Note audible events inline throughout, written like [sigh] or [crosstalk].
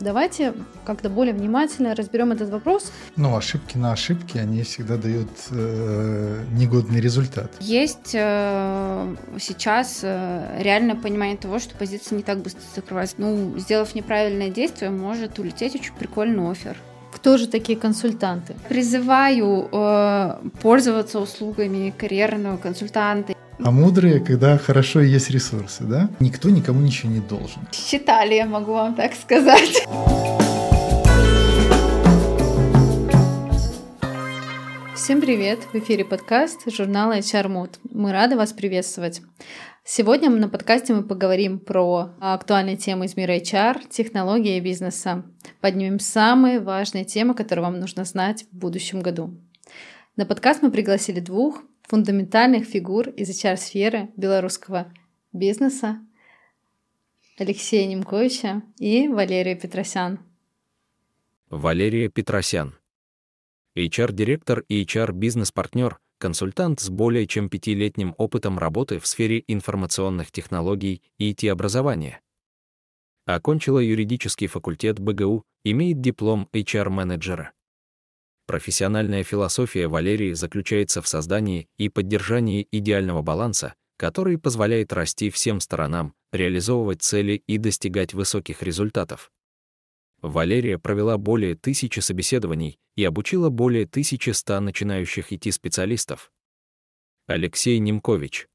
Давайте как-то более внимательно разберем этот вопрос. Ну, ошибки на ошибки, они всегда дают э, негодный результат. Есть э, сейчас э, реальное понимание того, что позиция не так быстро закрывается. Ну, сделав неправильное действие, может улететь очень прикольный офер. Кто же такие консультанты? Призываю э, пользоваться услугами карьерного консультанта. А мудрые, когда хорошо есть ресурсы, да? Никто никому ничего не должен. Считали, я могу вам так сказать. Всем привет! В эфире подкаст журнала HR Mood. Мы рады вас приветствовать. Сегодня на подкасте мы поговорим про актуальные темы из мира HR, технологии и бизнеса. Поднимем самые важные темы, которые вам нужно знать в будущем году. На подкаст мы пригласили двух фундаментальных фигур из HR-сферы белорусского бизнеса Алексея Немковича и Валерия Петросян. Валерия Петросян. HR-директор и HR-бизнес-партнер, консультант с более чем пятилетним опытом работы в сфере информационных технологий и IT-образования. Окончила юридический факультет БГУ, имеет диплом HR-менеджера. Профессиональная философия Валерии заключается в создании и поддержании идеального баланса, который позволяет расти всем сторонам, реализовывать цели и достигать высоких результатов. Валерия провела более тысячи собеседований и обучила более 1100 начинающих IT-специалистов. Алексей Немкович.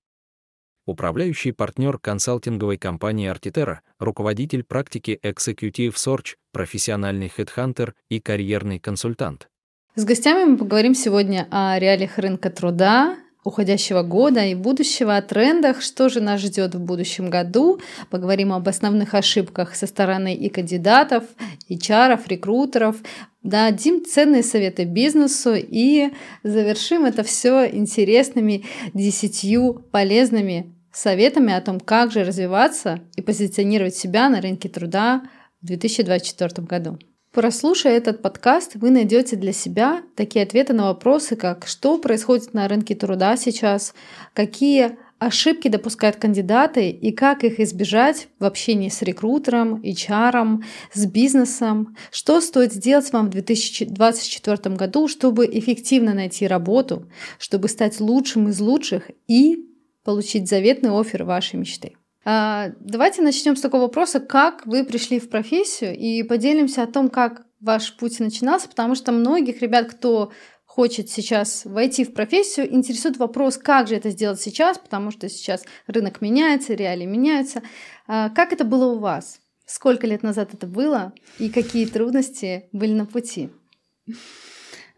Управляющий партнер консалтинговой компании Артитера, руководитель практики Executive Search, профессиональный хедхантер и карьерный консультант. С гостями мы поговорим сегодня о реалиях рынка труда, уходящего года и будущего, о трендах, что же нас ждет в будущем году. Поговорим об основных ошибках со стороны и кандидатов, и чаров, рекрутеров. Дадим ценные советы бизнесу и завершим это все интересными десятью полезными советами о том, как же развиваться и позиционировать себя на рынке труда в 2024 году. Прослушая этот подкаст, вы найдете для себя такие ответы на вопросы, как что происходит на рынке труда сейчас, какие ошибки допускают кандидаты и как их избежать в общении с рекрутером, HR, с бизнесом, что стоит сделать вам в 2024 году, чтобы эффективно найти работу, чтобы стать лучшим из лучших и получить заветный офер вашей мечты. А, давайте начнем с такого вопроса, как вы пришли в профессию и поделимся о том, как ваш путь начинался, потому что многих ребят, кто хочет сейчас войти в профессию, интересует вопрос, как же это сделать сейчас, потому что сейчас рынок меняется, реалии меняются. А, как это было у вас? Сколько лет назад это было и какие трудности были на пути?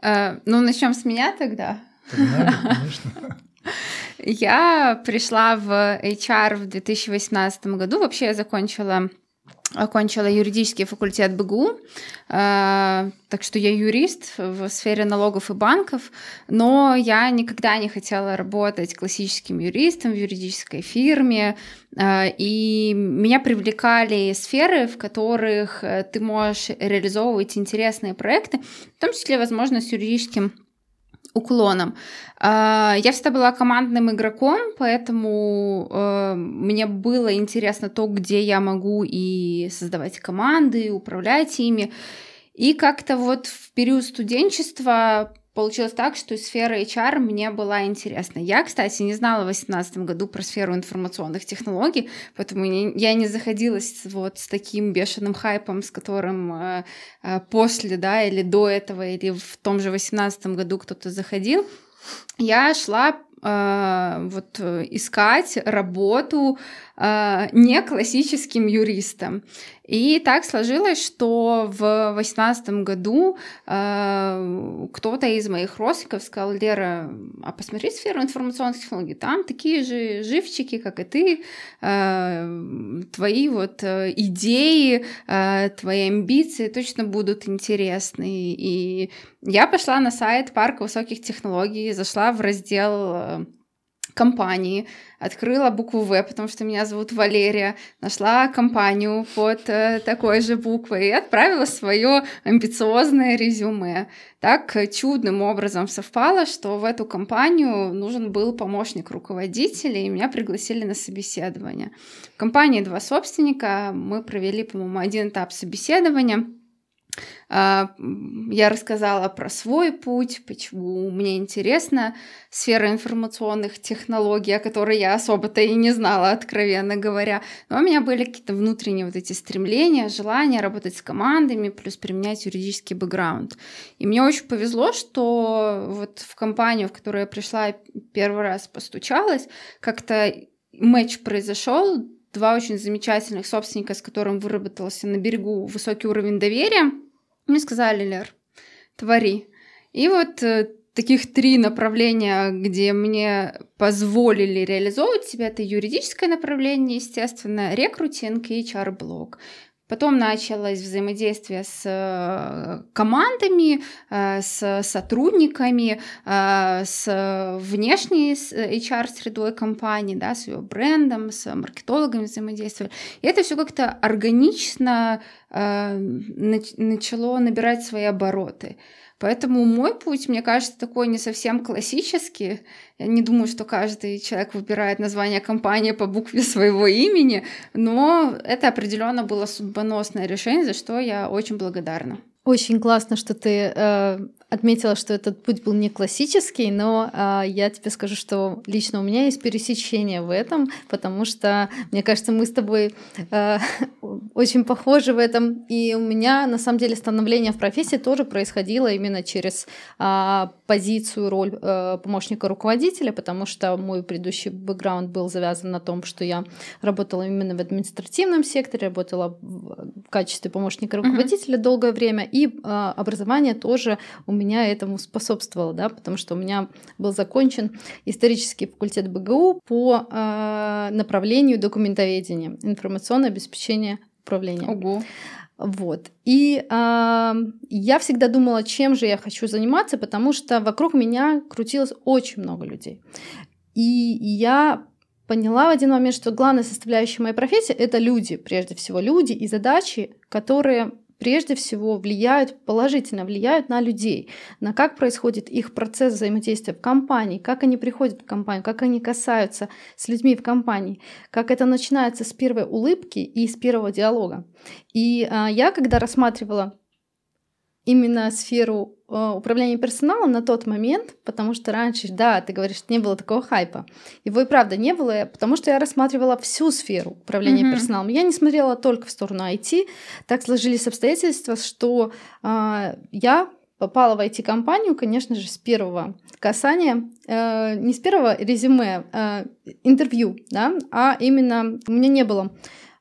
А, ну, начнем с меня тогда. Погнали, конечно. [laughs] Я пришла в HR в 2018 году. Вообще я закончила окончила юридический факультет БГУ, э, так что я юрист в сфере налогов и банков, но я никогда не хотела работать классическим юристом в юридической фирме, э, и меня привлекали сферы, в которых э, ты можешь реализовывать интересные проекты, в том числе, возможно, с юридическим уклоном. А, я всегда была командным игроком, поэтому э, мне было интересно то, где я могу и создавать команды, и управлять ими. И как-то вот в период студенчества получилось так, что сфера HR мне была интересна. Я, кстати, не знала в 2018 году про сферу информационных технологий, поэтому я не заходилась вот с таким бешеным хайпом, с которым э, э, после, да, или до этого, или в том же 2018 году кто-то заходил. Я шла э, вот искать работу не классическим юристом. И так сложилось, что в восемнадцатом году э, кто-то из моих родственников сказал, Лера, а посмотри сферу информационных технологий, там такие же живчики, как и ты, э, твои вот идеи, э, твои амбиции точно будут интересны. И я пошла на сайт Парка высоких технологий, зашла в раздел компании, открыла букву В, потому что меня зовут Валерия, нашла компанию под э, такой же буквой и отправила свое амбициозное резюме. Так чудным образом совпало, что в эту компанию нужен был помощник руководителя, и меня пригласили на собеседование. В компании два собственника, мы провели, по-моему, один этап собеседования — я рассказала про свой путь, почему мне интересна сфера информационных технологий, о которой я особо-то и не знала, откровенно говоря. Но у меня были какие-то внутренние вот эти стремления, желания работать с командами, плюс применять юридический бэкграунд. И мне очень повезло, что вот в компанию, в которую я пришла первый раз постучалась, как-то матч произошел, два очень замечательных собственника, с которым выработался на берегу высокий уровень доверия, мне сказали, Лер, твори. И вот э, таких три направления, где мне позволили реализовывать себя, это юридическое направление, естественно, рекрутинг и HR-блог. Потом началось взаимодействие с э, командами, э, с сотрудниками, с внешней HR-средой компании, да, с ее брендом, с маркетологами взаимодействовали. И это все как-то органично Э, начало набирать свои обороты. Поэтому мой путь, мне кажется, такой не совсем классический. Я не думаю, что каждый человек выбирает название компании по букве своего имени, но это определенно было судьбоносное решение, за что я очень благодарна. Очень классно, что ты э, отметила, что этот путь был не классический, но э, я тебе скажу, что лично у меня есть пересечение в этом, потому что, мне кажется, мы с тобой э, [laughs] очень похожи в этом, и у меня, на самом деле, становление в профессии тоже происходило именно через э, позицию, роль э, помощника руководителя, потому что мой предыдущий бэкграунд был завязан на том, что я работала именно в административном секторе, работала в качестве помощника руководителя mm-hmm. долгое время, и э, образование тоже у меня этому способствовало, да, потому что у меня был закончен исторический факультет БГУ по э, направлению документоведения, информационное обеспечение управления. Ого. Вот. И э, я всегда думала, чем же я хочу заниматься, потому что вокруг меня крутилось очень много людей. И я поняла в один момент, что главная составляющая моей профессии это люди, прежде всего люди и задачи, которые прежде всего влияют, положительно влияют на людей, на как происходит их процесс взаимодействия в компании, как они приходят в компанию, как они касаются с людьми в компании, как это начинается с первой улыбки и с первого диалога. И а, я, когда рассматривала именно сферу э, управления персоналом на тот момент, потому что раньше, да, ты говоришь, не было такого хайпа. Его и правда не было, потому что я рассматривала всю сферу управления mm-hmm. персоналом. Я не смотрела только в сторону IT. Так сложились обстоятельства, что э, я попала в IT-компанию, конечно же, с первого касания, э, не с первого резюме, э, интервью, да, а именно у меня не было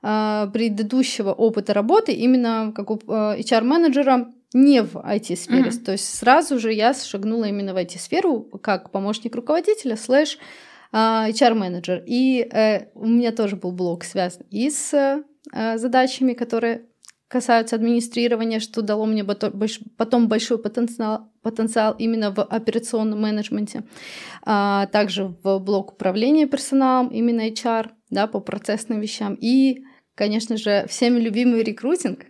э, предыдущего опыта работы именно как у э, HR-менеджера не в IT-сфере. Mm-hmm. То есть сразу же я шагнула именно в IT-сферу как помощник руководителя слэш а, HR-менеджер. И э, у меня тоже был блок связан и с э, задачами, которые касаются администрирования, что дало мне потом большой потенциал, потенциал именно в операционном менеджменте. А также в блок управления персоналом, именно HR, да, по процессным вещам. И, конечно же, всеми любимый рекрутинг,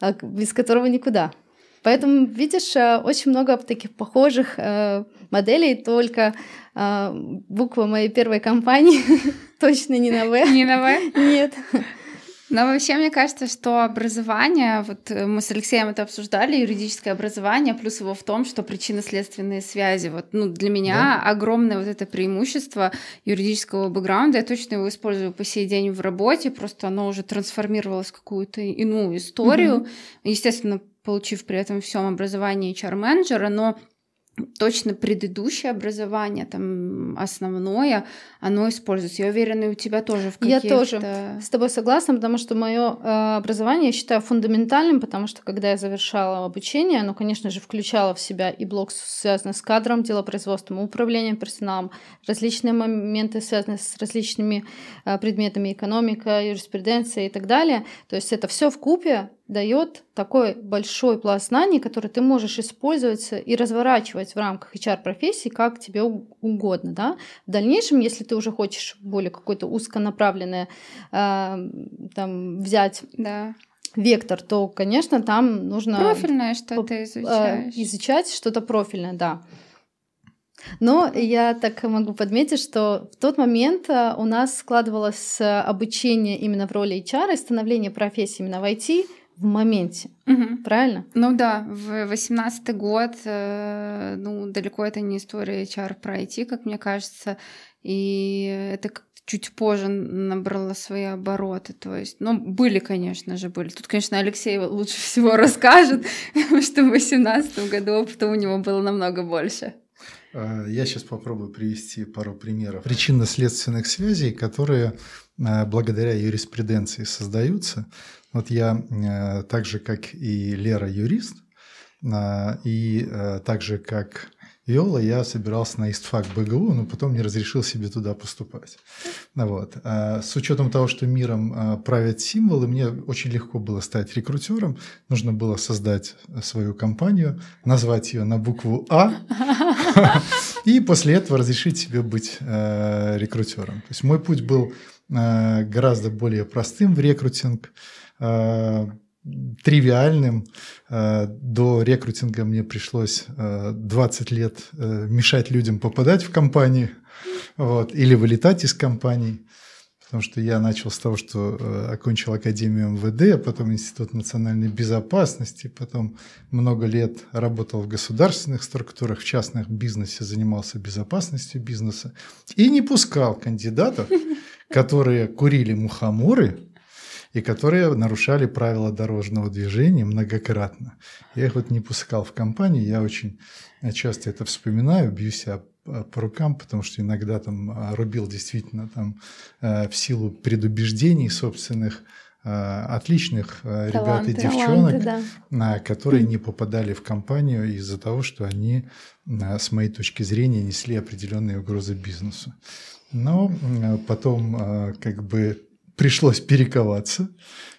а, без которого никуда. Поэтому, видишь, э, очень много таких похожих э, моделей, только э, буква моей первой компании [laughs] точно не на В. Не на В? Нет. Но вообще, мне кажется, что образование, вот мы с Алексеем это обсуждали, юридическое образование, плюс его в том, что причинно-следственные связи. Вот, ну, для меня да. огромное вот это преимущество юридического бэкграунда. Я точно его использую по сей день в работе, просто оно уже трансформировалось в какую-то иную историю. Угу. Естественно, получив при этом всем образование HR-менеджера, но точно предыдущее образование, там основное, оно используется. Я уверена, и у тебя тоже в каких-то... Я тоже с тобой согласна, потому что мое э, образование я считаю фундаментальным, потому что когда я завершала обучение, оно, конечно же, включало в себя и блок, связанный с кадром, делопроизводством, управлением персоналом, различные моменты, связанные с различными э, предметами экономика, юриспруденция и так далее. То есть это все в купе дает такой большой пласт знаний, который ты можешь использовать и разворачивать в рамках HR-профессии как тебе угодно. Да? В дальнейшем, если ты уже хочешь более какое-то узконаправленное э, там, взять да. вектор, то, конечно, там нужно... Профильное что-то э, изучаешь. Изучать что-то профильное, да. Но я так могу подметить, что в тот момент э, у нас складывалось обучение именно в роли HR и становление профессии именно в IT в моменте. Угу. Правильно? Ну да, в восемнадцатый год, э, ну, далеко это не история HR про IT, как мне кажется, и это чуть позже набрала свои обороты. То есть, ну, были, конечно же, были. Тут, конечно, Алексей лучше [laughs] всего расскажет, потому [laughs] что в восемнадцатом году опыта у него было намного больше. А, я сейчас попробую привести пару примеров причинно-следственных связей, которые а, благодаря юриспруденции создаются. Вот я а, так же, как и Лера, юрист, и так же, как Виола, я собирался на ИСТФАК БГУ, но потом не разрешил себе туда поступать. Вот. А с учетом того, что миром а, правят символы, мне очень легко было стать рекрутером. Нужно было создать свою компанию, назвать ее на букву А, [laughs] и после этого разрешить себе быть а, рекрутером. То есть мой путь был а, гораздо более простым в рекрутинг тривиальным. Э, до рекрутинга мне пришлось 20 э, лет э, мешать людям попадать в компании вот, или вылетать из компаний. Потому что я начал с того, что окончил Академию МВД, а потом Институт национальной безопасности, потом много лет работал в государственных структурах, в частных бизнесе, занимался безопасностью бизнеса и не пускал кандидатов, которые курили мухоморы, и которые нарушали правила дорожного движения многократно. Я их вот не пускал в компании, я очень часто это вспоминаю, бью себя по рукам, потому что иногда там а, рубил действительно там э, в силу предубеждений собственных э, отличных э, ребят и девчонок, таланты, да. которые не попадали в компанию из-за того, что они, с моей точки зрения, несли определенные угрозы бизнесу. Но потом как бы пришлось перековаться.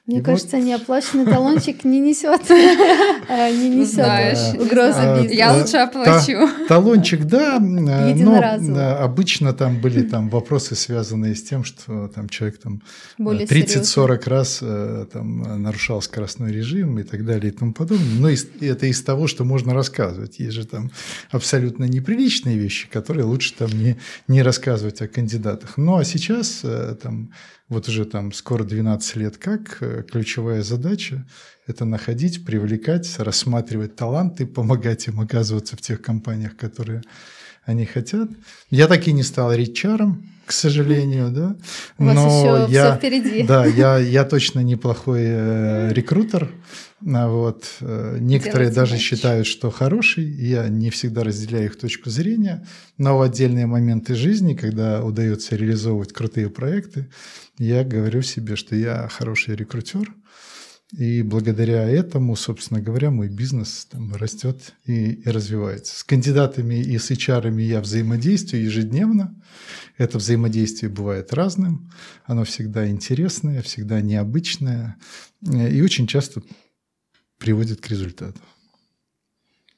Мне и кажется, вот... неоплаченный [laughs] талончик не несет, [laughs] э, не несет угрозы а, бизнеса. Я лучше оплачу. Талончик, да, э, но обычно там были там вопросы, связанные с тем, что там человек там 30-40 э, раз там нарушал скоростной режим и так далее и тому подобное. Но это из того, что можно рассказывать. Есть же там абсолютно неприличные вещи, которые лучше там не, не рассказывать о кандидатах. Ну а сейчас там вот уже там скоро 12 лет как, э, ключевая задача – это находить, привлекать, рассматривать таланты, помогать им оказываться в тех компаниях, которые они хотят. Я так и не стал ричаром, к сожалению, да. У вас Но еще я, все впереди. Да, я, я точно неплохой э, рекрутер. А вот. Э, некоторые Делайте даже матч. считают, что хороший. Я не всегда разделяю их точку зрения. Но в отдельные моменты жизни, когда удается реализовывать крутые проекты, я говорю себе, что я хороший рекрутер. И благодаря этому, собственно говоря, мой бизнес там растет и, и развивается. С кандидатами и с HR я взаимодействую ежедневно. Это взаимодействие бывает разным. Оно всегда интересное, всегда необычное. И очень часто приводит к результату.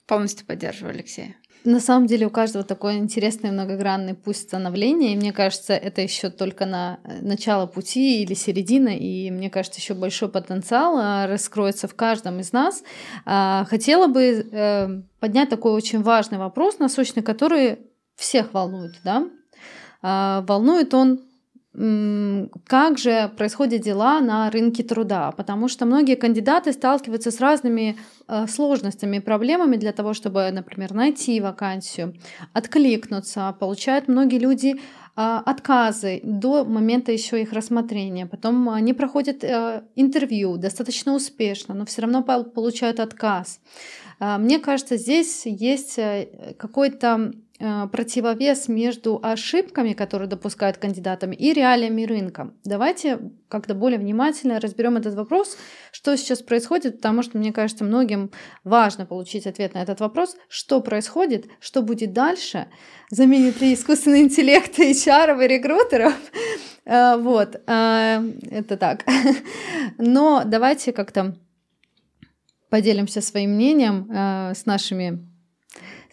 Полностью поддерживаю Алексея. На самом деле у каждого такой интересный многогранный путь становления, и мне кажется, это еще только на э, начало пути или середина, и мне кажется, еще большой потенциал а, раскроется в каждом из нас. А, хотела бы э, поднять такой очень важный вопрос, насущный, который всех волнует, да? А, волнует он как же происходят дела на рынке труда, потому что многие кандидаты сталкиваются с разными э, сложностями и проблемами для того, чтобы, например, найти вакансию, откликнуться. Получают многие люди а, отказы до момента еще их рассмотрения. Потом они проходят э, интервью достаточно успешно, но все равно получают отказ. А, мне кажется, здесь есть э, какой-то противовес между ошибками, которые допускают кандидатами, и реалиями рынка. Давайте как-то более внимательно разберем этот вопрос, что сейчас происходит, потому что, мне кажется, многим важно получить ответ на этот вопрос, что происходит, что будет дальше, заменит ли искусственный интеллект HR и рекрутеров. [laughs] Э, вот, э, это так. [laughs] Но давайте как-то поделимся своим мнением э, с нашими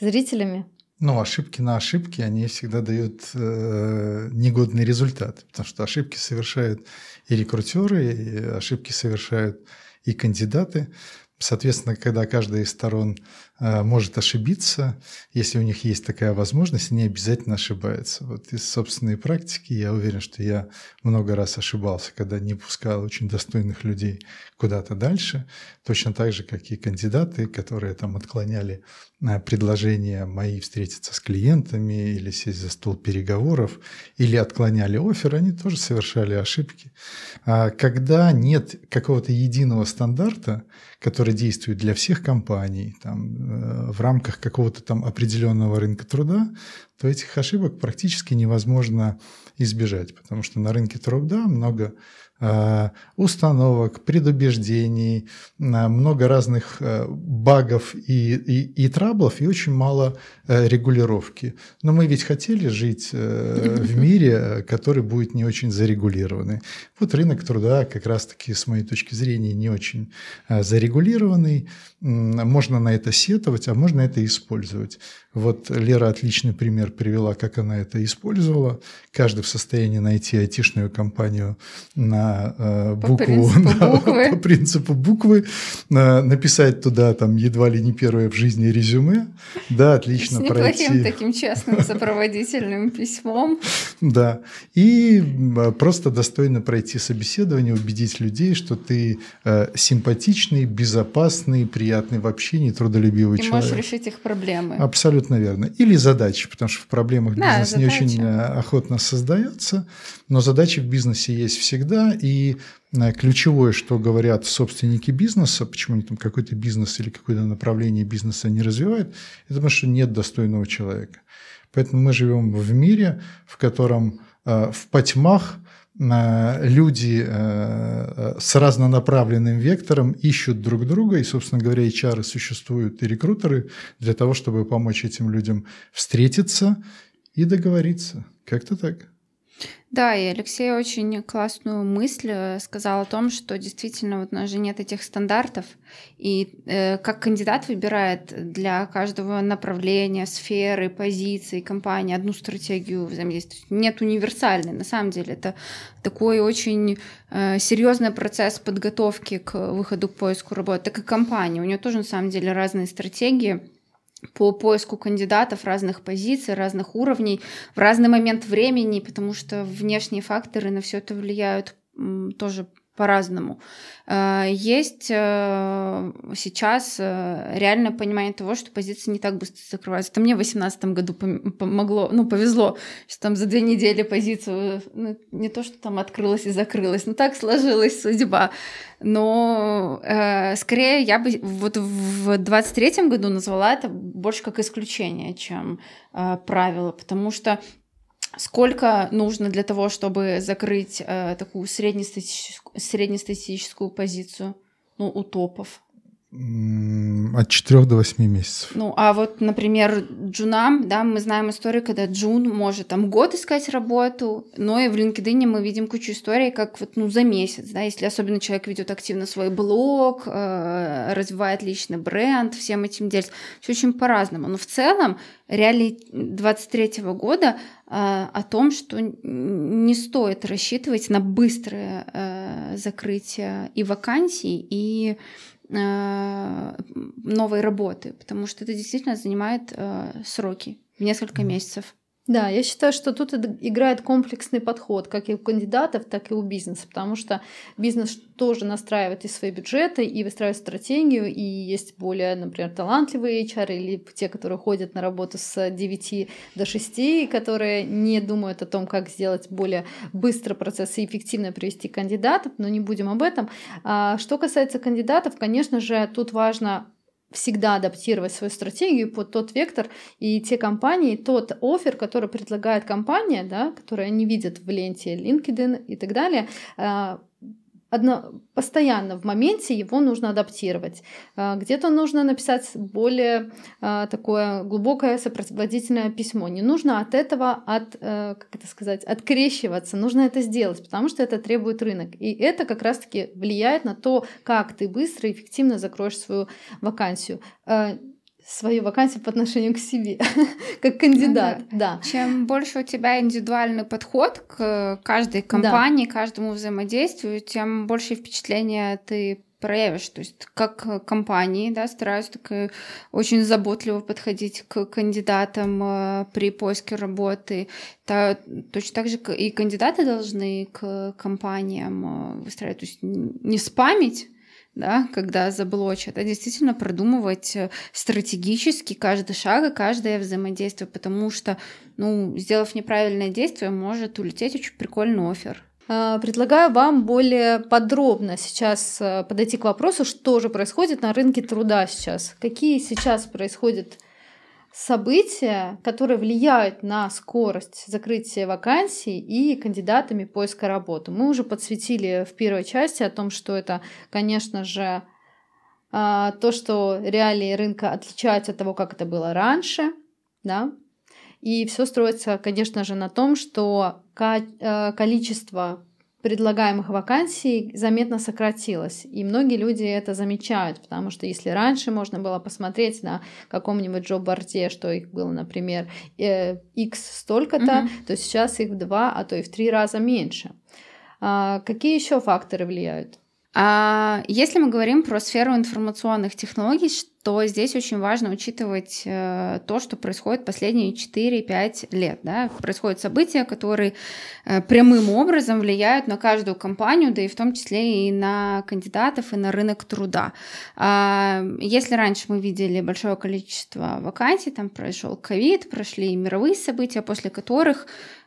зрителями. Ну, ошибки на ошибки, они всегда дают э, негодный результат, потому что ошибки совершают и рекрутеры, и ошибки совершают и кандидаты. Соответственно, когда каждая из сторон может ошибиться, если у них есть такая возможность, они обязательно ошибаются. Вот из собственной практики я уверен, что я много раз ошибался, когда не пускал очень достойных людей куда-то дальше, точно так же, как и кандидаты, которые там отклоняли э, предложения мои встретиться с клиентами или сесть за стол переговоров, или отклоняли офер, они тоже совершали ошибки. А когда нет какого-то единого стандарта, который действует для всех компаний там, э, в рамках какого-то там определенного рынка труда, то этих ошибок практически невозможно избежать, потому что на рынке труда много Э, установок, предубеждений, э, много разных э, багов и, и, и траблов, и очень мало регулировки. Но мы ведь хотели жить в [laughs] мире, который будет не очень зарегулированный. Вот рынок труда как раз-таки, с моей точки зрения, не очень зарегулированный. Можно на это сетовать, а можно это использовать. Вот Лера отличный пример привела, как она это использовала. Каждый в состоянии найти айтишную компанию на э, букву, [laughs] по принципу, да, буквы. [laughs] по принципу буквы, э, написать туда там едва ли не первое в жизни резюме, да, отлично С пройти. неплохим таким честным [laughs] сопроводительным письмом. Да, и просто достойно пройти собеседование, убедить людей, что ты э, симпатичный, безопасный, приятный в общении, трудолюбивый и человек. И можешь решить их проблемы. Абсолютно абсолютно верно. Или задачи, потому что в проблемах да, бизнес задача. не очень э, охотно создается, но задачи в бизнесе есть всегда, и э, ключевое, что говорят собственники бизнеса, почему они там какой-то бизнес или какое-то направление бизнеса не развивают, это потому что нет достойного человека. Поэтому мы живем в мире, в котором э, в потьмах люди э, с разнонаправленным вектором ищут друг друга, и, собственно говоря, HR существуют и рекрутеры для того, чтобы помочь этим людям встретиться и договориться. Как-то так. Да, и Алексей очень классную мысль э, сказал о том, что действительно вот у нас же нет этих стандартов, и э, как кандидат выбирает для каждого направления, сферы, позиции, компании одну стратегию взаимодействия. Нет универсальной, на самом деле это такой очень э, серьезный процесс подготовки к выходу к поиску работы, так и компания. У нее тоже на самом деле разные стратегии по поиску кандидатов разных позиций, разных уровней в разный момент времени, потому что внешние факторы на все это влияют тоже по-разному. Э, есть э, сейчас э, реальное понимание того, что позиции не так быстро закрываются. Это мне в 2018 году помогло, ну, повезло, что там за две недели позицию, ну, не то, что там открылась и закрылась, но так сложилась судьба. Но э, скорее я бы вот в 23 году назвала это больше как исключение, чем э, правило, потому что Сколько нужно для того, чтобы закрыть э, такую среднестатистическую, среднестатистическую позицию ну, у топов? От 4 до 8 месяцев. Ну, а вот, например, джунам, да, мы знаем историю, когда джун может там год искать работу, но и в LinkedIn мы видим кучу историй, как вот, ну, за месяц, да, если особенно человек ведет активно свой блог, э, развивает личный бренд, всем этим делится. Все очень по-разному. Но в целом реалии 23 года э, о том, что не стоит рассчитывать на быстрое э, закрытие и вакансий, и новой работы, потому что это действительно занимает э, сроки в несколько месяцев. Да, я считаю, что тут играет комплексный подход, как и у кандидатов, так и у бизнеса, потому что бизнес тоже настраивает и свои бюджеты, и выстраивает стратегию, и есть более, например, талантливые HR или те, которые ходят на работу с 9 до 6, которые не думают о том, как сделать более быстро процесс и эффективно привести кандидатов, но не будем об этом. А что касается кандидатов, конечно же, тут важно всегда адаптировать свою стратегию под тот вектор и те компании, тот офер, который предлагает компания, да, который они видят в ленте LinkedIn и так далее, а, одно, постоянно в моменте его нужно адаптировать. А, где-то нужно написать более а, такое глубокое сопроводительное письмо. Не нужно от этого, от, э, как это сказать, открещиваться. Нужно это сделать, потому что это требует рынок. И это как раз-таки влияет на то, как ты быстро и эффективно закроешь свою вакансию а, свою вакансию по отношению к себе, [laughs] как кандидат, ну, да. да. Чем больше у тебя индивидуальный подход к каждой компании, да. каждому взаимодействию, тем больше впечатления ты проявишь. То есть как компании, да, стараются так очень заботливо подходить к кандидатам э, при поиске работы. То, точно так же и кандидаты должны к компаниям э, выстраивать, то есть не спамить, да, когда заблочат, а действительно продумывать э, стратегически каждый шаг и каждое взаимодействие, потому что, ну, сделав неправильное действие, может улететь очень прикольный офер. А, предлагаю вам более подробно сейчас э, подойти к вопросу, что же происходит на рынке труда сейчас, какие сейчас происходят события, которые влияют на скорость закрытия вакансий и кандидатами поиска работы. Мы уже подсветили в первой части о том, что это, конечно же, а, то, что реалии рынка отличаются от того, как это было раньше, да, и все строится, конечно же, на том, что э, количество предлагаемых вакансий заметно сократилось. И многие люди это замечают, потому что если раньше можно было посмотреть на каком-нибудь джоб-борде, что их было, например, X э, столько-то, угу. то сейчас их в два, а то и в три раза меньше. А какие еще факторы влияют? А если мы говорим про сферу информационных технологий, то здесь очень важно учитывать э, то, что происходит последние 4-5 лет. Да? Происходят события, которые э, прямым образом влияют на каждую компанию, да и в том числе и на кандидатов, и на рынок труда. А, если раньше мы видели большое количество вакансий, там произошел ковид, прошли мировые события, после которых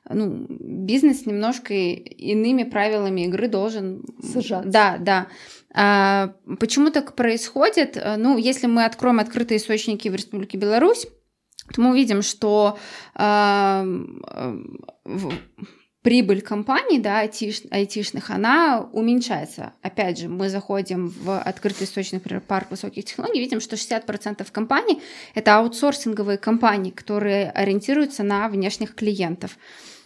ну, бизнес немножко иными правилами игры должен... Сажаться. Да, да. А, почему так происходит? Ну, если мы откроем открытые источники в Республике Беларусь, то мы увидим, что а, в, прибыль компаний, да, айтиш, айтишных, она уменьшается. Опять же, мы заходим в открытый источник, например, парк высоких технологий, видим, что 60% компаний — это аутсорсинговые компании, которые ориентируются на внешних клиентов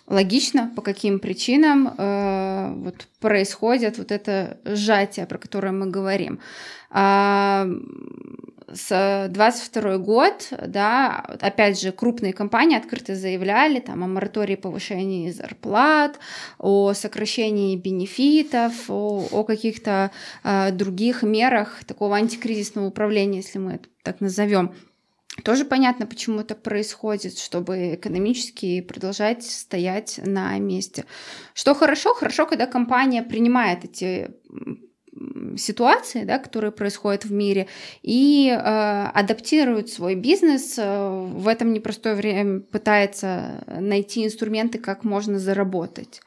логично, по каким причинам э, вот происходит вот это сжатие, про которое мы говорим. А, с 22 год, да, опять же, крупные компании открыто заявляли там, о моратории повышения зарплат, о сокращении бенефитов, о, о каких-то э, других мерах такого антикризисного управления, если мы это так назовем. Тоже понятно, почему это происходит, чтобы экономически продолжать стоять на месте. Что хорошо? Хорошо, когда компания принимает эти ситуации, да, которые происходят в мире, и э, адаптирует свой бизнес э, в этом непростое время, пытается найти инструменты, как можно заработать.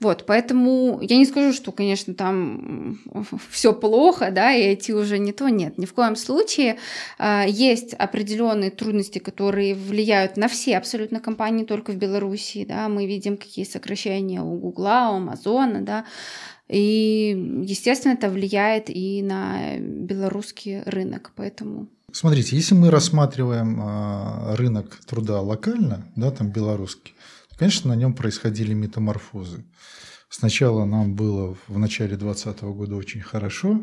Вот, поэтому я не скажу, что, конечно, там [laughs] все плохо, да, и IT уже не то, нет, ни в коем случае. А, есть определенные трудности, которые влияют на все абсолютно компании, только в Беларуси, да, мы видим, какие сокращения у Гугла, у Амазона, да, и, естественно, это влияет и на белорусский рынок, поэтому... Смотрите, если мы рассматриваем а, рынок труда локально, да, там белорусский, Конечно, на нем происходили метаморфозы. Сначала нам было в начале 2020 года очень хорошо,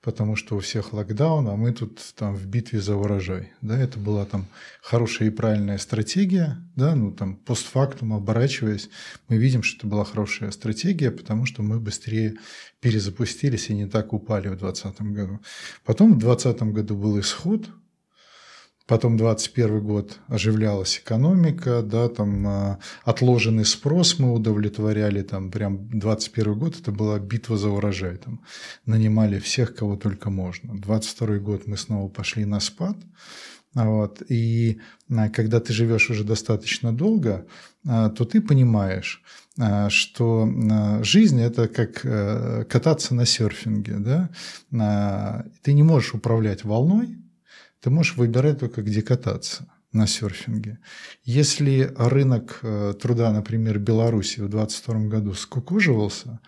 потому что у всех локдаун, а мы тут там в битве за урожай. Да, это была там хорошая и правильная стратегия, да, ну там постфактум оборачиваясь, мы видим, что это была хорошая стратегия, потому что мы быстрее перезапустились и не так упали в 2020 году. Потом в 2020 году был исход, Потом 21 год оживлялась экономика, да, там э, отложенный спрос мы удовлетворяли, там прям 21 год это была битва за урожай, там нанимали всех, кого только можно. 22 год мы снова пошли на спад, вот, и э, когда ты живешь уже достаточно долго, э, то ты понимаешь, что жизнь это как кататься на серфинге, да, ты не можешь управлять волной, ты можешь выбирать только, где кататься на серфинге. Если рынок э, труда, например, Беларуси в 2022 году скукоживался,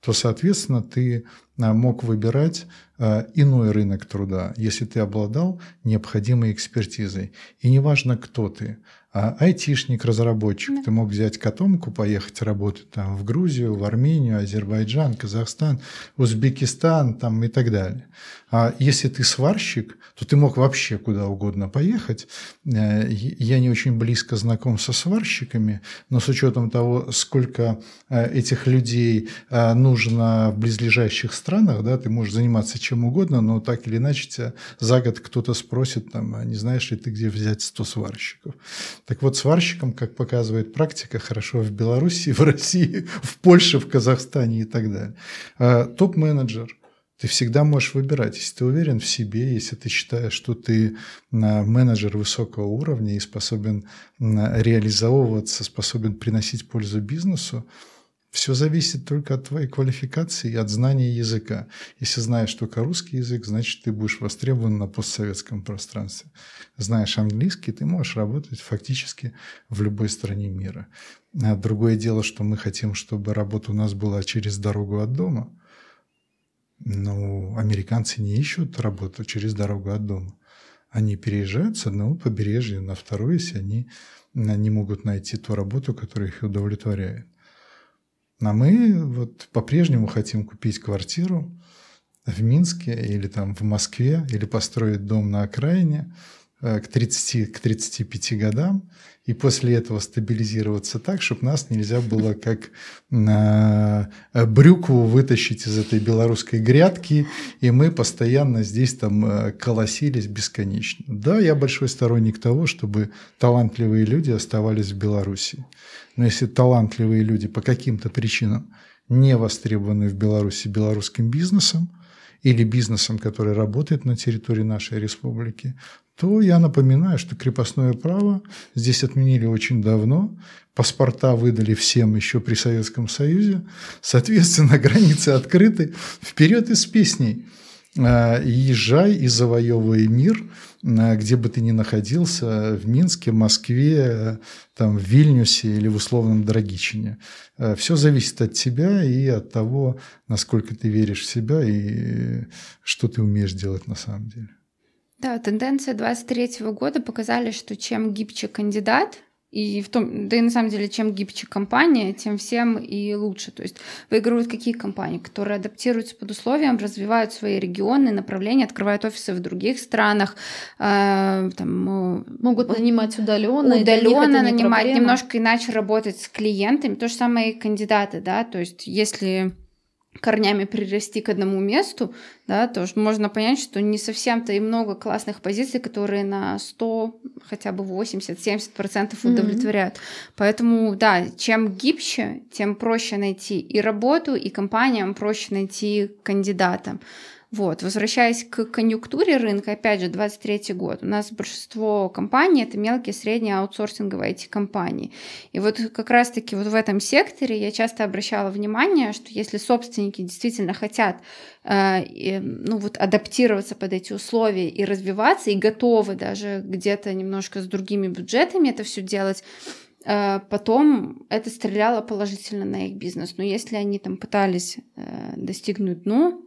то, соответственно, ты а, мог выбирать а, иной рынок труда, если ты обладал необходимой экспертизой. И неважно, кто ты, а айтишник, разработчик, да. ты мог взять котомку, поехать работать там в Грузию, в Армению, Азербайджан, Казахстан, Узбекистан там и так далее. А если ты сварщик, то ты мог вообще куда угодно поехать. Э, я не очень близко знаком со сварщиками, но с учетом того, сколько э, этих людей э, нужно в близлежащих странах, да, ты можешь заниматься чем угодно, но так или иначе тебя за год кто-то спросит, там, а не знаешь ли ты, где взять 100 сварщиков. Так вот, сварщикам, как показывает практика, хорошо в Беларуси, в России, в Польше, в Казахстане и так далее. А топ-менеджер – ты всегда можешь выбирать, если ты уверен в себе, если ты считаешь, что ты менеджер высокого уровня и способен реализовываться, способен приносить пользу бизнесу, все зависит только от твоей квалификации и от знания языка. Если знаешь только русский язык, значит, ты будешь востребован на постсоветском пространстве. Знаешь английский, ты можешь работать фактически в любой стране мира. А другое дело, что мы хотим, чтобы работа у нас была через дорогу от дома. Но американцы не ищут работу через дорогу от дома. Они переезжают с одного побережья на второе, если они не могут найти ту работу, которая их удовлетворяет. А мы вот по-прежнему хотим купить квартиру в Минске или там в Москве, или построить дом на окраине э, к 30, к 35 годам, и после этого стабилизироваться так, чтобы нас нельзя было [laughs] как на брюкву вытащить из этой белорусской грядки, и мы постоянно здесь там э, колосились бесконечно. Да, я большой сторонник того, чтобы талантливые люди оставались в Беларуси. Но если талантливые люди по каким-то причинам не востребованы в Беларуси белорусским бизнесом или бизнесом, который работает на территории нашей республики, то я напоминаю, что крепостное право здесь отменили очень давно, паспорта выдали всем еще при Советском Союзе, соответственно, [laughs] границы открыты, вперед из песней. А, езжай и завоевывай мир, где бы ты ни находился, в Минске, Москве, там, в Вильнюсе или в условном Драгичине. А, Все зависит от тебя и от того, насколько ты веришь в себя и что ты умеешь делать на самом деле. Да, тенденции 23 года показали, что чем гибче кандидат, и в том, да и на самом деле, чем гибче компания, тем всем и лучше. То есть выигрывают какие компании, которые адаптируются под условиям, развивают свои регионы, направления, открывают офисы в других странах, э, там, могут нанимать удаленно, удаленно нанимать, не немножко иначе работать с клиентами. То же самое и кандидаты, да, то есть если корнями прирасти к одному месту, да, то можно понять, что не совсем-то и много классных позиций, которые на 100, хотя бы 80-70% удовлетворяют. Mm-hmm. Поэтому, да, чем гибче, тем проще найти и работу, и компаниям проще найти кандидата. Вот, возвращаясь к конъюнктуре рынка, опять же, 23 год, у нас большинство компаний это мелкие, средние аутсорсинговые эти компании. И вот как раз-таки вот в этом секторе я часто обращала внимание, что если собственники действительно хотят э, ну, вот, адаптироваться под эти условия и развиваться, и готовы даже где-то немножко с другими бюджетами это все делать, э, потом это стреляло положительно на их бизнес. Но если они там пытались э, достигнуть дно,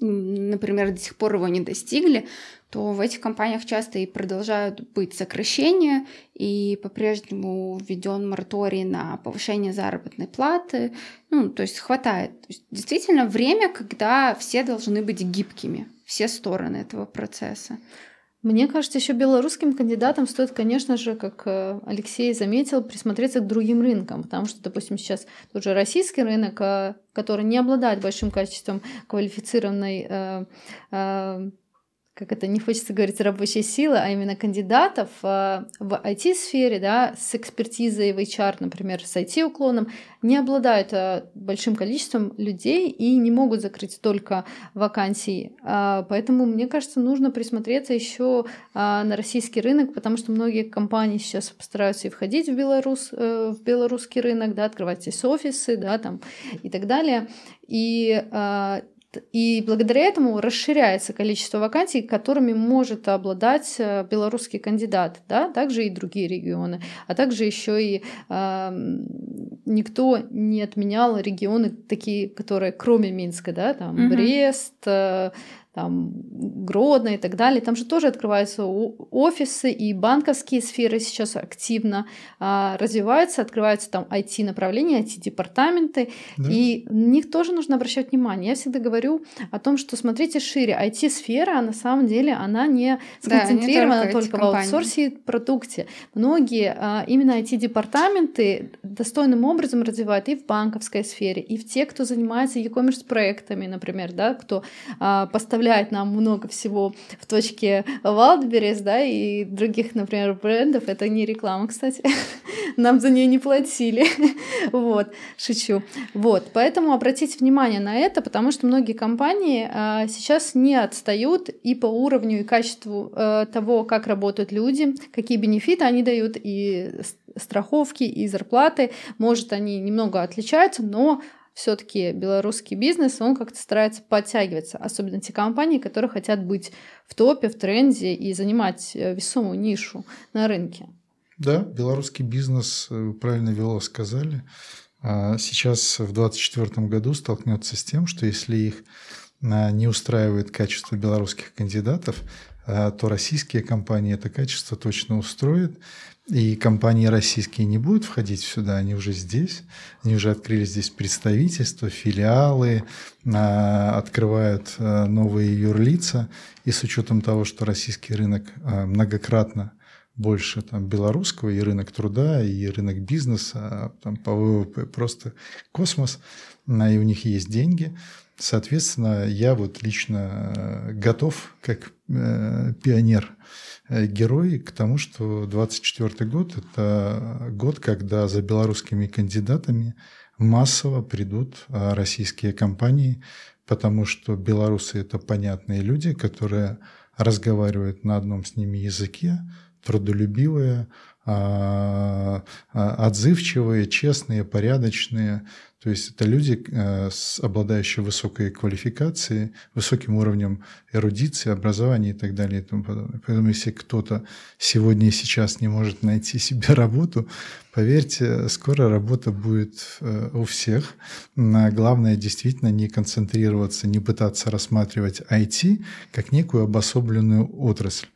например, до сих пор его не достигли, то в этих компаниях часто и продолжают быть сокращения, и по-прежнему введен мораторий на повышение заработной платы. Ну, то есть хватает. То есть действительно время, когда все должны быть гибкими, все стороны этого процесса. Мне кажется, еще белорусским кандидатам стоит, конечно же, как э, Алексей заметил, присмотреться к другим рынкам, потому что, допустим, сейчас тот же российский рынок, э, который не обладает большим количеством квалифицированной э, как это не хочется говорить рабочей силы, а именно кандидатов э, в IT-сфере, да, с экспертизой в HR, например, с IT-уклоном, не обладают э, большим количеством людей и не могут закрыть столько вакансий. А, поэтому, мне кажется, нужно присмотреться еще на российский рынок, потому что многие компании сейчас постараются и входить в, Белорус, э, в белорусский рынок, да, открывать здесь офисы, да, там, и так далее. И И благодаря этому расширяется количество вакансий, которыми может обладать э, белорусский кандидат, да, также и другие регионы, а также еще и э, никто не отменял регионы такие, которые кроме Минска, да, там угу. Брест, э, там, Гродно и так далее. Там же тоже открываются офисы, и банковские сферы сейчас активно а, развиваются, открываются там IT-направления, IT-департаменты, да. и на них тоже нужно обращать внимание. Я всегда говорю о том, что смотрите шире. IT-сфера, а на самом деле, она не сконцентрирована да, не только, только в аутсорсе и продукте. Многие а, именно IT-департаменты достойным образом развивают и в банковской сфере, и в те, кто занимается e-commerce проектами, например, да, кто а, поставляет поставляет нам много всего в точке Wildberries, да, и других, например, брендов. Это не реклама, кстати. [laughs] Нам за нее не платили. [laughs] вот, шучу. Вот, поэтому обратите внимание на это, потому что многие компании а, сейчас не отстают и по уровню и качеству а, того, как работают люди, какие бенефиты они дают, и страховки, и зарплаты. Может, они немного отличаются, но все-таки белорусский бизнес, он как-то старается подтягиваться, особенно те компании, которые хотят быть в топе, в тренде и занимать э, весомую нишу на рынке. Да, белорусский бизнес, э, правильно Вело сказали, а сейчас в 2024 году столкнется с тем, что если их а, не устраивает качество белорусских кандидатов, а, то российские компании это качество точно устроят, и компании российские не будут входить сюда, они уже здесь, они уже открыли здесь представительства, филиалы, а, открывают а, новые юрлица. И с учетом того, что российский рынок а, многократно больше там, белорусского, и рынок труда, и рынок бизнеса, там, по ВВП просто космос, и у них есть деньги. Соответственно, я вот лично готов, как э, пионер, Э, герой к тому, что 24 год – это год, когда за белорусскими кандидатами массово придут а, российские компании, потому что белорусы – это понятные люди, которые разговаривают на одном с ними языке, трудолюбивые, отзывчивые, честные, порядочные, то есть это люди, э, обладающие высокой квалификацией, высоким уровнем эрудиции, образования и так далее и тому подобное. Поэтому если кто-то сегодня и сейчас не может найти себе [laughs] работу, поверьте, скоро работа будет э, у всех. Главное действительно не концентрироваться, не пытаться рассматривать IT как некую обособленную отрасль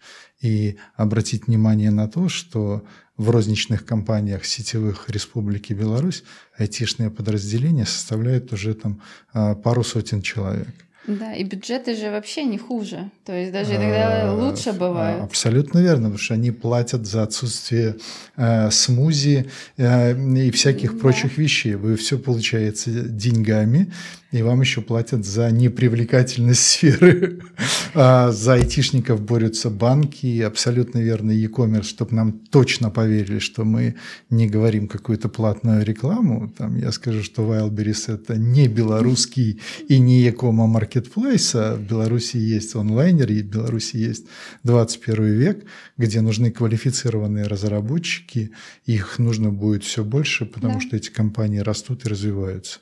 и обратить внимание на то, что в розничных компаниях сетевых Республики Беларусь айтишные подразделения составляют уже там а, пару сотен человек. Да, и бюджеты же вообще не хуже. То есть даже иногда а, лучше бывает. Абсолютно верно, потому что они платят за отсутствие э, смузи э, и всяких да. прочих вещей. Вы все получаете деньгами, и вам еще платят за непривлекательность сферы. [laughs] А за айтишников борются банки, абсолютно верно, e-commerce, чтобы нам точно поверили, что мы не говорим какую-то платную рекламу. Там я скажу, что Wildberries – это не белорусский и не e-commerce маркетплейс, а в Беларуси есть онлайнер, и в Беларуси есть 21 век, где нужны квалифицированные разработчики, их нужно будет все больше, потому да. что эти компании растут и развиваются.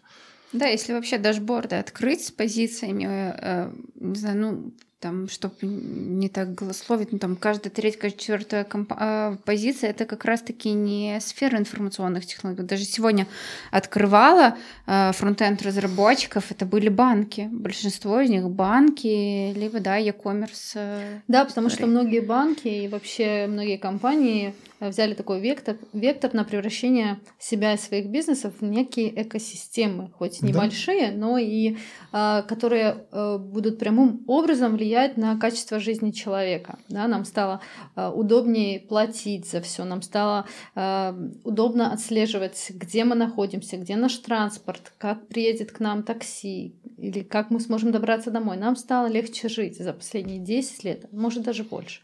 Да, если вообще дашборды открыть с позициями, э, не знаю, ну, там, чтобы не так голословить, ну, там, каждая третья, каждая четвертая комп- э, позиция это как раз-таки не сфера информационных технологий. Даже сегодня открывала э, фронтенд разработчиков, это были банки. Большинство из них банки, либо, да, e-commerce. Э, да, потому что многие банки и вообще многие компании взяли такой вектор, вектор на превращение себя и своих бизнесов в некие экосистемы, хоть небольшие, да. но и а, которые а, будут прямым образом влиять на качество жизни человека. Да, нам стало а, удобнее платить за все, нам стало а, удобно отслеживать, где мы находимся, где наш транспорт, как приедет к нам такси или как мы сможем добраться домой. Нам стало легче жить за последние 10 лет, может даже больше.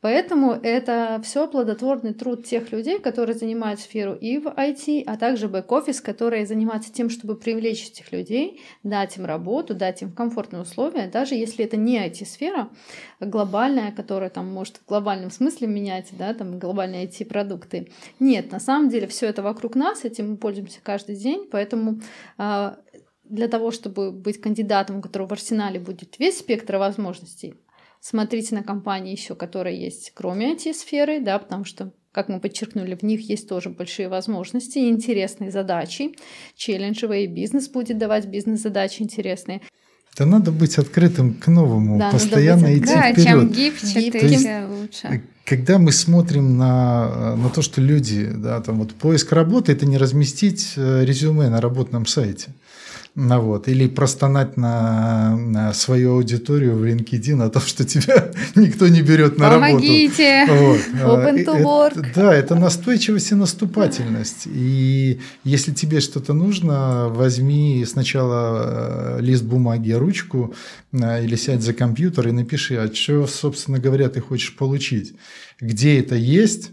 Поэтому это все плодотворный труд тех людей, которые занимают сферу и в IT, а также бэк-офис, которые занимаются тем, чтобы привлечь этих людей, дать им работу, дать им комфортные условия, даже если это не IT-сфера глобальная, которая там может в глобальном смысле менять, да, там глобальные IT-продукты. Нет, на самом деле все это вокруг нас, этим мы пользуемся каждый день, поэтому а, для того, чтобы быть кандидатом, у которого в арсенале будет весь спектр возможностей, смотрите на компании еще, которые есть кроме IT-сферы, да, потому что как мы подчеркнули, в них есть тоже большие возможности интересные задачи. Челленджевый бизнес будет давать бизнес-задачи интересные. Да надо быть открытым к новому, да, постоянно быть... идти да, вперед. чем гибче, тем лучше. Когда мы смотрим на, на то, что люди, да, там вот поиск работы, это не разместить э, резюме на работном сайте. Ну, вот, или простонать на, на свою аудиторию в LinkedIn о том, что тебя [laughs] никто не берет на Помогите. работу. Помогите! Вот. Open to work. Это, да, это настойчивость и наступательность. И если тебе что-то нужно, возьми сначала э, лист бумаги, ручку э, или сядь за компьютер и напиши, а что, собственно говоря, ты хочешь получить. Где это есть,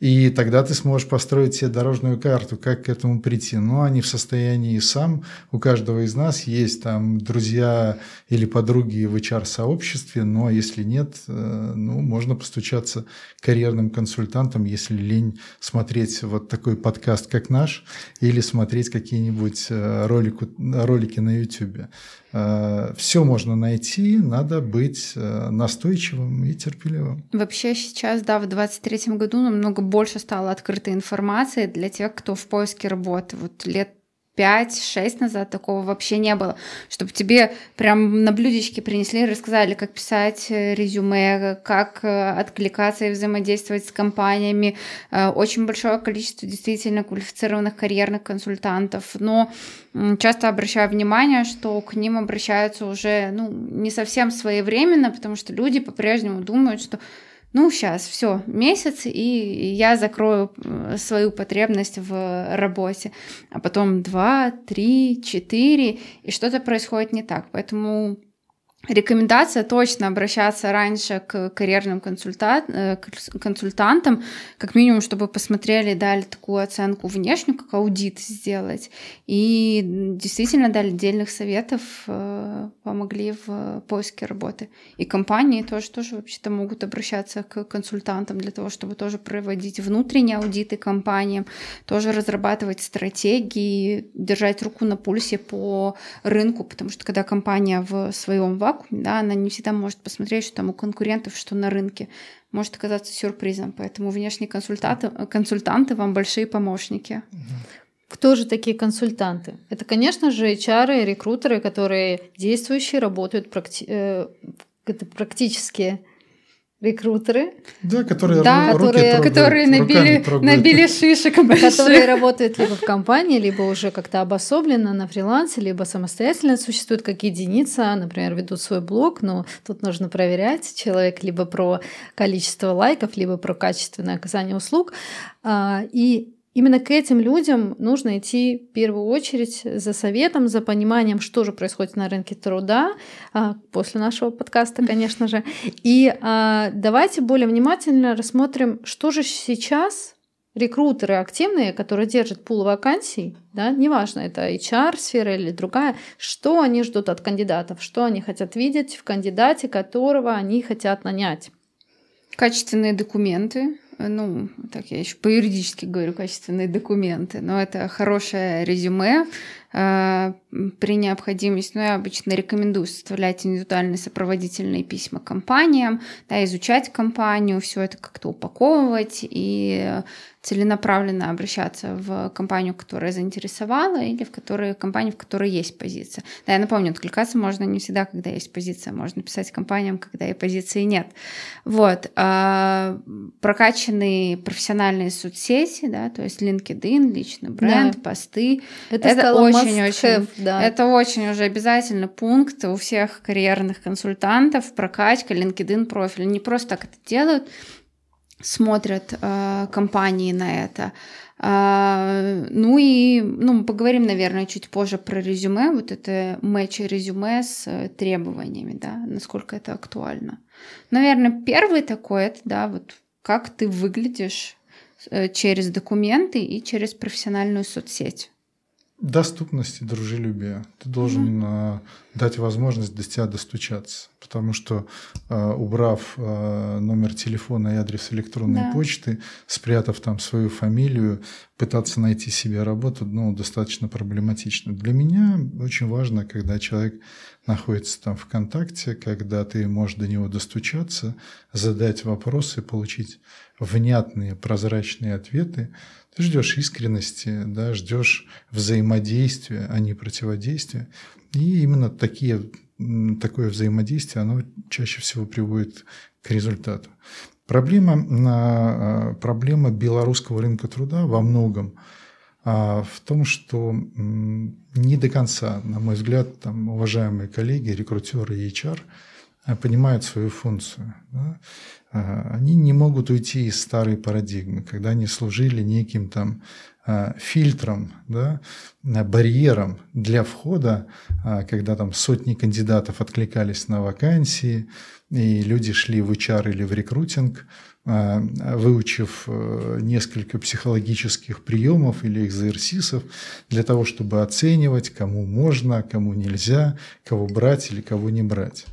и тогда ты сможешь построить себе дорожную карту, как к этому прийти. Но они в состоянии сам, у каждого из нас есть там друзья или подруги в HR-сообществе, но если нет, э, ну, можно постучаться карьерным консультантам, если лень смотреть вот такой подкаст, как наш, или смотреть какие-нибудь э, ролики, ролики на YouTube. Э, Все можно найти, надо быть э, настойчивым и терпеливым. Вообще сейчас, да, в 23 году намного больше стало открытой информации для тех, кто в поиске работы. Вот лет 5-6 назад такого вообще не было, чтобы тебе прям на блюдечке принесли и рассказали, как писать э, резюме, как э, откликаться и взаимодействовать с компаниями. Э, очень большое количество действительно квалифицированных карьерных консультантов, но часто обращаю внимание, что к ним обращаются уже ну, не совсем своевременно, потому что люди по-прежнему думают, что ну, сейчас все, месяц, и я закрою э, свою потребность в работе. А потом два, три, четыре, и что-то происходит не так. Поэтому Рекомендация точно обращаться раньше к карьерным консультат, э, консультантам, как минимум, чтобы посмотрели, дали такую оценку внешнюю, как аудит сделать, и действительно дали отдельных советов, э, помогли в поиске работы. И компании тоже, тоже вообще-то могут обращаться к консультантам для того, чтобы тоже проводить внутренние аудиты компаниям, тоже разрабатывать стратегии, держать руку на пульсе по рынку, потому что когда компания в своем вакууме, да, она не всегда может посмотреть, что там у конкурентов, что на рынке. Может оказаться сюрпризом. Поэтому внешние консультанты, консультанты вам большие помощники. Кто же такие консультанты? Это, конечно же, HR рекрутеры, которые действующие, работают практи- э, практически рекрутеры. Да, которые, да, руки которые, трогают, которые набили, набили шишек [laughs] больших. Которые работают либо в компании, либо уже как-то обособленно на фрилансе, либо самостоятельно существуют как единица, например, ведут свой блог, но тут нужно проверять человек либо про количество лайков, либо про качественное оказание услуг. А, и Именно к этим людям нужно идти в первую очередь за советом, за пониманием, что же происходит на рынке труда, а, после нашего подкаста, конечно же. И а, давайте более внимательно рассмотрим, что же сейчас рекрутеры активные, которые держат пул вакансий, да, неважно, это HR-сфера или другая, что они ждут от кандидатов, что они хотят видеть в кандидате, которого они хотят нанять. Качественные документы, ну, так я еще по-юридически говорю, качественные документы, но это хорошее резюме, э, при необходимости, но я обычно рекомендую составлять индивидуальные сопроводительные письма компаниям, да, изучать компанию, все это как-то упаковывать и целенаправленно обращаться в компанию, которая заинтересовала, или в которой, компанию, в которой есть позиция. Да, я напомню, откликаться можно не всегда, когда есть позиция, можно писать компаниям, когда и позиции нет. Вот. А, прокачанные профессиональные соцсети, да, то есть LinkedIn, личный бренд, да. посты. Это, это очень-очень, да. это очень уже обязательный пункт у всех карьерных консультантов, прокачка LinkedIn профиля. Не просто так это делают, смотрят э, компании на это. Э, ну и ну, мы поговорим, наверное, чуть позже про резюме, вот это матч резюме с э, требованиями, да, насколько это актуально. Наверное, первый такой, это, да, вот как ты выглядишь э, через документы и через профессиональную соцсеть. Доступность и дружелюбие. Ты должен mm-hmm дать возможность до тебя достучаться. Потому что, э, убрав э, номер телефона и адрес электронной да. почты, спрятав там свою фамилию, пытаться найти себе работу, ну, достаточно проблематично. Для меня очень важно, когда человек находится там в контакте, когда ты можешь до него достучаться, задать вопросы, получить внятные, прозрачные ответы. Ты ждешь искренности, да, ждешь взаимодействия, а не противодействия. И именно такие, такое взаимодействие, оно чаще всего приводит к результату. Проблема, а, проблема белорусского рынка труда во многом а, в том, что не до конца, на мой взгляд, там, уважаемые коллеги, рекрутеры и HR а, понимают свою функцию. Да? Они не могут уйти из старой парадигмы, когда они служили неким там Э, фильтром, да, э, барьером для входа, э, когда там сотни кандидатов откликались на вакансии, и люди шли в HR или в рекрутинг, выучив несколько психологических приемов или экзерсисов для того, чтобы оценивать, кому можно, кому нельзя, кого брать или кого не брать.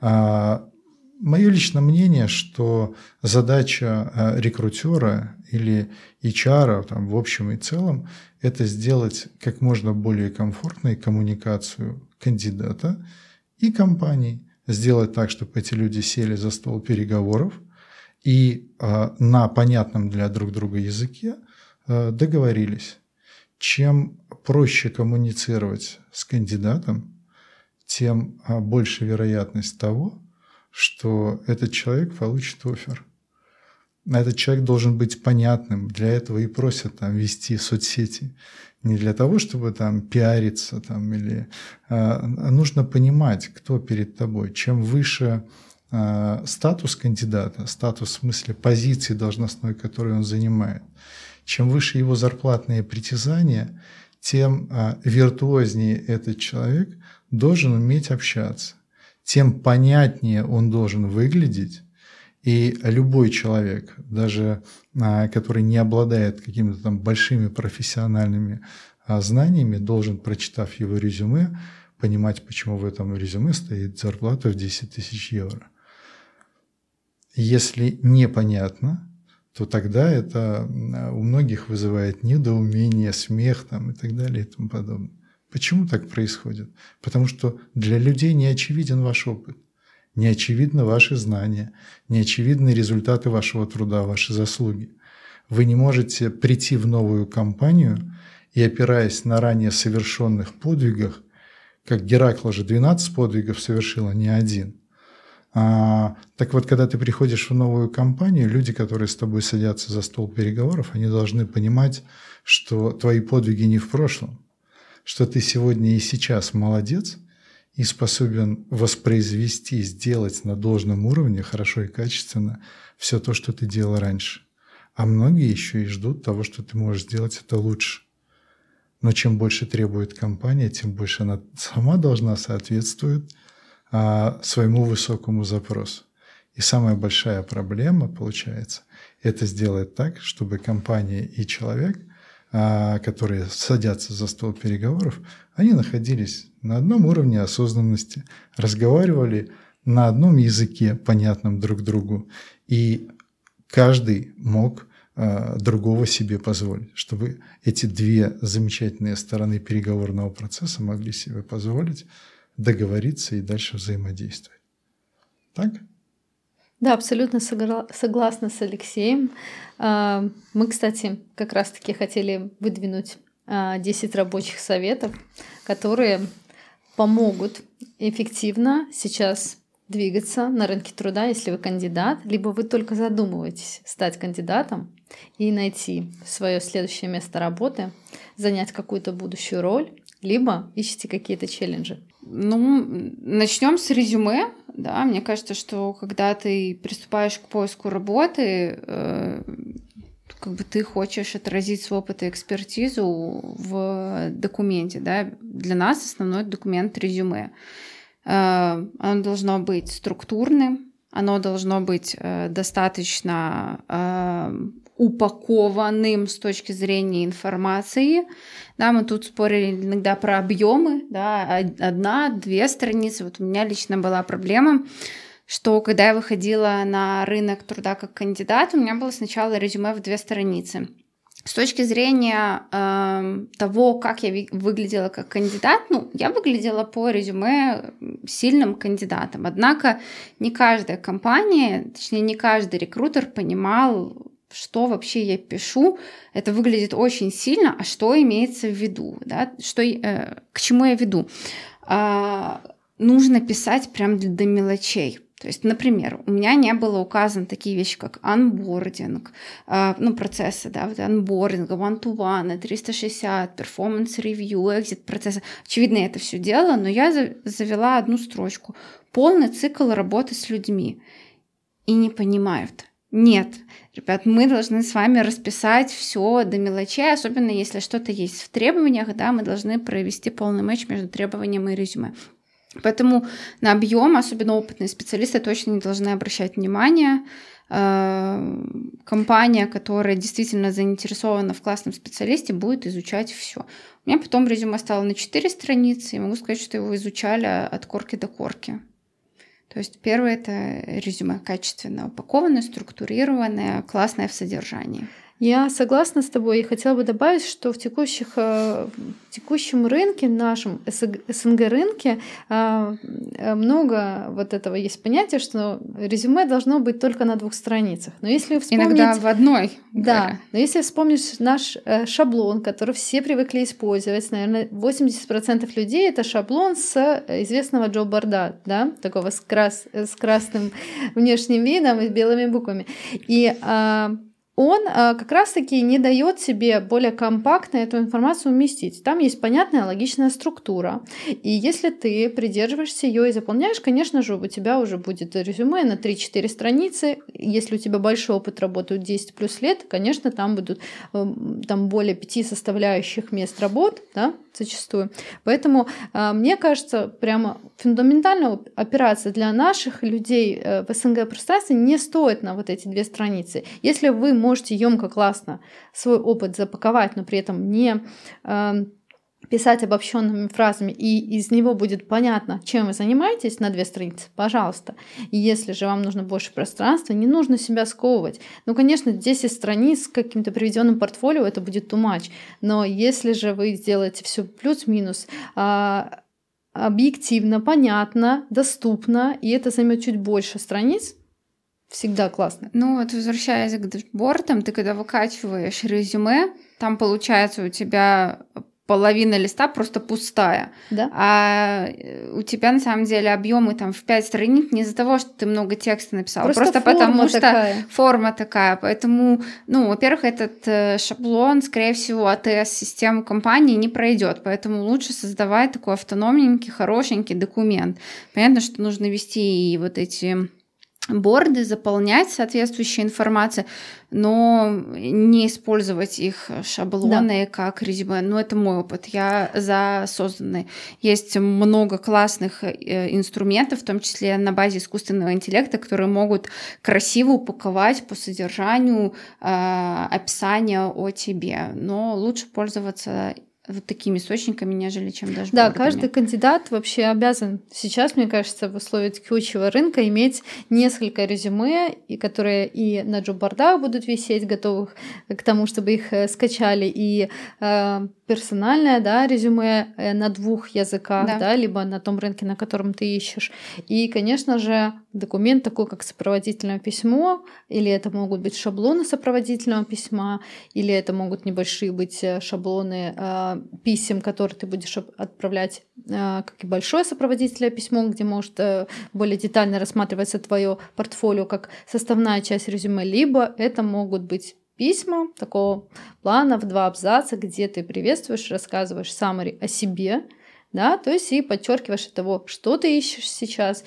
А Мое личное мнение, что задача э, рекрутера или HR там, в общем и целом – это сделать как можно более комфортной коммуникацию кандидата и компании. Сделать так, чтобы эти люди сели за стол переговоров и э, на понятном для друг друга языке э, договорились. Чем проще коммуницировать с кандидатом, тем больше вероятность того, что этот человек получит офер. Этот человек должен быть понятным. Для этого и просят там вести соцсети. Не для того, чтобы там пиариться там, или а, нужно понимать, кто перед тобой. Чем выше а, статус кандидата, статус в смысле позиции должностной, которую он занимает, чем выше его зарплатные притязания, тем а, виртуознее этот человек должен уметь общаться тем понятнее он должен выглядеть. И любой человек, даже а, который не обладает какими-то там большими профессиональными а, знаниями, должен, прочитав его резюме, понимать, почему в этом резюме стоит зарплата в 10 тысяч евро. Если непонятно, то тогда это у многих вызывает недоумение, смех там, и так далее и тому подобное. Почему так происходит? Потому что для людей не очевиден ваш опыт, не очевидны ваши знания, не очевидны результаты вашего труда, ваши заслуги. Вы не можете прийти в новую компанию и, опираясь на ранее совершенных подвигах, как Геракл же 12 подвигов совершил, а не один. А, так вот, когда ты приходишь в новую компанию, люди, которые с тобой садятся за стол переговоров, они должны понимать, что твои подвиги не в прошлом, что ты сегодня и сейчас молодец и способен воспроизвести, сделать на должном уровне хорошо и качественно все то, что ты делал раньше. А многие еще и ждут того, что ты можешь сделать это лучше. Но чем больше требует компания, тем больше она сама должна соответствовать а, своему высокому запросу. И самая большая проблема, получается, это сделать так, чтобы компания и человек которые садятся за стол переговоров, они находились на одном уровне осознанности, разговаривали на одном языке, понятном друг другу, и каждый мог а, другого себе позволить, чтобы эти две замечательные стороны переговорного процесса могли себе позволить договориться и дальше взаимодействовать. Так? Да, абсолютно согласна с Алексеем. Мы, кстати, как раз-таки хотели выдвинуть 10 а, рабочих советов, которые помогут эффективно сейчас двигаться на рынке труда, если вы кандидат, либо вы только задумываетесь стать кандидатом и найти свое следующее место работы, занять какую-то будущую роль, либо ищете какие-то челленджи. Ну, начнем с резюме. Да, мне кажется, что когда ты приступаешь к поиску работы, э, как бы ты хочешь отразить свой опыт и экспертизу в документе, да. Для нас основной документ резюме. Э, оно должно быть структурным, оно должно быть э, достаточно э, упакованным с точки зрения информации. Да, мы тут спорили иногда про объемы, да, одна, две страницы. Вот у меня лично была проблема, что когда я выходила на рынок труда как кандидат, у меня было сначала резюме в две страницы. С точки зрения э, того, как я выглядела как кандидат, ну, я выглядела по резюме сильным кандидатом. Однако не каждая компания, точнее, не каждый рекрутер понимал, что вообще я пишу. Это выглядит очень сильно, а что имеется в виду, да? что, э, к чему я веду. Э, нужно писать прям до мелочей. То есть, например, у меня не было указаны такие вещи, как анбординг, э, ну, процессы, да, вот анбординга, one-to-one, 360, performance review, exit процессы. Очевидно, я это все делала, но я завела одну строчку. Полный цикл работы с людьми. И не понимают. Нет, ребят, мы должны с вами расписать все до мелочей, особенно если что-то есть в требованиях, да, мы должны провести полный матч между требованием и резюме. Поэтому на объем, особенно опытные специалисты, точно не должны обращать внимание. Э, компания, которая действительно заинтересована в классном специалисте, будет изучать все. У меня потом резюме стало на 4 страницы, и могу сказать, что его изучали от корки до корки. То есть первое это резюме качественно упакованное, структурированное, классное в содержании. Я согласна с тобой и хотела бы добавить, что в, текущих, э, в текущем рынке, в нашем СНГ рынке, э, э, много вот этого есть понятия, что резюме должно быть только на двух страницах. Но если вспомнить... Иногда в одной. Да, но если вспомнить наш шаблон, который все привыкли использовать, наверное, 80% людей это шаблон с известного Джо Барда, да, такого с, крас, с красным внешним видом и белыми буквами. И а, он э, как раз-таки не дает себе более компактно эту информацию уместить. Там есть понятная логичная структура. И если ты придерживаешься ее и заполняешь, конечно же, у тебя уже будет резюме на 3-4 страницы. Если у тебя большой опыт работы 10 плюс лет, конечно, там будут э, там более 5 составляющих мест работ, да, зачастую. Поэтому э, мне кажется, прямо фундаментальная операция для наших людей э, в СНГ пространстве не стоит на вот эти две страницы. Если вы можете емко, классно свой опыт запаковать, но при этом не э, писать обобщенными фразами, и из него будет понятно, чем вы занимаетесь на две страницы, пожалуйста. И если же вам нужно больше пространства, не нужно себя сковывать. Ну, конечно, 10 страниц с каким-то приведенным портфолио, это будет too much. Но если же вы сделаете все плюс-минус, а, объективно, понятно, доступно, и это займет чуть больше страниц, всегда классно. Ну вот возвращаясь к дашбордам, ты когда выкачиваешь резюме, там получается у тебя половина листа просто пустая. Да. А э, у тебя на самом деле объемы там в 5 страниц не из-за того, что ты много текста написала, просто, просто потому такая. что форма такая. Поэтому, ну, во-первых, этот э, шаблон, скорее всего, АТС-систему компании не пройдет. Поэтому лучше создавать такой автономненький, хорошенький документ. Понятно, что нужно вести и вот эти борды, заполнять соответствующей информацией, но не использовать их шаблоны да. как резюме. Ну, это мой опыт. Я за созданный. Есть много классных э, инструментов, в том числе на базе искусственного интеллекта, которые могут красиво упаковать по содержанию э, описания о тебе. Но лучше пользоваться вот такими источниками, нежели чем даже Да, каждый кандидат вообще обязан сейчас, мне кажется, в условиях текущего рынка иметь несколько резюме, и которые и на джоббордах будут висеть, готовых к тому, чтобы их э, скачали, и э, персональное, да, резюме э, на двух языках, да. да, либо на том рынке, на котором ты ищешь. И, конечно же, документ такой, как сопроводительное письмо, или это могут быть шаблоны сопроводительного письма, или это могут небольшие быть э, шаблоны э, писем, которые ты будешь отправлять, э, как и большое сопроводительное письмо, где может э, более детально рассматриваться твое портфолио как составная часть резюме, либо это могут быть письма такого плана в два абзаца, где ты приветствуешь, рассказываешь summary о себе, да, то есть и подчеркиваешь того, что ты ищешь сейчас,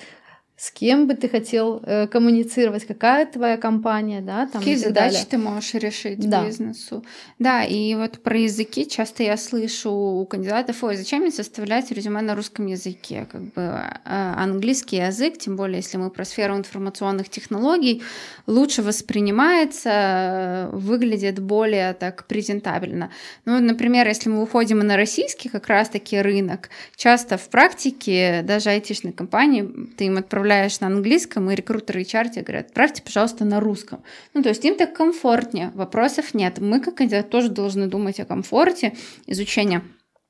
с кем бы ты хотел э, коммуницировать, какая твоя компания, да, там Какие задачи далее. ты можешь решить да. бизнесу. Да, и вот про языки часто я слышу у кандидатов, ой, зачем мне составлять резюме на русском языке? Как бы э, английский язык, тем более если мы про сферу информационных технологий, лучше воспринимается, выглядит более так презентабельно. Ну, например, если мы выходим на российский как раз-таки рынок, часто в практике даже айтишные компании, ты им отправляешь отправляешь на английском, и рекрутеры HR тебе говорят, отправьте, пожалуйста, на русском. Ну, то есть им так комфортнее, вопросов нет. Мы, как кандидат, тоже должны думать о комфорте изучения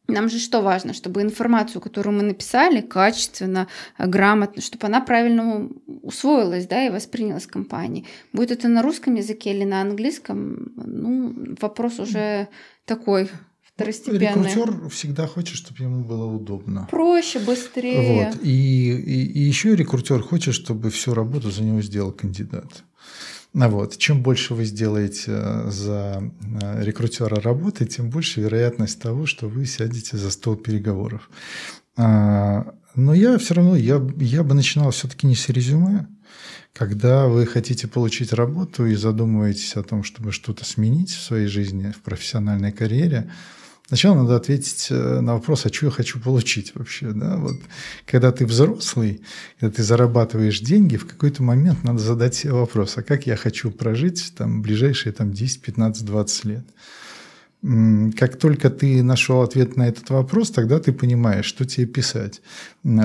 нам же что важно, чтобы информацию, которую мы написали, качественно, грамотно, чтобы она правильно усвоилась, да, и воспринялась компанией. Будет это на русском языке или на английском, ну, вопрос уже такой второстепенные. Рекрутер всегда хочет, чтобы ему было удобно. Проще, быстрее. Вот. И, и, и еще рекрутер хочет, чтобы всю работу за него сделал кандидат. Ну вот. Чем больше вы сделаете э, за э, рекрутера работы, тем больше вероятность того, что вы сядете за стол переговоров. А, но я все равно, я, я бы начинал все-таки не с резюме, когда вы хотите получить работу и задумываетесь о том, чтобы что-то сменить в своей жизни, в профессиональной карьере, Сначала надо ответить э, на вопрос, а что я хочу получить вообще. Да? Вот, когда ты взрослый, когда ты зарабатываешь деньги, в какой-то момент надо задать себе вопрос, а как я хочу прожить там, ближайшие там, 10, 15, 20 лет. Как только ты нашел ответ на этот вопрос, тогда ты понимаешь, что тебе писать.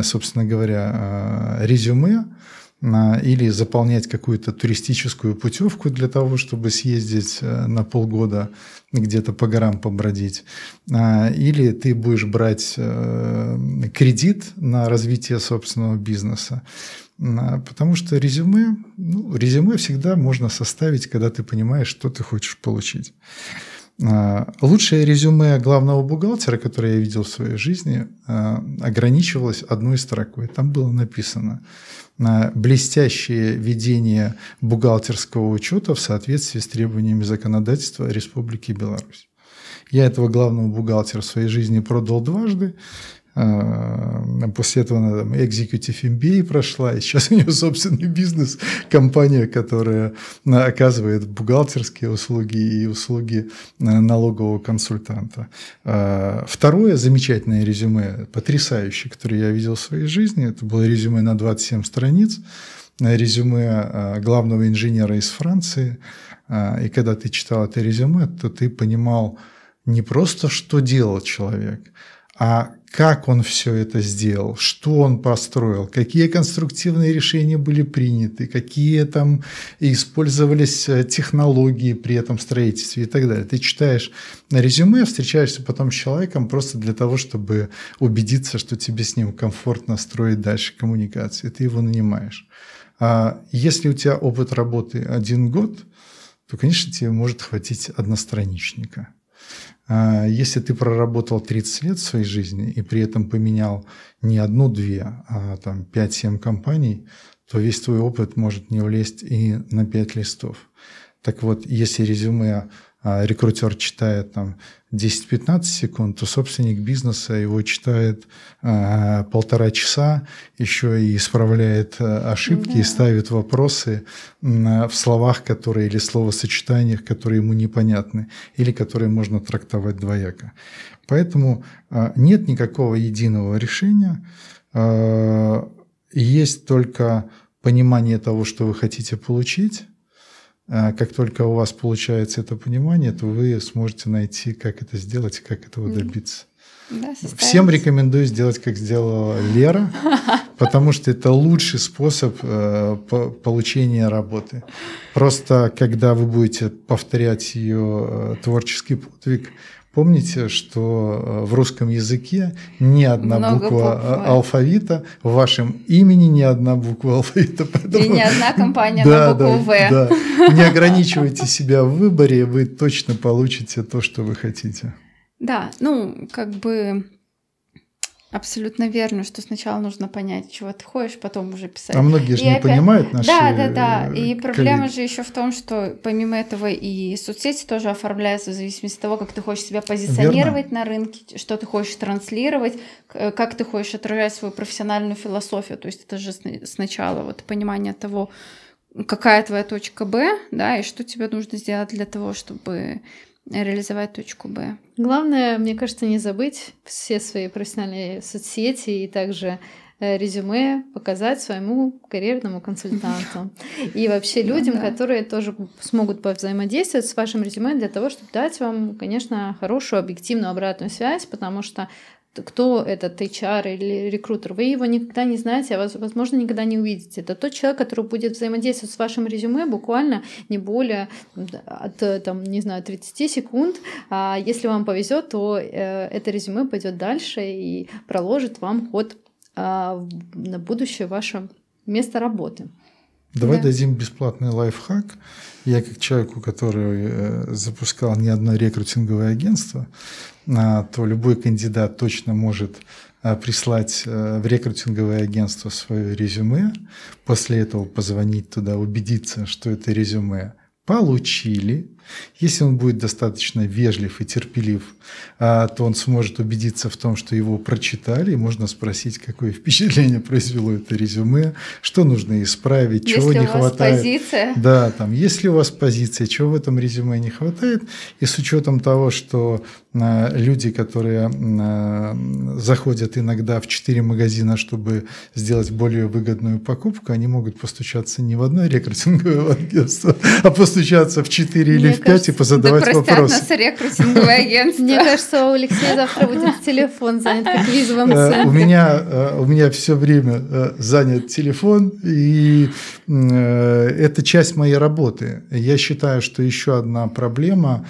Собственно говоря, а, резюме – или заполнять какую-то туристическую путевку для того, чтобы съездить э, на полгода где-то по горам побродить, а, или ты будешь брать э, кредит на развитие собственного бизнеса. А, потому что резюме, ну, резюме всегда можно составить, когда ты понимаешь, что ты хочешь получить. А, лучшее резюме главного бухгалтера, которое я видел в своей жизни, ограничивалось одной строкой. Там было написано – на блестящее ведение бухгалтерского учета в соответствии с требованиями законодательства Республики Беларусь. Я этого главного бухгалтера в своей жизни продал дважды. А, после этого она там Executive MBA прошла, и сейчас у нее собственный бизнес, компания, которая а, оказывает бухгалтерские услуги и услуги а, налогового консультанта. Второе замечательное резюме, потрясающее, которое я видел в своей жизни, это было резюме на 27 страниц, резюме главного инженера из Франции. И когда ты читал это резюме, то ты понимал не просто, что делал человек, а как он все это сделал, что он построил, какие конструктивные решения были приняты, какие там использовались э, технологии при этом строительстве и так далее. Ты читаешь резюме, встречаешься потом с человеком просто для того, чтобы убедиться, что тебе с ним комфортно строить дальше коммуникации. Ты его нанимаешь. А если у тебя опыт работы один год, то, конечно, тебе может хватить одностраничника – если ты проработал 30 лет своей жизни и при этом поменял не одну-две, а там 5-7 компаний, то весь твой опыт может не влезть и на 5 листов. Так вот, если резюме а рекрутер читает там 10-15 секунд, то собственник бизнеса его читает а, полтора часа, еще и исправляет а, ошибки да. и ставит вопросы а, в словах, которые или словосочетаниях, которые ему непонятны, или которые можно трактовать двояко. Поэтому а, нет никакого единого решения, а, есть только понимание того, что вы хотите получить, как только у вас получается это понимание, то вы сможете найти, как это сделать и как этого добиться. Да, Всем рекомендую сделать, как сделала Лера, [laughs] потому что это лучший способ э, получения работы. Просто когда вы будете повторять ее э, творческий подвиг, Помните, что э, в русском языке ни одна Много буква букв. алфавита, в вашем имени ни одна буква алфавита. Поэтому... [laughs] И ни одна компания да, на букву В. Да. Не ограничивайте себя в выборе, вы точно получите то, что вы хотите. Да, ну, как бы Абсолютно верно, что сначала нужно понять, чего ты хочешь, потом уже писать. А многие же и не опять... понимают наши Да, да, да. И коллеги. проблема же еще в том, что помимо этого и соцсети тоже оформляются в зависимости от того, как ты хочешь себя позиционировать Верно. на рынке, что ты хочешь транслировать, как ты хочешь отражать свою профессиональную философию. То есть это же сначала вот понимание того, какая твоя точка Б, да, и что тебе нужно сделать для того, чтобы реализовать точку Б. Главное, мне кажется, не забыть все свои профессиональные соцсети и также э, резюме показать своему карьерному консультанту. [laughs] И вообще людям, ну, да. которые тоже смогут взаимодействовать с вашим резюме для того, чтобы дать вам, конечно, хорошую объективную обратную связь, потому что кто этот HR или рекрутер, вы его никогда не знаете, а возможно, никогда не увидите. Это тот человек, который будет взаимодействовать с вашим резюме буквально не более от, там, не знаю, 30 секунд. А если вам повезет, то э, это резюме пойдет дальше и проложит вам ход а, на будущее ваше место работы. Давай да. дадим бесплатный лайфхак. Я как человеку, который э, запускал не одно рекрутинговое агентство, а, то любой кандидат точно может а, прислать э, в рекрутинговое агентство свое резюме, после этого позвонить туда, убедиться, что это резюме получили, если он будет достаточно вежлив и терпелив, а, то он сможет убедиться в том, что его прочитали, и можно спросить, какое [laughs] впечатление произвело это резюме, что нужно исправить, если чего не хватает. Позиция. Да, там, если у вас позиция, чего в этом резюме не хватает, и с учетом того, что а, люди, которые а, заходят иногда в четыре магазина, чтобы сделать более выгодную покупку, они могут постучаться не в одно рекрутинговое [laughs] агентство, а постучаться в четыре или в пять и позадавать да вопросы. нас рекрутинговое [laughs] агентство. Мне кажется, у Алексея завтра будет телефон занят, как в визовом э, У меня, э, у меня все время э, занят телефон, и это часть моей работы. Я считаю, что еще одна проблема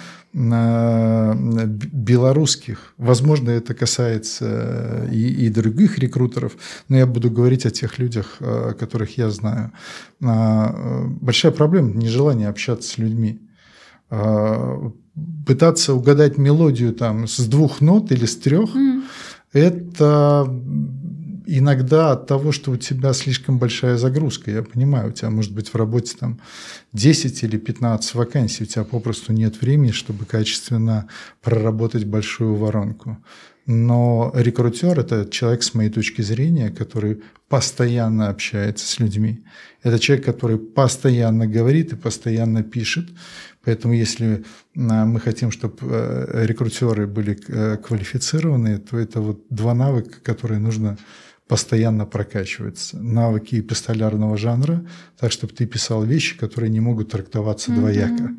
белорусских. Возможно, это касается и, и других рекрутеров, но я буду говорить о тех людях, которых я знаю. Большая проблема – нежелание общаться с людьми. А, пытаться угадать мелодию там с двух нот или с трех, mm. это иногда от того, что у тебя слишком большая загрузка. Я понимаю, у тебя может быть в работе там 10 или 15 вакансий, у тебя попросту нет времени, чтобы качественно проработать большую воронку. Но рекрутер – это человек, с моей точки зрения, который постоянно общается с людьми. Это человек, который постоянно говорит и постоянно пишет. Поэтому если а, мы хотим, чтобы э, рекрутеры были э, квалифицированы, то это вот два навыка, которые нужно постоянно прокачивать. Навыки эпистолярного жанра, так, чтобы ты писал вещи, которые не могут трактоваться mm-hmm. двояко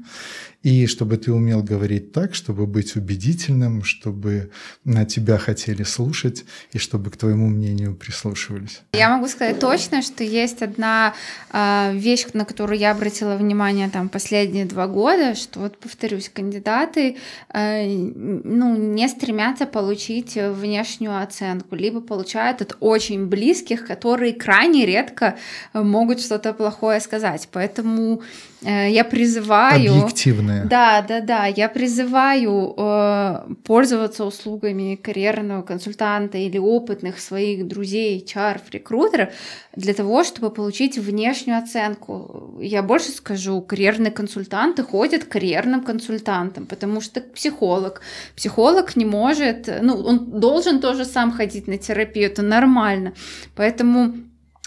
и чтобы ты умел говорить так, чтобы быть убедительным, чтобы на тебя хотели слушать и чтобы к твоему мнению прислушивались. Я могу сказать точно, что есть одна э, вещь, на которую я обратила внимание там последние два года, что вот повторюсь, кандидаты э, ну не стремятся получить внешнюю оценку, либо получают от очень близких, которые крайне редко могут что-то плохое сказать, поэтому я призываю... Объективные. Да, да, да. Я призываю э, пользоваться услугами карьерного консультанта или опытных своих друзей, чаров, рекрутеров для того, чтобы получить внешнюю оценку. Я больше скажу, карьерные консультанты ходят к карьерным консультантам, потому что психолог. Психолог не может, ну, он должен тоже сам ходить на терапию, это нормально. Поэтому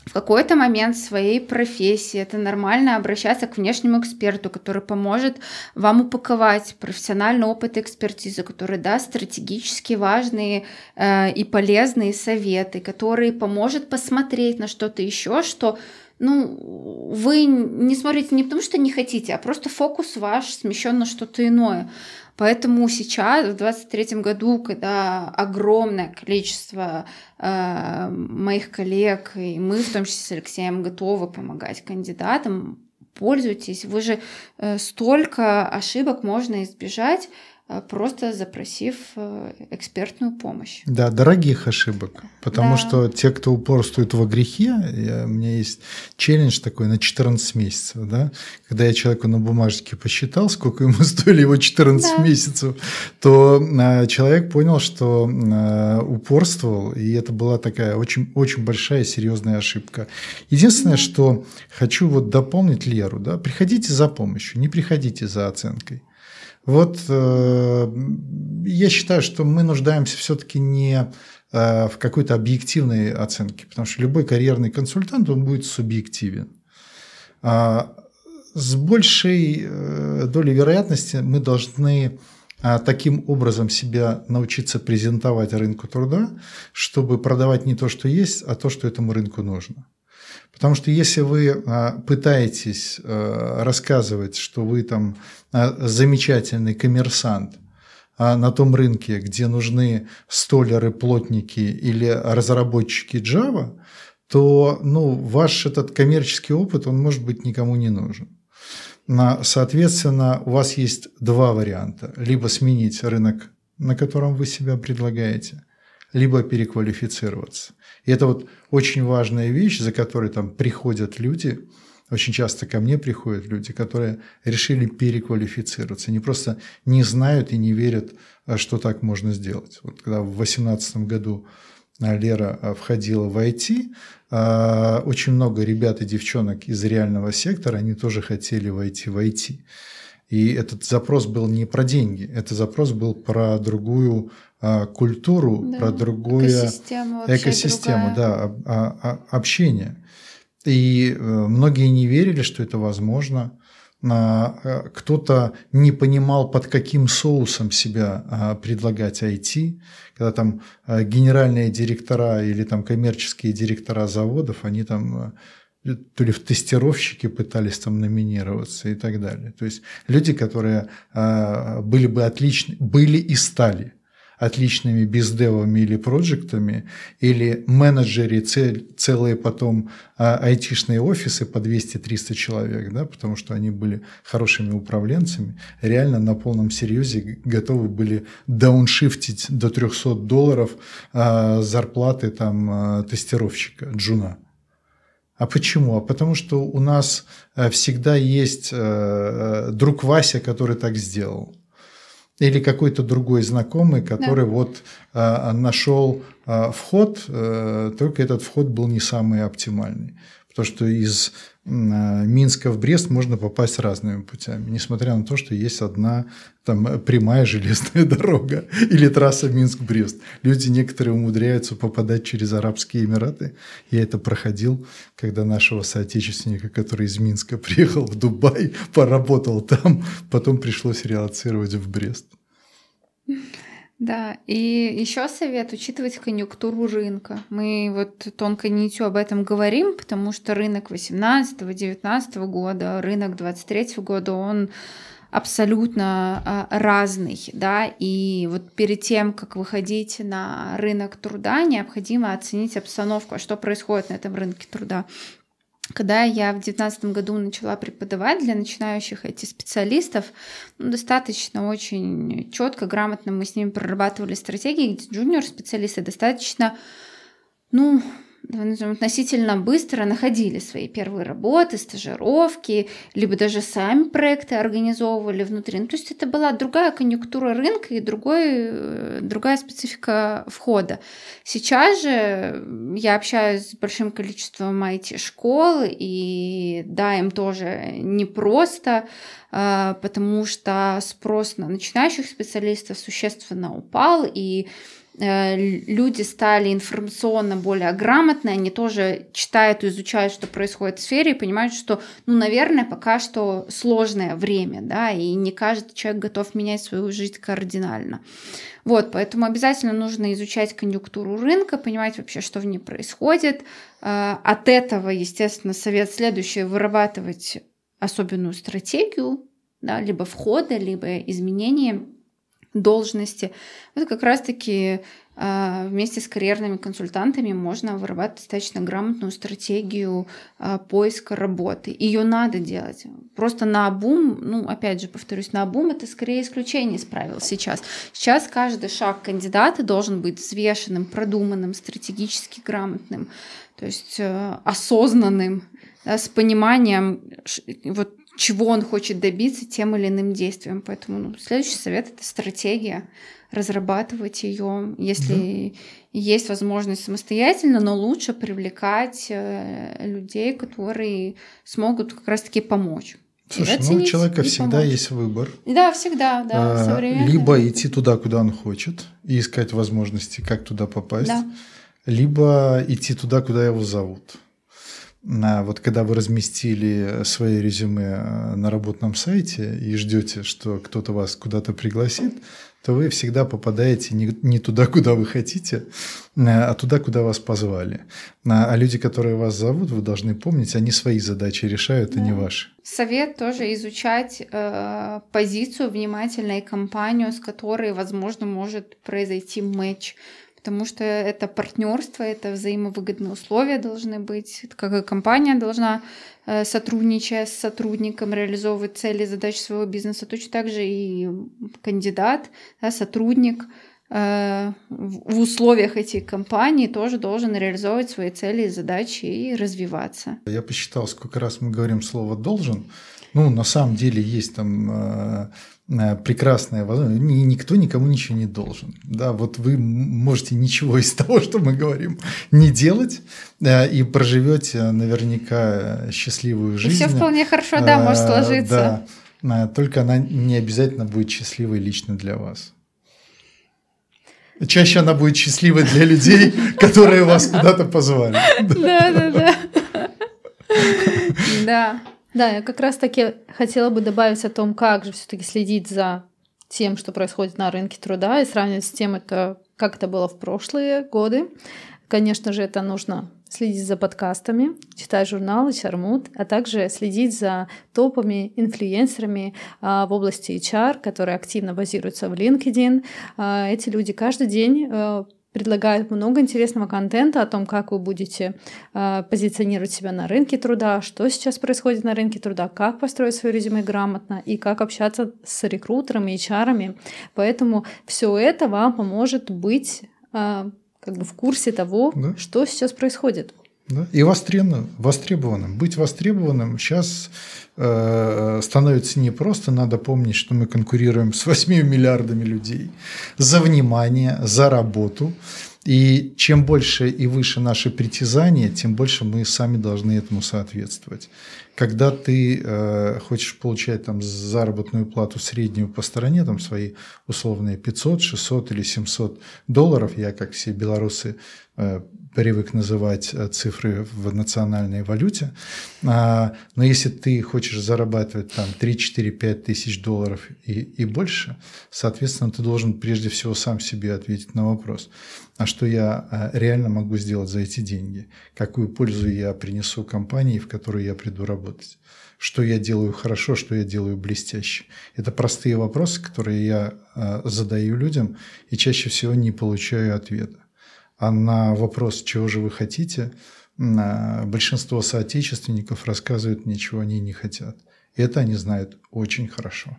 в какой-то момент своей профессии это нормально обращаться к внешнему эксперту, который поможет вам упаковать профессиональный опыт и экспертизу, который даст стратегически важные э, и полезные советы, который поможет посмотреть на что-то еще, что ну, вы не смотрите не потому, что не хотите, а просто фокус ваш смещен на что-то иное. Поэтому сейчас, в 2023 году, когда огромное количество э, моих коллег, и мы в том числе с Алексеем готовы помогать кандидатам, пользуйтесь. Вы же э, столько ошибок можно избежать, просто запросив э, экспертную помощь. Да, дорогих ошибок. Потому да. что те, кто упорствует во грехе, я, у меня есть челлендж такой на 14 месяцев. Да? Когда я человеку на бумажке посчитал, сколько ему [laughs] стоили его 14 да. месяцев, то а, человек понял, что а, упорствовал, и это была такая очень, очень большая серьезная ошибка. Единственное, да. что хочу вот дополнить Леру, да, приходите за помощью, не приходите за оценкой. Вот э, я считаю, что мы нуждаемся все-таки не э, в какой-то объективной оценке, потому что любой карьерный консультант, он будет субъективен. А с большей э, долей вероятности мы должны а, таким образом себя научиться презентовать рынку труда, чтобы продавать не то, что есть, а то, что этому рынку нужно. Потому что если вы а, пытаетесь а, рассказывать, что вы там а, замечательный коммерсант на том рынке, где нужны столеры, плотники или разработчики Java, то ну, ваш этот коммерческий опыт, он может быть никому не нужен. Соответственно, у вас есть два варианта. Либо сменить рынок, на котором вы себя предлагаете, либо переквалифицироваться. И это вот очень важная вещь, за которой там приходят люди, очень часто ко мне приходят люди, которые решили переквалифицироваться, они просто не знают и не верят, а, что так можно сделать. Вот когда в 2018 году а, Лера а, входила в IT, очень много ребят и девчонок из реального сектора, они тоже хотели войти в IT. И этот запрос был не про деньги, этот запрос был про другую а, культуру, да, про другую экосистему, экосистему да, а, а, общение. И э, многие не верили, что это возможно. Э, кто-то не понимал, под каким соусом себя предлагать IT, когда там генеральные директора или там коммерческие директора заводов, они там то ли в тестировщики пытались там номинироваться и так далее. То есть люди, которые были бы отличны, были и стали отличными бездевами или проектами, или менеджеры, целые потом а, айтишные офисы по 200-300 человек, да, потому что они были хорошими управленцами, реально на полном серьезе готовы были дауншифтить до 300 долларов а, зарплаты там а, тестировщика, джуна. А почему? А потому что у нас а, всегда есть а, друг Вася, который так сделал или какой-то другой знакомый, который да. вот нашел вход, только этот вход был не самый оптимальный. Потому что из Минска в Брест можно попасть разными путями, несмотря на то, что есть одна там, прямая [laughs] железная дорога или трасса Минск-Брест. Люди некоторые умудряются попадать через Арабские Эмираты. Я это проходил, когда нашего соотечественника, который из Минска [laughs] приехал в Дубай, поработал там, потом пришлось релацировать в Брест. Да, и еще совет учитывать конъюнктуру рынка. Мы вот тонко нитью об этом говорим, потому что рынок 18-19 года, рынок 23 года, он абсолютно а, разный, да, и вот перед тем, как выходить на рынок труда, необходимо оценить обстановку, а что происходит на этом рынке труда. Когда я в 2019 году начала преподавать для начинающих этих специалистов, ну, достаточно очень четко, грамотно мы с ними прорабатывали стратегии, где джуниор-специалисты достаточно, ну, относительно быстро находили свои первые работы, стажировки, либо даже сами проекты организовывали внутри. Ну, то есть это была другая конъюнктура рынка и другой, э, другая специфика входа. Сейчас же я общаюсь с большим количеством IT-школ, и да, им тоже непросто, э, потому что спрос на начинающих специалистов существенно упал, и люди стали информационно более грамотные, они тоже читают и изучают, что происходит в сфере, и понимают, что, ну, наверное, пока что сложное время, да, и не каждый человек готов менять свою жизнь кардинально. Вот, поэтому обязательно нужно изучать конъюнктуру рынка, понимать вообще, что в ней происходит. Э, от этого, естественно, совет следующий – вырабатывать особенную стратегию, да, либо входа, либо изменения должности. Вот как раз-таки а, вместе с карьерными консультантами можно вырабатывать достаточно грамотную стратегию а, поиска работы. Ее надо делать. Просто на обум, ну, опять же, повторюсь, на обум это скорее исключение из правил сейчас. Сейчас каждый шаг кандидата должен быть взвешенным, продуманным, стратегически грамотным, то есть э, осознанным, да, с пониманием, вот чего он хочет добиться тем или иным действием. Поэтому ну, следующий совет это стратегия разрабатывать ее, если да. есть возможность самостоятельно, но лучше привлекать э, людей, которые смогут как раз-таки помочь. Слушай, ну у человека всегда помочь. есть выбор. Да, всегда, да. А, либо идти туда, куда он хочет, и искать возможности, как туда попасть, да. либо идти туда, куда его зовут. Вот когда вы разместили свои резюме э, на работном сайте и ждете, что кто-то вас куда-то пригласит, то вы всегда попадаете не, не туда, [laughs] куда вы хотите, э, а туда, куда вас позвали. А, а люди, которые вас зовут, вы должны помнить, они свои задачи решают, да. а не ваши. Совет тоже изучать э, позицию внимательно и компанию, с которой, возможно, может произойти матч потому что это партнерство, это взаимовыгодные условия должны быть, как и компания должна э, сотрудничая с сотрудником, реализовывать цели, задачи своего бизнеса, точно так же и кандидат, да, сотрудник э, в условиях этих компаний тоже должен реализовывать свои цели и задачи и развиваться. Я посчитал, сколько раз мы говорим слово «должен», ну, на самом деле есть там э, прекрасная возможность. Никто никому ничего не должен. Да, вот вы можете ничего из [laughs] того, что мы говорим, не делать э, и проживете наверняка счастливую жизнь. И все вполне хорошо, да, может э, сложиться. Да, только она не обязательно будет счастливой лично для вас. Чаще она будет счастливой для людей, [laughs] которые вас куда-то позвали. Да, да, да. Да. Да, я как раз-таки хотела бы добавить о том, как же все-таки следить за тем, что происходит на рынке труда, и сравнивать с тем, это, как это было в прошлые годы. Конечно же, это нужно следить за подкастами, читать журналы Чармут, а также следить за топами, инфлюенсерами а, в области HR, которые активно базируются в LinkedIn. А, эти люди каждый день предлагают много интересного контента о том, как вы будете э, позиционировать себя на рынке труда, что сейчас происходит на рынке труда, как построить свое резюме грамотно и как общаться с рекрутерами, HR. Поэтому все это вам поможет быть э, как бы в курсе того, да. что сейчас происходит. Да? И востребованным, востребованным. Быть востребованным сейчас э, становится непросто. Надо помнить, что мы конкурируем с 8 миллиардами людей за внимание, за работу. И чем больше и выше наши притязания, тем больше мы сами должны этому соответствовать. Когда ты э, хочешь получать там заработную плату среднюю по стороне, там свои условные 500, 600 или 700 долларов, я как все белорусы э, привык называть э, цифры в национальной валюте. А, но если ты хочешь зарабатывать там 3, 4, 5 тысяч долларов и, и больше, соответственно, ты должен прежде всего сам себе ответить на вопрос, а что я э, реально могу сделать за эти деньги? Какую пользу я принесу компании, в которую я приду работать? Что я делаю хорошо, что я делаю блестяще? Это простые вопросы, которые я э, задаю людям и чаще всего не получаю ответа. А на вопрос, чего же вы хотите, большинство соотечественников рассказывают мне, чего они не хотят. И это они знают очень хорошо.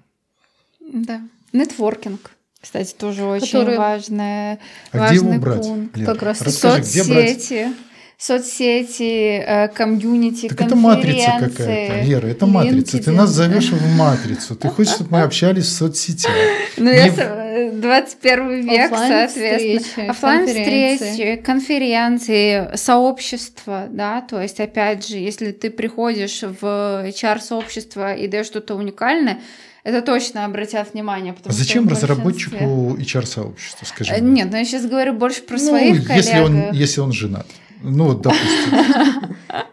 Да. Нетворкинг. Кстати, тоже очень Который... важный, а важный где его брать? пункт. Лер, как раз расскажи, соцсети. Где брать? Соцсети, э, комьюнити, так это матрица какая-то, Лера, это матрица. Ты нас зовешь в матрицу. Ты хочешь, чтобы мы общались в соцсетях. Ну, я 21 век, соответственно. Оффлайн встречи, конференции, сообщества, да, то есть, опять же, если ты приходишь в HR-сообщество и даешь что-то уникальное, это точно обратят внимание. А зачем разработчику HR-сообщества, скажи? Нет, ну я сейчас говорю больше про ну, своих коллег. Если он, если он женат. Ну, вот, допустим. [laughs]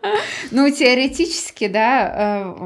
Ну, теоретически, да, э,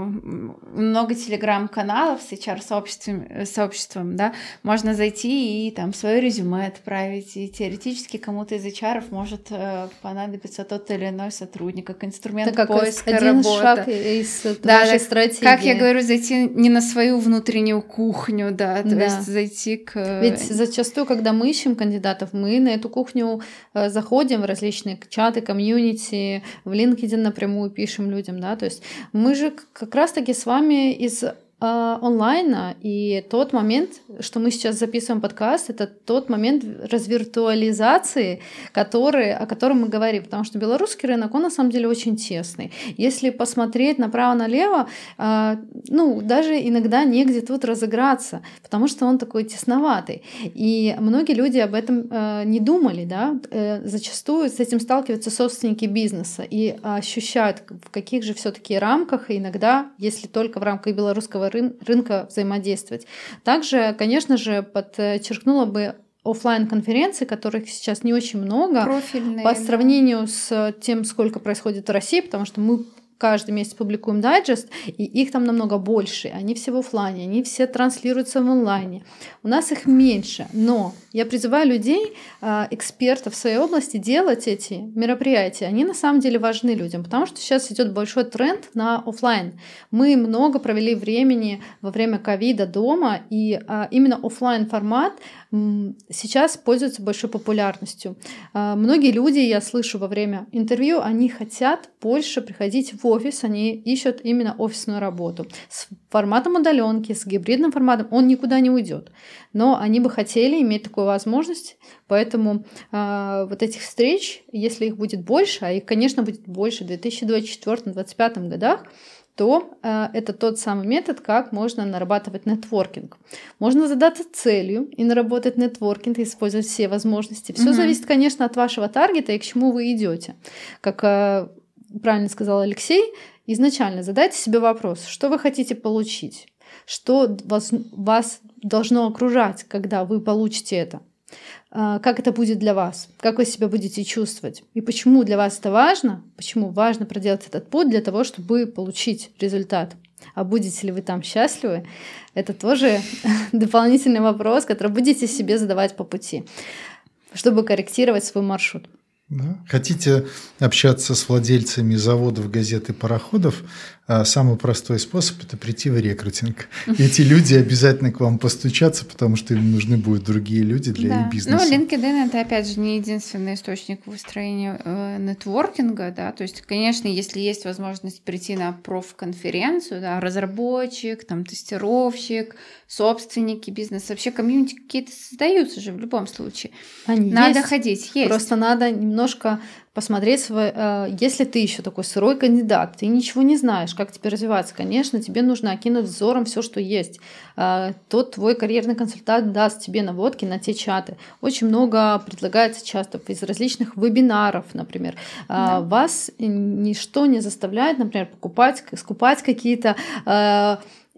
много телеграм-каналов с HR-сообществом, сообществом, да, можно зайти и там свое резюме отправить, и теоретически кому-то из HR может э, понадобиться тот или иной сотрудник, как инструмент Это как поиска один работы. шаг из Да, вашей стратегии. Как я говорю, зайти не на свою внутреннюю кухню, да, то Да. есть зайти к... Ведь зачастую, когда мы ищем кандидатов, мы на эту кухню э, заходим в различные чаты, комьюнити, в LinkedIn напрямую пишем людям, да, то есть мы же как раз-таки с вами из онлайна, и тот момент, что мы сейчас записываем подкаст, это тот момент развиртуализации, который, о котором мы говорим, потому что белорусский рынок, он на самом деле очень тесный. Если посмотреть направо-налево, а, ну, даже иногда негде тут разыграться, потому что он такой тесноватый. И многие люди об этом э, не думали, да, Э, зачастую с этим сталкиваются собственники бизнеса и ощущают, в каких же все-таки рамках, и иногда, если только в рамках белорусского рын- рынка взаимодействовать. Также, конечно же, подчеркнула бы оффлайн конференции, которых сейчас не очень много, профильные. по да. сравнению с тем, сколько происходит в России, потому что мы каждый месяц публикуем дайджест, и их там намного больше. Они все в оффлайне, они все транслируются в онлайне. У нас их меньше, но я призываю людей, а, экспертов в своей области, делать эти мероприятия. Они на самом деле важны людям, потому что сейчас идет большой тренд на оффлайн. Мы много провели времени во время ковида дома, и а, именно оффлайн формат сейчас пользуется большой популярностью. А, Многие люди, я слышу во время интервью, они хотят больше приходить в офис, они ищут именно офисную работу. С форматом удаленки, с гибридным форматом он никуда не уйдет. Но они бы хотели иметь такую возможность, поэтому а, вот этих встреч, если их будет больше, а их, конечно, будет больше в 2024-2025 годах, то э, это тот самый метод, как можно нарабатывать нетворкинг. Можно задаться целью и наработать нетворкинг, использовать все возможности. Все Мгм. зависит, конечно, от вашего таргета и к чему вы идете. Как э, правильно сказал Алексей, изначально задайте себе вопрос, что вы хотите получить, что вас, вас должно окружать, когда вы получите это. А, Как это будет для вас? Как вы себя будете чувствовать? И почему для вас это важно? Почему важно проделать этот путь для того, чтобы получить результат? А будете ли вы там счастливы? Это тоже [laughs] дополнительный вопрос, который будете себе задавать по пути, чтобы корректировать свой маршрут. Да. Хотите общаться с владельцами заводов, газет и пароходов? А, Самый простой способ – это прийти в рекрутинг. Эти люди обязательно к вам постучатся, потому что им нужны будут другие люди для Да. их бизнеса. Ну, LinkedIn это опять же не единственный источник выстроения э, нетворкинга, да. То есть, конечно, если есть возможность прийти на профконференцию, да, разработчик, там тестировщик, собственники бизнеса, вообще комьюнити какие-то создаются же в любом случае. Они Надо есть. ходить, есть. Просто надо немножко посмотреть, свой, э, если ты еще такой сырой кандидат, ты ничего не знаешь, как тебе развиваться, конечно, тебе нужно окинуть взором все, что есть. Э, Тот твой карьерный консультант даст тебе наводки на те чаты. Очень много предлагается часто из различных вебинаров, например. Э, Да. Вас ничто не заставляет, например, покупать, скупать какие-то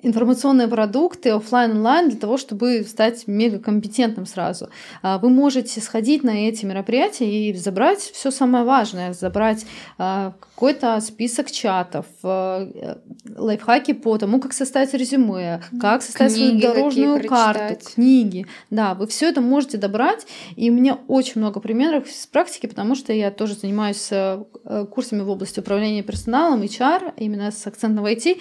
информационные продукты оффлайн онлайн для того, чтобы стать мегакомпетентным сразу. А, Вы можете сходить на эти мероприятия и забрать все самое важное, забрать а, какой-то список чатов, а, э, лайфхаки по тому, как составить резюме, как составить свою Книги какие дорожную карту, прочитать. книги. Да, вы все это можете добрать. И у меня очень много примеров с практики, потому что я тоже занимаюсь э, э, курсами в области управления персоналом, HR, именно с акцентом в IT.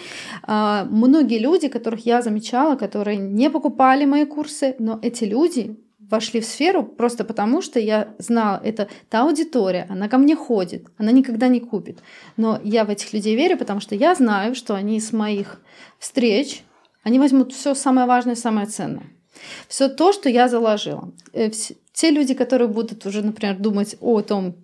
Многие люди, которых я замечала, которые не покупали мои курсы, но эти люди вошли в сферу просто потому, что я знала, это та аудитория, она ко мне ходит, она никогда не купит. Но я в этих людей верю, потому что я знаю, что они с моих встреч, они возьмут все самое важное, самое ценное. Все то, что я заложила. Э, Те люди, которые будут уже, например, думать о том,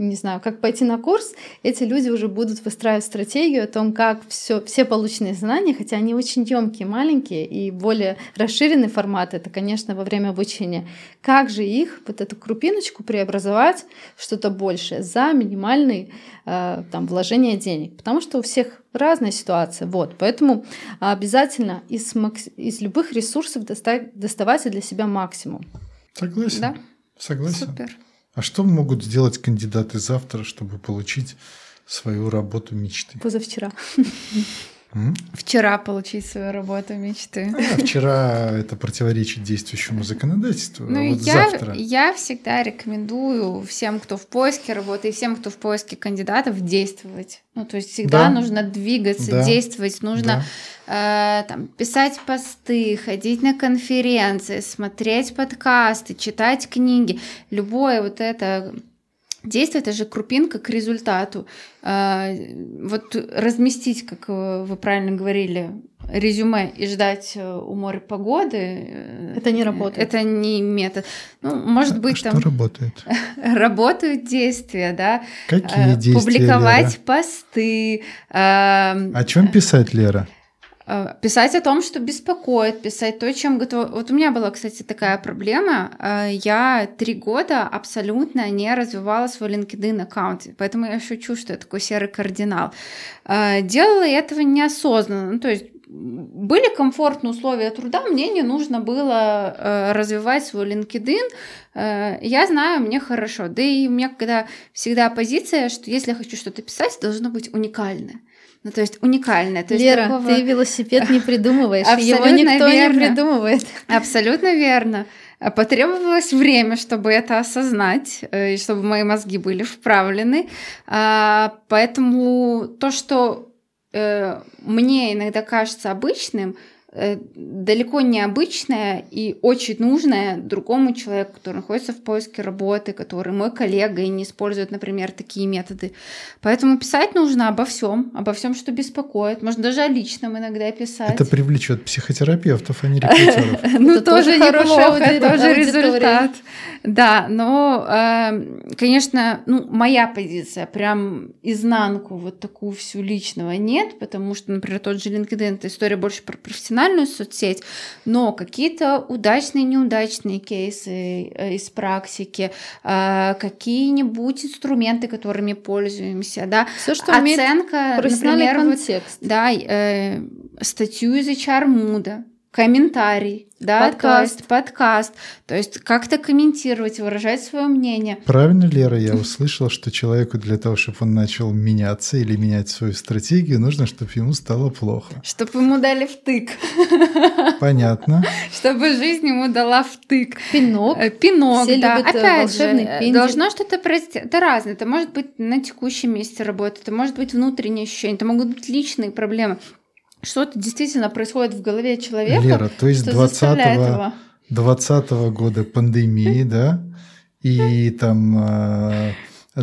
не знаю, как пойти на курс, эти люди уже будут выстраивать стратегию о том, как все, все полученные знания, хотя они очень емкие, маленькие и более расширенный формат, это, конечно, во время обучения, как же их, вот эту крупиночку преобразовать в что-то большее за минимальные э, там, вложение денег, потому что у всех разная ситуация. Вот, поэтому обязательно из, из любых ресурсов доста- доставайте для себя максимум. Согласен. Да? Согласен. Супер. А что могут сделать кандидаты завтра, чтобы получить свою работу мечты? Позавчера. Вчера получить свою работу мечты. А, вчера это противоречит действующему законодательству. Ну, а вот я, завтра... я всегда рекомендую всем, кто в поиске работы, и всем, кто в поиске кандидатов, действовать. Ну, то есть всегда Да. нужно двигаться, Да. действовать, нужно э, там, писать посты, ходить на конференции, смотреть подкасты, читать книги. Любое вот это действие, это же крупинка к результату. А, вот разместить, как э, вы правильно говорили, резюме и ждать э, у моря погоды. э, Это не работает. Это не метод. Ну, может А быть, что там работает? [laughs] работают действия, да. Какие действия, Публиковать Лера? посты. О чем писать, Лера? Э, Писать о том, что беспокоит, писать то, чем готова. Вот у меня была, кстати, такая проблема. Э, Я три года абсолютно не развивала свой LinkedIn аккаунт, поэтому я шучу, что я такой серый кардинал. Э, Делала я этого неосознанно. Ну, то есть были комфортные условия труда, мне не нужно было э, развивать свой LinkedIn. Э, я знаю, мне хорошо. Да и у меня когда всегда позиция, что если я хочу что-то писать, должно быть уникальное. Ну, то есть уникальное. То есть Лера, такого- ты велосипед не придумываешь, [laughs] его никто не верно. придумывает. Абсолютно верно. А Потребовалось время, чтобы это осознать, э, и чтобы мои мозги были вправлены. А, Поэтому то, что э, мне иногда кажется обычным, далеко не обычное и очень нужное другому человеку, который находится в поиске работы, который мой коллега и не использует, например, такие методы. Поэтому писать нужно обо всем, обо всем, что беспокоит. Можно даже о личном иногда писать. Это привлечет психотерапевтов, а не рекрутеров. [laughs] Ну, тоже неплохо, тоже результат. Да, но, э, конечно, ну, моя позиция, прям изнанку вот такую всю личного нет, потому что, например, тот же LinkedIn, это история больше про профессиональную соцсеть, но какие-то удачные, неудачные кейсы э, из практики, э, какие-нибудь инструменты, которыми пользуемся, да, Все, что оценка, например, вот контекст. да, э, статью из HR Mood, комментарий, да, Подкаст. то есть подкаст, то есть как-то комментировать, выражать свое мнение. Правильно, Лера, я услышал, что человеку для того, чтобы он начал меняться или менять свою стратегию, нужно, чтобы ему стало плохо. Чтобы ему дали втык, Понятно. чтобы жизнь ему дала втык. Пинок. Э, Пинок, Все да. любят, э, Опять же, э, пендель. должно что-то произойти. Это разное. Это может быть на текущем месте работы, это может быть внутреннее ощущение, это могут быть личные проблемы. Что-то действительно происходит в голове человека, Лера, то есть что 20 заставляет его. 20 года пандемии, [laughs] да, и там э,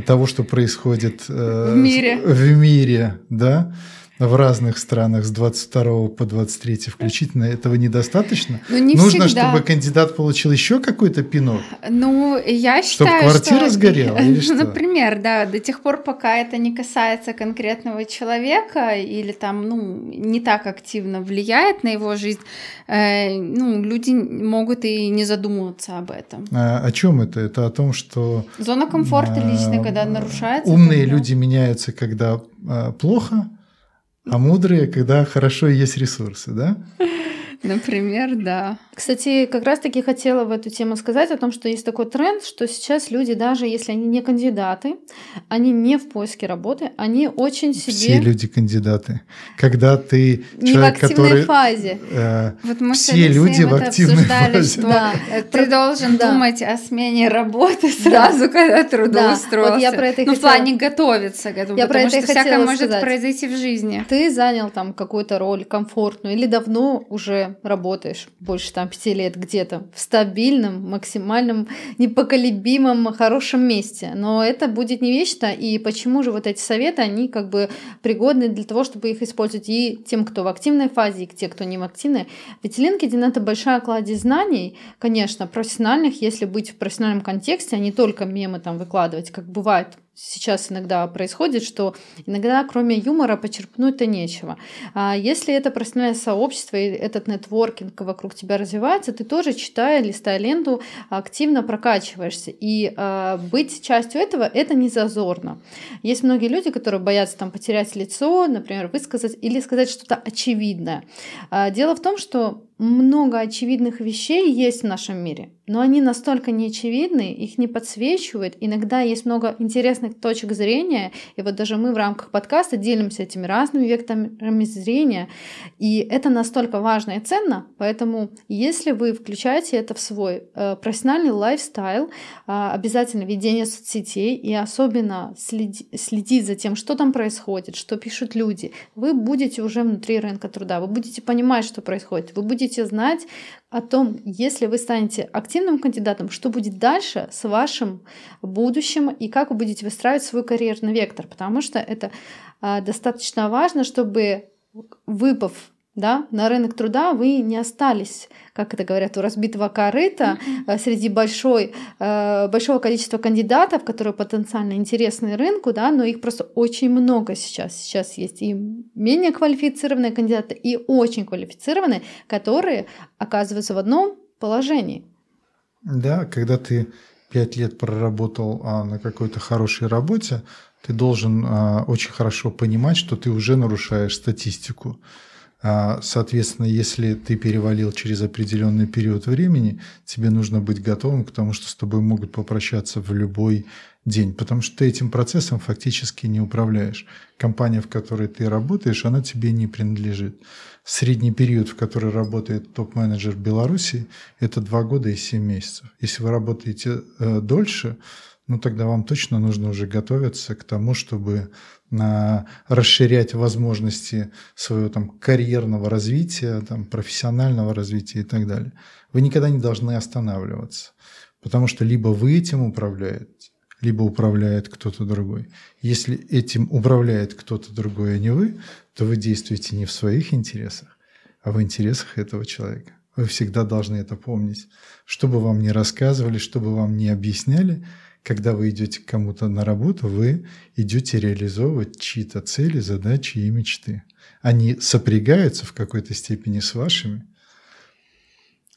того, что происходит э, В мире. в мире, да, в разных странах с 22 по 23 включительно, этого недостаточно? Ну, не Нужно, всегда. чтобы кандидат получил еще какой-то пинок? Ну, я считаю, квартира что... сгорела [laughs] или Ну, что? Например, да, до тех пор, пока это не касается конкретного человека или там, ну, не так активно влияет на его жизнь, э, ну, люди могут и не задумываться об этом. А, о чем это? Это о том, что Зона комфорта а, личная, когда нарушается. умные тогда- люди меняются, когда а, плохо, а мудрые, когда хорошо есть ресурсы, да? Например, да. Кстати, как раз-таки хотела в эту тему сказать о том, что есть такой тренд, что сейчас люди, даже если они не кандидаты, они не в поиске работы, они очень себе Все люди кандидаты. Когда ты не в человек, активной который... фазе. э, Вот мы Все люди в это активной обсуждали, фазе. что Да. э, ты должен Да. думать о смене работы сразу, когда трудоустроился. вот я про это и ну, в хотела- плане готовиться к этому, Я про потому это и что всякое хотела может сказать. произойти в жизни. Ты занял там какую-то роль комфортную или давно уже работаешь, больше там пяти лет где-то, в стабильном, максимальном, непоколебимом, хорошем месте. Но это будет не вечно, и почему же вот эти советы, они как бы пригодны для того, чтобы их использовать и тем, кто в активной фазе, и те, кто не в активной. Ведь LinkedIn — это большая кладезь знаний, конечно, профессиональных, если быть в профессиональном контексте, а не только мемы там выкладывать, как бывает сейчас иногда происходит, что иногда кроме юмора почерпнуть-то нечего. А если это профессиональное сообщество и этот нетворкинг вокруг тебя развивается, ты тоже, читая, листая ленту, активно прокачиваешься. И э, быть частью этого — это не зазорно. Есть многие люди, которые боятся там потерять лицо, например, высказать или сказать что-то очевидное. А, дело в том, что много очевидных вещей есть в нашем мире, но они настолько неочевидны, их не подсвечивают. Иногда есть много интересных точек зрения, и вот даже мы в рамках подкаста делимся этими разными векторами зрения, и это настолько важно и ценно, поэтому если вы включаете это в свой э, профессиональный лайфстайл, э, обязательно ведение соцсетей и особенно следи, следить за тем, что там происходит, что пишут люди, вы будете уже внутри рынка труда, вы будете понимать, что происходит, вы будете будете знать о том, если вы станете активным кандидатом, что будет дальше с вашим будущим и как вы будете выстраивать свой карьерный вектор, потому что это а, достаточно важно, чтобы выпав да, на рынок труда вы не остались, как это говорят, у разбитого корыта mm-hmm. среди большой, э, большого количества кандидатов, которые потенциально интересны рынку, да, но их просто очень много сейчас. Сейчас есть и менее квалифицированные кандидаты, и очень квалифицированные, которые оказываются в одном положении. Да, когда ты пять лет проработал а, на какой-то хорошей работе, ты должен а, очень хорошо понимать, что ты уже нарушаешь статистику. А, соответственно, если ты перевалил через определенный период времени, тебе нужно быть готовым к тому, что с тобой могут попрощаться в любой день, потому что ты этим процессом фактически не управляешь. Компания, в которой ты работаешь, она тебе не принадлежит. Средний период, в который работает топ-менеджер Беларуси, это 2 года и 7 месяцев. Если вы работаете э, дольше, ну тогда вам точно нужно уже готовиться к тому, чтобы расширять возможности своего там карьерного развития, там, профессионального развития и так далее. Вы никогда не должны останавливаться, потому что либо вы этим управляете, либо управляет кто-то другой. Если этим управляет кто-то другой, а не вы, то вы действуете не в своих интересах, а в интересах этого человека. Вы всегда должны это помнить. Что бы вам ни рассказывали, что бы вам ни объясняли – когда вы идете к кому-то на работу, вы идете реализовывать чьи-то цели, задачи и мечты. Они сопрягаются в какой-то степени с вашими.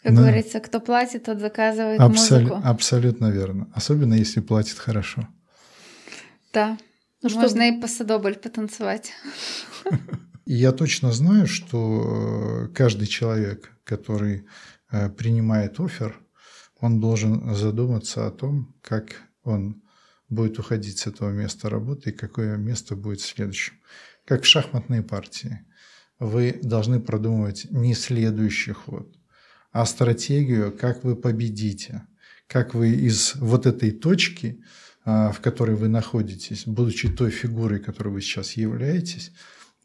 Как Но... говорится, кто платит, тот заказывает Абсол... музыку. Абсолютно верно. Особенно если платит хорошо. Да. Ну, Можно что... и посадобль потанцевать. И я точно знаю, что э, каждый человек, который э, принимает офер, он должен задуматься о том, как он будет уходить с этого места работы и какое место будет следующим. Как в шахматной партии. Вы должны продумывать не следующий ход, а стратегию, как вы победите, как вы из вот этой точки, а, в которой вы находитесь, будучи той фигурой, которой вы сейчас являетесь,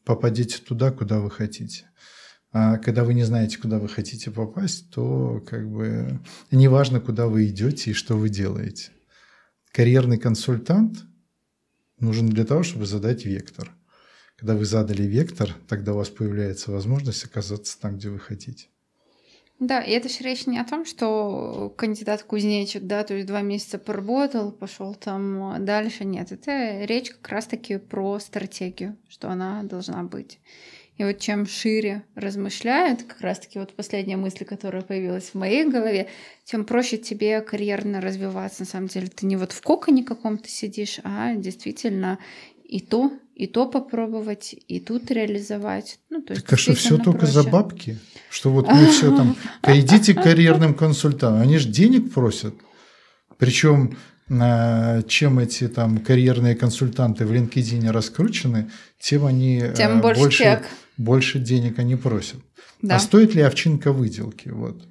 попадете туда, куда вы хотите. А когда вы не знаете, куда вы хотите попасть, то как бы неважно, куда вы идете и что вы делаете. Карьерный консультант нужен для того, чтобы задать вектор. Когда вы задали вектор, тогда у вас появляется возможность оказаться там, где вы хотите. Да, и это же речь не о том, что кандидат кузнечик, да, то есть два месяца поработал, пошел там дальше. Нет, это речь как раз-таки про стратегию, что она должна быть. И вот чем шире размышляют, как раз-таки вот последняя мысль, которая появилась в моей голове, тем проще тебе карьерно развиваться. На самом деле ты не вот в коконе каком-то сидишь, а действительно и то, и то попробовать, и тут реализовать. Ну, то есть так а что все только проще. за бабки? Что вот мы все там, [laughs] идите к карьерным консультантам, они же денег просят. Причем чем эти там карьерные консультанты в LinkedIn раскручены, тем они тем э, больше, больше, больше денег они просят. Да. А стоит ли овчинка выделки? Вот.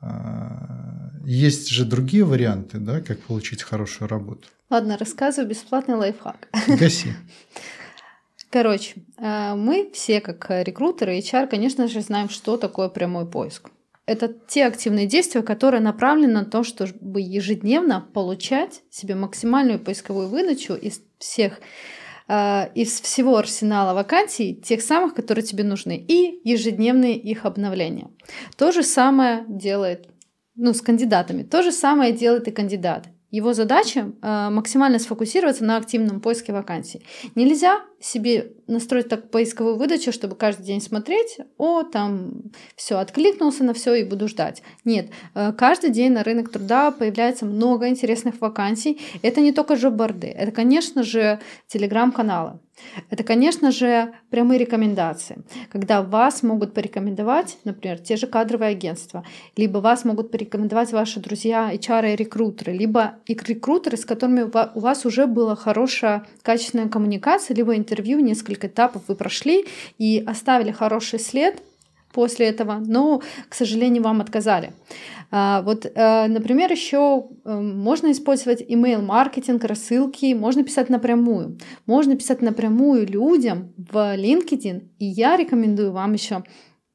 А, есть же другие варианты, да, как получить хорошую работу. Ладно, рассказываю бесплатный лайфхак. Гаси. [laughs] Короче, э, мы все, как рекрутеры и HR, конечно же, знаем, что такое прямой поиск. Это те активные действия, которые направлены на то, чтобы ежедневно получать себе максимальную поисковую выдачу из всех э, из всего арсенала вакансий, тех самых, которые тебе нужны, и ежедневные их обновления. То же самое делает ну, с кандидатами. То же самое делает и кандидат. Его задача э, максимально сфокусироваться на активном поиске вакансий. Нельзя себе настроить так поисковую выдачу, чтобы каждый день смотреть, о, там все, откликнулся на все и буду ждать. Нет, э, каждый день на рынок труда появляется много интересных вакансий. Это не только жобборды, это, конечно же, телеграм-каналы. Это, конечно же, прямые рекомендации, когда вас могут порекомендовать, например, те же кадровые агентства, либо вас могут порекомендовать ваши друзья, HR и рекрутеры, либо и рекрутеры, с которыми у вас уже была хорошая, качественная коммуникация, либо интервью, несколько этапов вы прошли и оставили хороший след после этого, но, к сожалению, вам отказали. А, вот, э, например, еще э, можно использовать email маркетинг, рассылки, можно писать напрямую. Можно писать напрямую людям в LinkedIn, и я рекомендую вам еще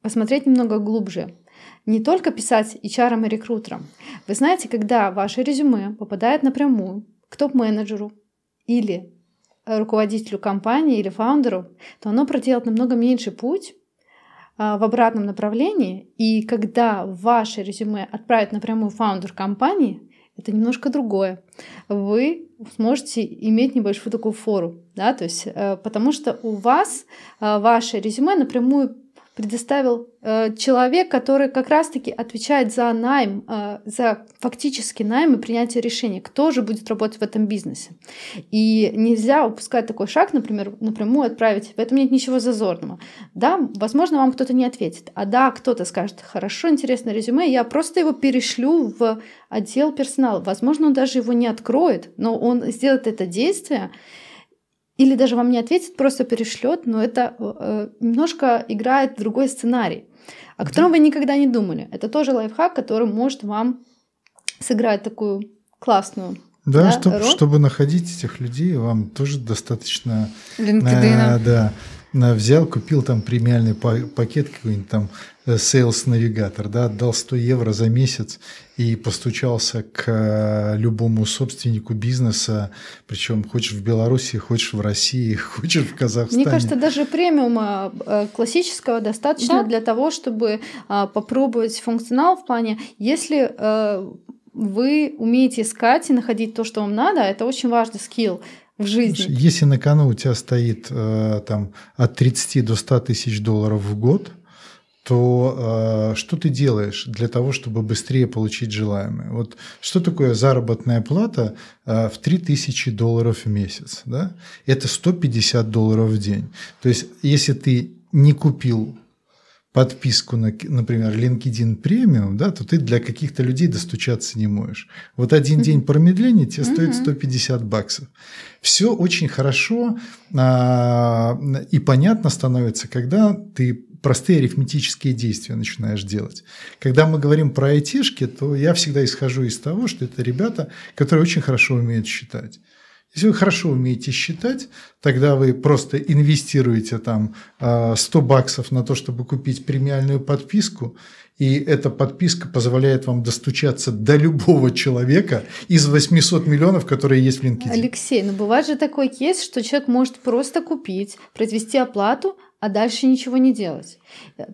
посмотреть немного глубже. Не только писать HR и рекрутерам. Вы знаете, когда ваше резюме попадает напрямую к топ-менеджеру или руководителю компании или фаундеру, то оно проделает намного меньший путь, а, в обратном направлении, и когда ваше резюме отправят напрямую фаундер компании, это немножко другое. Вы сможете иметь небольшую такую фору, да, то есть, э, потому что у вас э, ваше резюме напрямую предоставил э, человек, который как раз-таки отвечает за найм, э, за фактически найм и принятие решений, кто же будет работать в этом бизнесе. И нельзя упускать такой шаг, например, напрямую отправить. В этом нет ничего зазорного. Да, возможно, вам кто-то не ответит, а да, кто-то скажет, хорошо, интересное резюме, я просто его перешлю в отдел персонала. Возможно, он даже его не откроет, но он сделает это действие, или даже вам не ответит, просто перешлет, но это э, немножко играет в другой сценарий, о котором да. вы никогда не думали. Это тоже лайфхак, который может вам сыграть такую классную да, да чтоб, чтобы находить этих людей, вам тоже достаточно... LinkedIn. Э, да, взял, купил там премиальный пакет какой-нибудь там э, Sales навигатор, да, отдал 100 евро за месяц и постучался к э, любому собственнику бизнеса, причем хочешь в Беларуси, хочешь в России, [laughs] хочешь в Казахстане. Мне кажется, даже премиума э, классического достаточно да. для того, чтобы а, попробовать функционал в плане, если вы умеете искать и находить то, что вам надо, это очень важный скилл в жизни. Если на кону у тебя стоит э, там, от 30 до 100 тысяч долларов в год, то э, что ты делаешь для того, чтобы быстрее получить желаемое? Вот что такое заработная плата э, в 3000 долларов в месяц? Да? Это 150 долларов в день. То есть, если ты не купил подписку на, например, LinkedIn премиум, да, то ты для каких-то людей достучаться не можешь. Вот один день промедления тебе стоит 150 баксов. Все очень хорошо а, и понятно становится, когда ты простые арифметические действия начинаешь делать. Когда мы говорим про айтишки, то я всегда исхожу из того, что это ребята, которые очень хорошо умеют считать. Если вы хорошо умеете считать, тогда вы просто инвестируете там 100 а, баксов на то, чтобы купить премиальную подписку, и эта подписка позволяет вам достучаться до любого человека из 800 миллионов, которые есть в LinkedIn. Алексей, ну бывает же такой кейс, что человек может просто купить, произвести оплату, а дальше ничего не делать.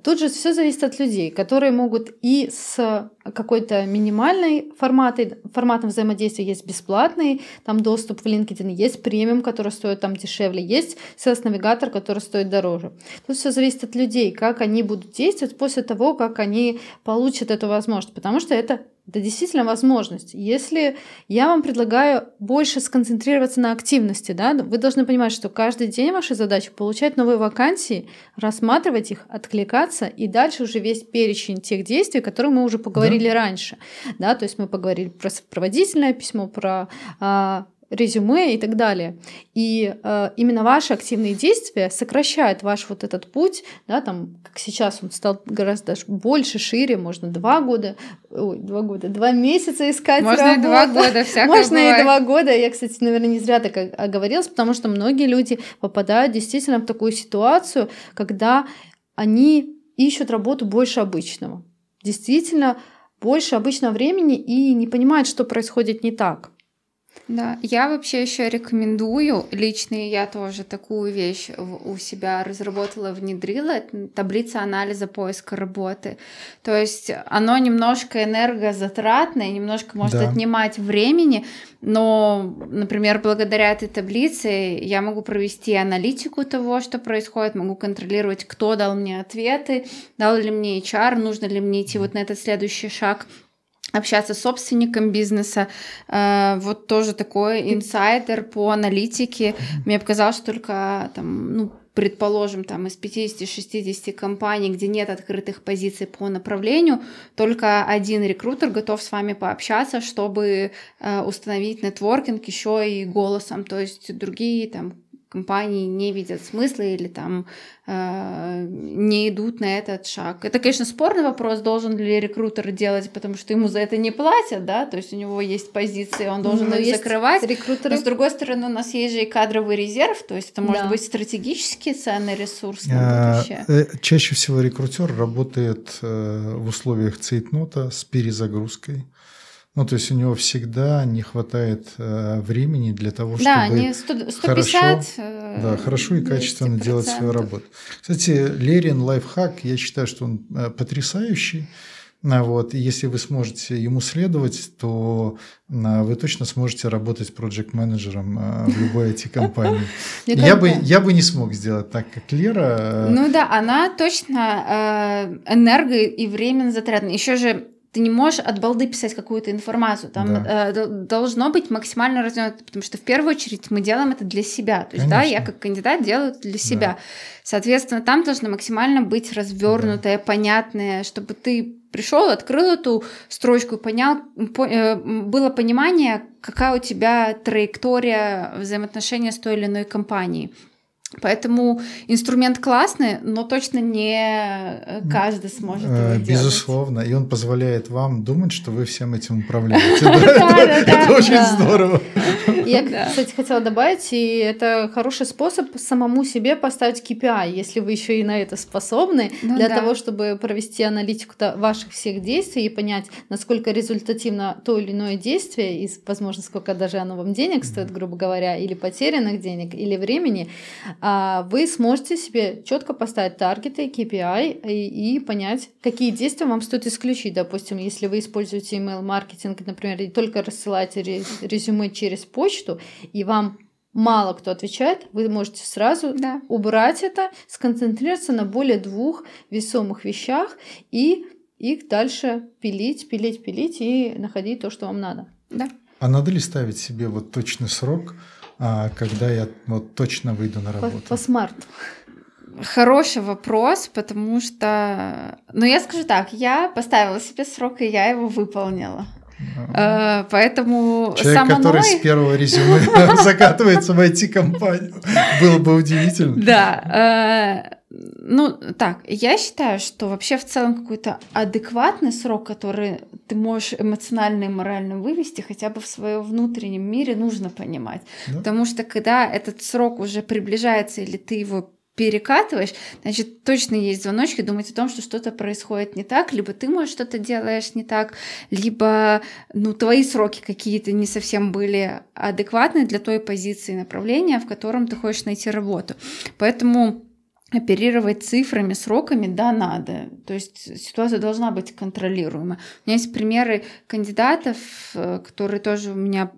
Тут же все зависит от людей, которые могут и с какой-то минимальной форматой, форматом взаимодействия есть бесплатный, там доступ в LinkedIn, есть премиум, который стоит там дешевле, есть SES-навигатор, который стоит дороже. Тут все зависит от людей, как они будут действовать после того, как они получат эту возможность, потому что это это действительно возможность. Если я вам предлагаю больше сконцентрироваться на активности, да, вы должны понимать, что каждый день ваша задача получать новые вакансии, рассматривать их, откликаться, и дальше уже весь перечень тех действий, которые мы уже поговорили да. раньше. Да, то есть мы поговорили про сопроводительное письмо, про а, резюме и так далее. И э, именно ваши активные действия сокращают ваш вот этот путь, да, там, как сейчас он стал гораздо больше, шире, можно два года, ой, два года, два месяца искать Можно работу. и два года, всякое Можно бывает. и два года. Я, кстати, наверное, не зря так оговорилась, потому что многие люди попадают действительно в такую ситуацию, когда они ищут работу больше обычного. Действительно, больше обычного времени и не понимают, что происходит не так. Да, я вообще еще рекомендую, лично я тоже такую вещь у себя разработала, внедрила, таблица анализа поиска работы. То есть оно немножко энергозатратное, немножко может да. отнимать времени, но, например, благодаря этой таблице я могу провести аналитику того, что происходит, могу контролировать, кто дал мне ответы, дал ли мне HR, нужно ли мне идти вот на этот следующий шаг общаться с собственником бизнеса. Э, вот тоже такой инсайдер по аналитике. Мне показалось, что только там, ну, предположим, там из 50-60 компаний, где нет открытых позиций по направлению, только один рекрутер готов с вами пообщаться, чтобы э, установить нетворкинг еще и голосом. То есть другие там компании не видят смысла или там э, не идут на этот шаг. Это, конечно, спорный вопрос, должен ли рекрутер делать, потому что ему за это не платят, да, то есть у него есть позиции, он должен Но их закрывать. Рекрутеры... Но с другой стороны, у нас есть же и кадровый резерв, то есть это может да. быть стратегический ценный ресурс на а, будущее. Э, чаще всего рекрутер работает э, в условиях цейтнота с перезагрузкой. Ну, то есть у него всегда не хватает э, времени для того, чтобы да, не 100, 150, хорошо, э, да, хорошо и качественно делать свою работу. Кстати, Лерин лайфхак, я считаю, что он э, потрясающий. А вот, и если вы сможете ему следовать, то а, вы точно сможете работать проект-менеджером а, в любой [laughs] IT-компании. Я бы, я бы не смог сделать так, как Лера. Ну да, она точно э, энерго и временно затратна. Еще же ты не можешь от балды писать какую-то информацию. Там да. э, должно быть максимально развернуто, потому что в первую очередь мы делаем это для себя. То есть, Конечно. да, я как кандидат делаю это для себя. Да. Соответственно, там должно максимально быть развернутое, да. понятное, чтобы ты пришел, открыл эту строчку и понял, по, э, было понимание, какая у тебя траектория взаимоотношения с той или иной компанией. Поэтому инструмент классный, но точно не э, каждый сможет его делать. Безусловно, и он позволяет вам думать, что вы всем этим управляете. [laughs] Это очень здорово. Я, [laughs] кстати, хотела добавить, и это хороший способ самому себе поставить KPI, если вы еще и на это способны, ну для того, чтобы провести аналитику ваших всех действий и понять, насколько результативно то или иное действие, и, возможно, сколько даже оно вам денег стоит, грубо говоря, или потерянных денег, или времени, вы сможете себе четко поставить таргеты, KPI и, и понять, какие действия вам стоит исключить. Допустим, если вы используете email-маркетинг, например, и только рассылаете резюме через почту, и вам мало кто отвечает, вы можете сразу да. убрать это, сконцентрироваться на более двух весомых вещах и их дальше пилить, пилить, пилить и находить то, что вам надо. Да. А надо ли ставить себе вот точный срок, а когда я вот точно выйду на работу? По, по смарту. Хороший вопрос, потому что, ну я скажу так, я поставила себе срок и я его выполнила. Uh, поэтому Человек, со который с первого резюме [laughs] закатывается в IT-компанию, было бы удивительно. Да. Э, ну, так, я считаю, что вообще в целом какой-то адекватный срок, который ты можешь эмоционально и морально вывести, хотя бы в своем внутреннем мире, нужно понимать. Да. Потому что когда этот срок уже приближается, или ты его перекатываешь, значит, точно есть звоночки думать о том, что что-то происходит не так, либо ты, может, что-то делаешь не так, либо, ну, твои сроки какие-то не совсем были адекватны для той позиции направления, в котором ты хочешь найти работу. Поэтому оперировать цифрами, сроками, да, надо. То есть ситуация должна быть контролируема. У меня есть примеры кандидатов, э, которые тоже у меня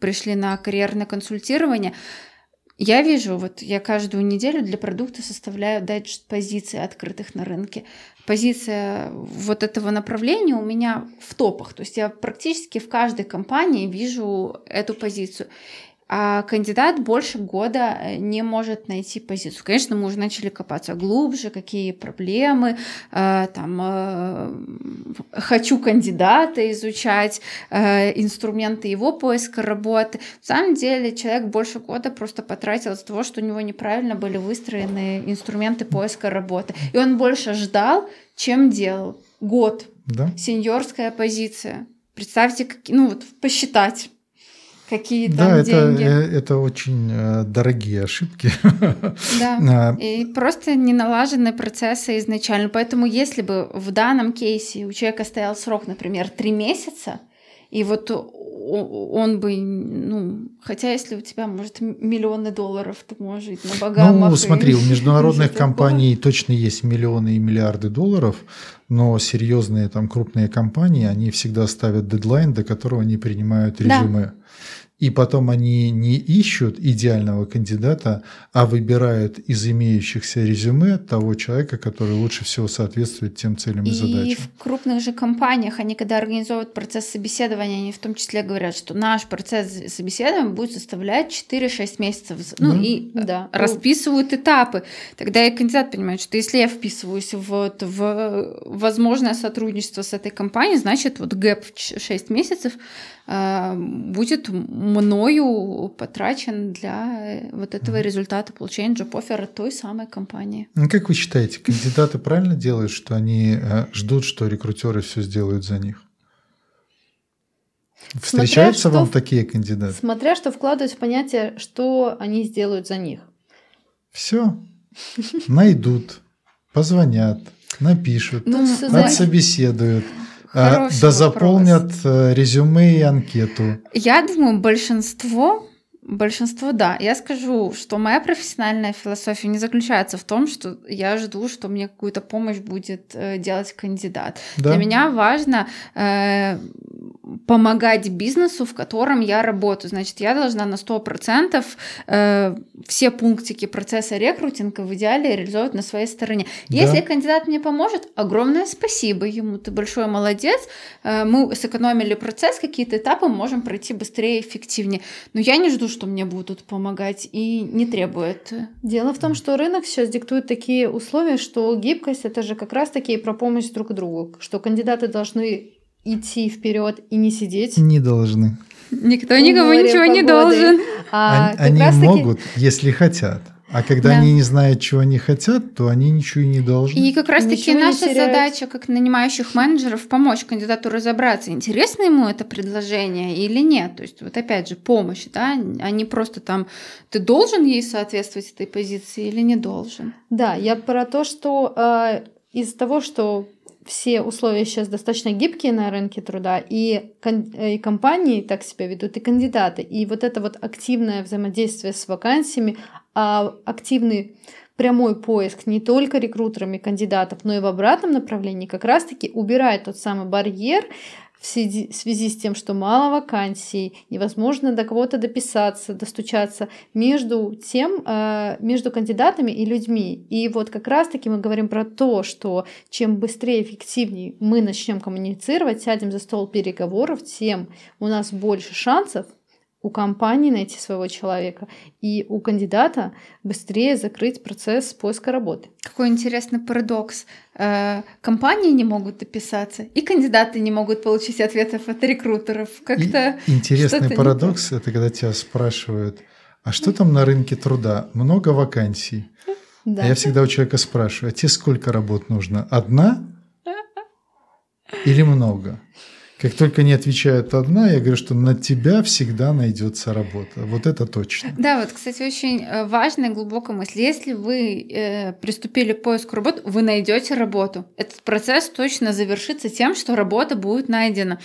пришли на карьерное консультирование. Я вижу, вот я каждую неделю для продукта составляю дайджест позиций открытых на рынке. Позиция вот этого направления у меня в топах. То есть я практически в каждой компании вижу эту позицию а кандидат больше года э, не может найти позицию. Конечно, мы уже начали копаться глубже, какие проблемы, э, там, э, хочу кандидата изучать, инструменты его поиска работы. На самом деле человек больше года просто потратил из-за того, что у него неправильно были выстроены инструменты поиска работы. И он больше ждал, чем делал. Год. Да? Сеньорская позиция. Представьте, ну вот посчитать какие там да, деньги. Да, это, это очень э, дорогие ошибки. [laughs] Да, а. и просто не налажены процессы изначально. Поэтому если бы в данном кейсе у человека стоял срок, например, три месяца, и вот он бы, ну, хотя если у тебя, может, миллионы долларов, ты можешь жить на Багамах. Ну, смотри, у международных [laughs] компаний точно есть миллионы и миллиарды долларов, но серьезные там крупные компании, они всегда ставят дедлайн, до которого они принимают резюме. Да. И потом они не ищут идеального кандидата, а выбирают из имеющихся резюме того человека, который лучше всего соответствует тем целям и, и задачам. И в крупных же компаниях, они когда организовывают процесс собеседования, они в том числе говорят, что наш процесс собеседования будет составлять 4-6 месяцев. Ну да. и да. расписывают этапы. Тогда и кандидат понимает, что если я вписываюсь вот в возможное сотрудничество с этой компанией, значит вот гэп в 6 месяцев Э, будет мною потрачен для вот этого результата получения джоб-оффера той самой компании. Ну, как вы считаете, кандидаты правильно делают, что они э, ждут, что рекрутеры все сделают за них? Встречаются смотря вам такие кандидаты? Смотря что вкладывать в понятие, что они сделают за них. Все. Найдут, позвонят, напишут, ну, отсобеседуют. Да заполнят э, резюме и анкету. Я думаю, большинство Большинство, да. Я скажу, что моя профессиональная философия не заключается в том, что я жду, что мне какую-то помощь будет э, делать кандидат. Да. Для меня важно э, помогать бизнесу, в котором я работаю. Значит, я должна на 100% э, все пунктики процесса рекрутинга в идеале реализовать на своей стороне. Да. Если кандидат мне поможет, огромное спасибо ему, ты большой молодец, э, мы сэкономили процесс, какие-то этапы можем пройти быстрее и эффективнее. Но я не жду, что мне будут помогать и не требует. Дело в том, что рынок сейчас диктует такие условия, что гибкость это же как раз таки про помощь друг другу, что кандидаты должны идти вперед и не сидеть. Не должны. Никто никому ничего погоды. не должен. А, они они могут, если хотят. А когда да. они не знают, чего они хотят, то они ничего и не должны. И как раз-таки наша задача, как нанимающих менеджеров, помочь кандидату разобраться, интересно ему это предложение или нет. То есть вот опять же помощь, да, а не просто там ты должен ей соответствовать этой позиции или не должен. Да, я про то, что э, из-за того, что все условия сейчас достаточно гибкие на рынке труда, и, э, и компании так себя ведут, и кандидаты. И вот это вот активное взаимодействие с вакансиями, а активный прямой поиск не только рекрутерами кандидатов, но и в обратном направлении как раз-таки убирает тот самый барьер, в связи с тем, что мало вакансий, невозможно до кого-то дописаться, достучаться между тем, э, между кандидатами и людьми. И вот как раз-таки мы говорим про то, что чем быстрее, эффективнее мы начнем коммуницировать, сядем за стол переговоров, тем у нас больше шансов у компании найти своего человека и у кандидата быстрее закрыть процесс поиска работы. Какой интересный парадокс. Э, компании не могут дописаться, и кандидаты не могут получить ответов от рекрутеров. Как-то интересный парадокс это когда тебя спрашивают, а что там на рынке труда? Много вакансий. Да. А я всегда у человека спрашиваю, а тебе сколько работ нужно? Одна или много? Как только не отвечают одна, я говорю, что на тебя всегда найдется работа. Вот это точно. Да, вот, кстати, очень э, важная глубокая мысль. Если вы э, приступили к поиску работы, вы найдете работу. Этот процесс точно завершится тем, что работа будет найдена.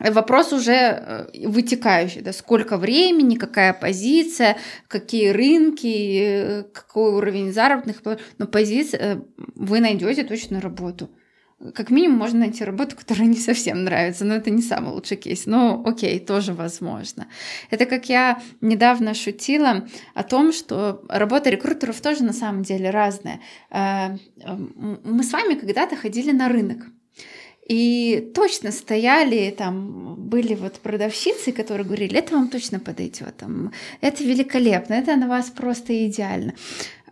Вопрос уже э, вытекающий, да, сколько времени, какая позиция, какие рынки, э, какой уровень заработных, но позиция, вы найдете точно работу как минимум можно найти работу, которая [laughs] не совсем нравится, но это не самый лучший кейс. Но окей, тоже возможно. Это как я недавно шутила о том, что работа рекрутеров тоже на самом деле разная. Э, мы с вами когда-то ходили на рынок. И точно стояли, там были вот продавщицы, которые говорили, это вам точно подойдет, там, это великолепно, это на вас просто идеально.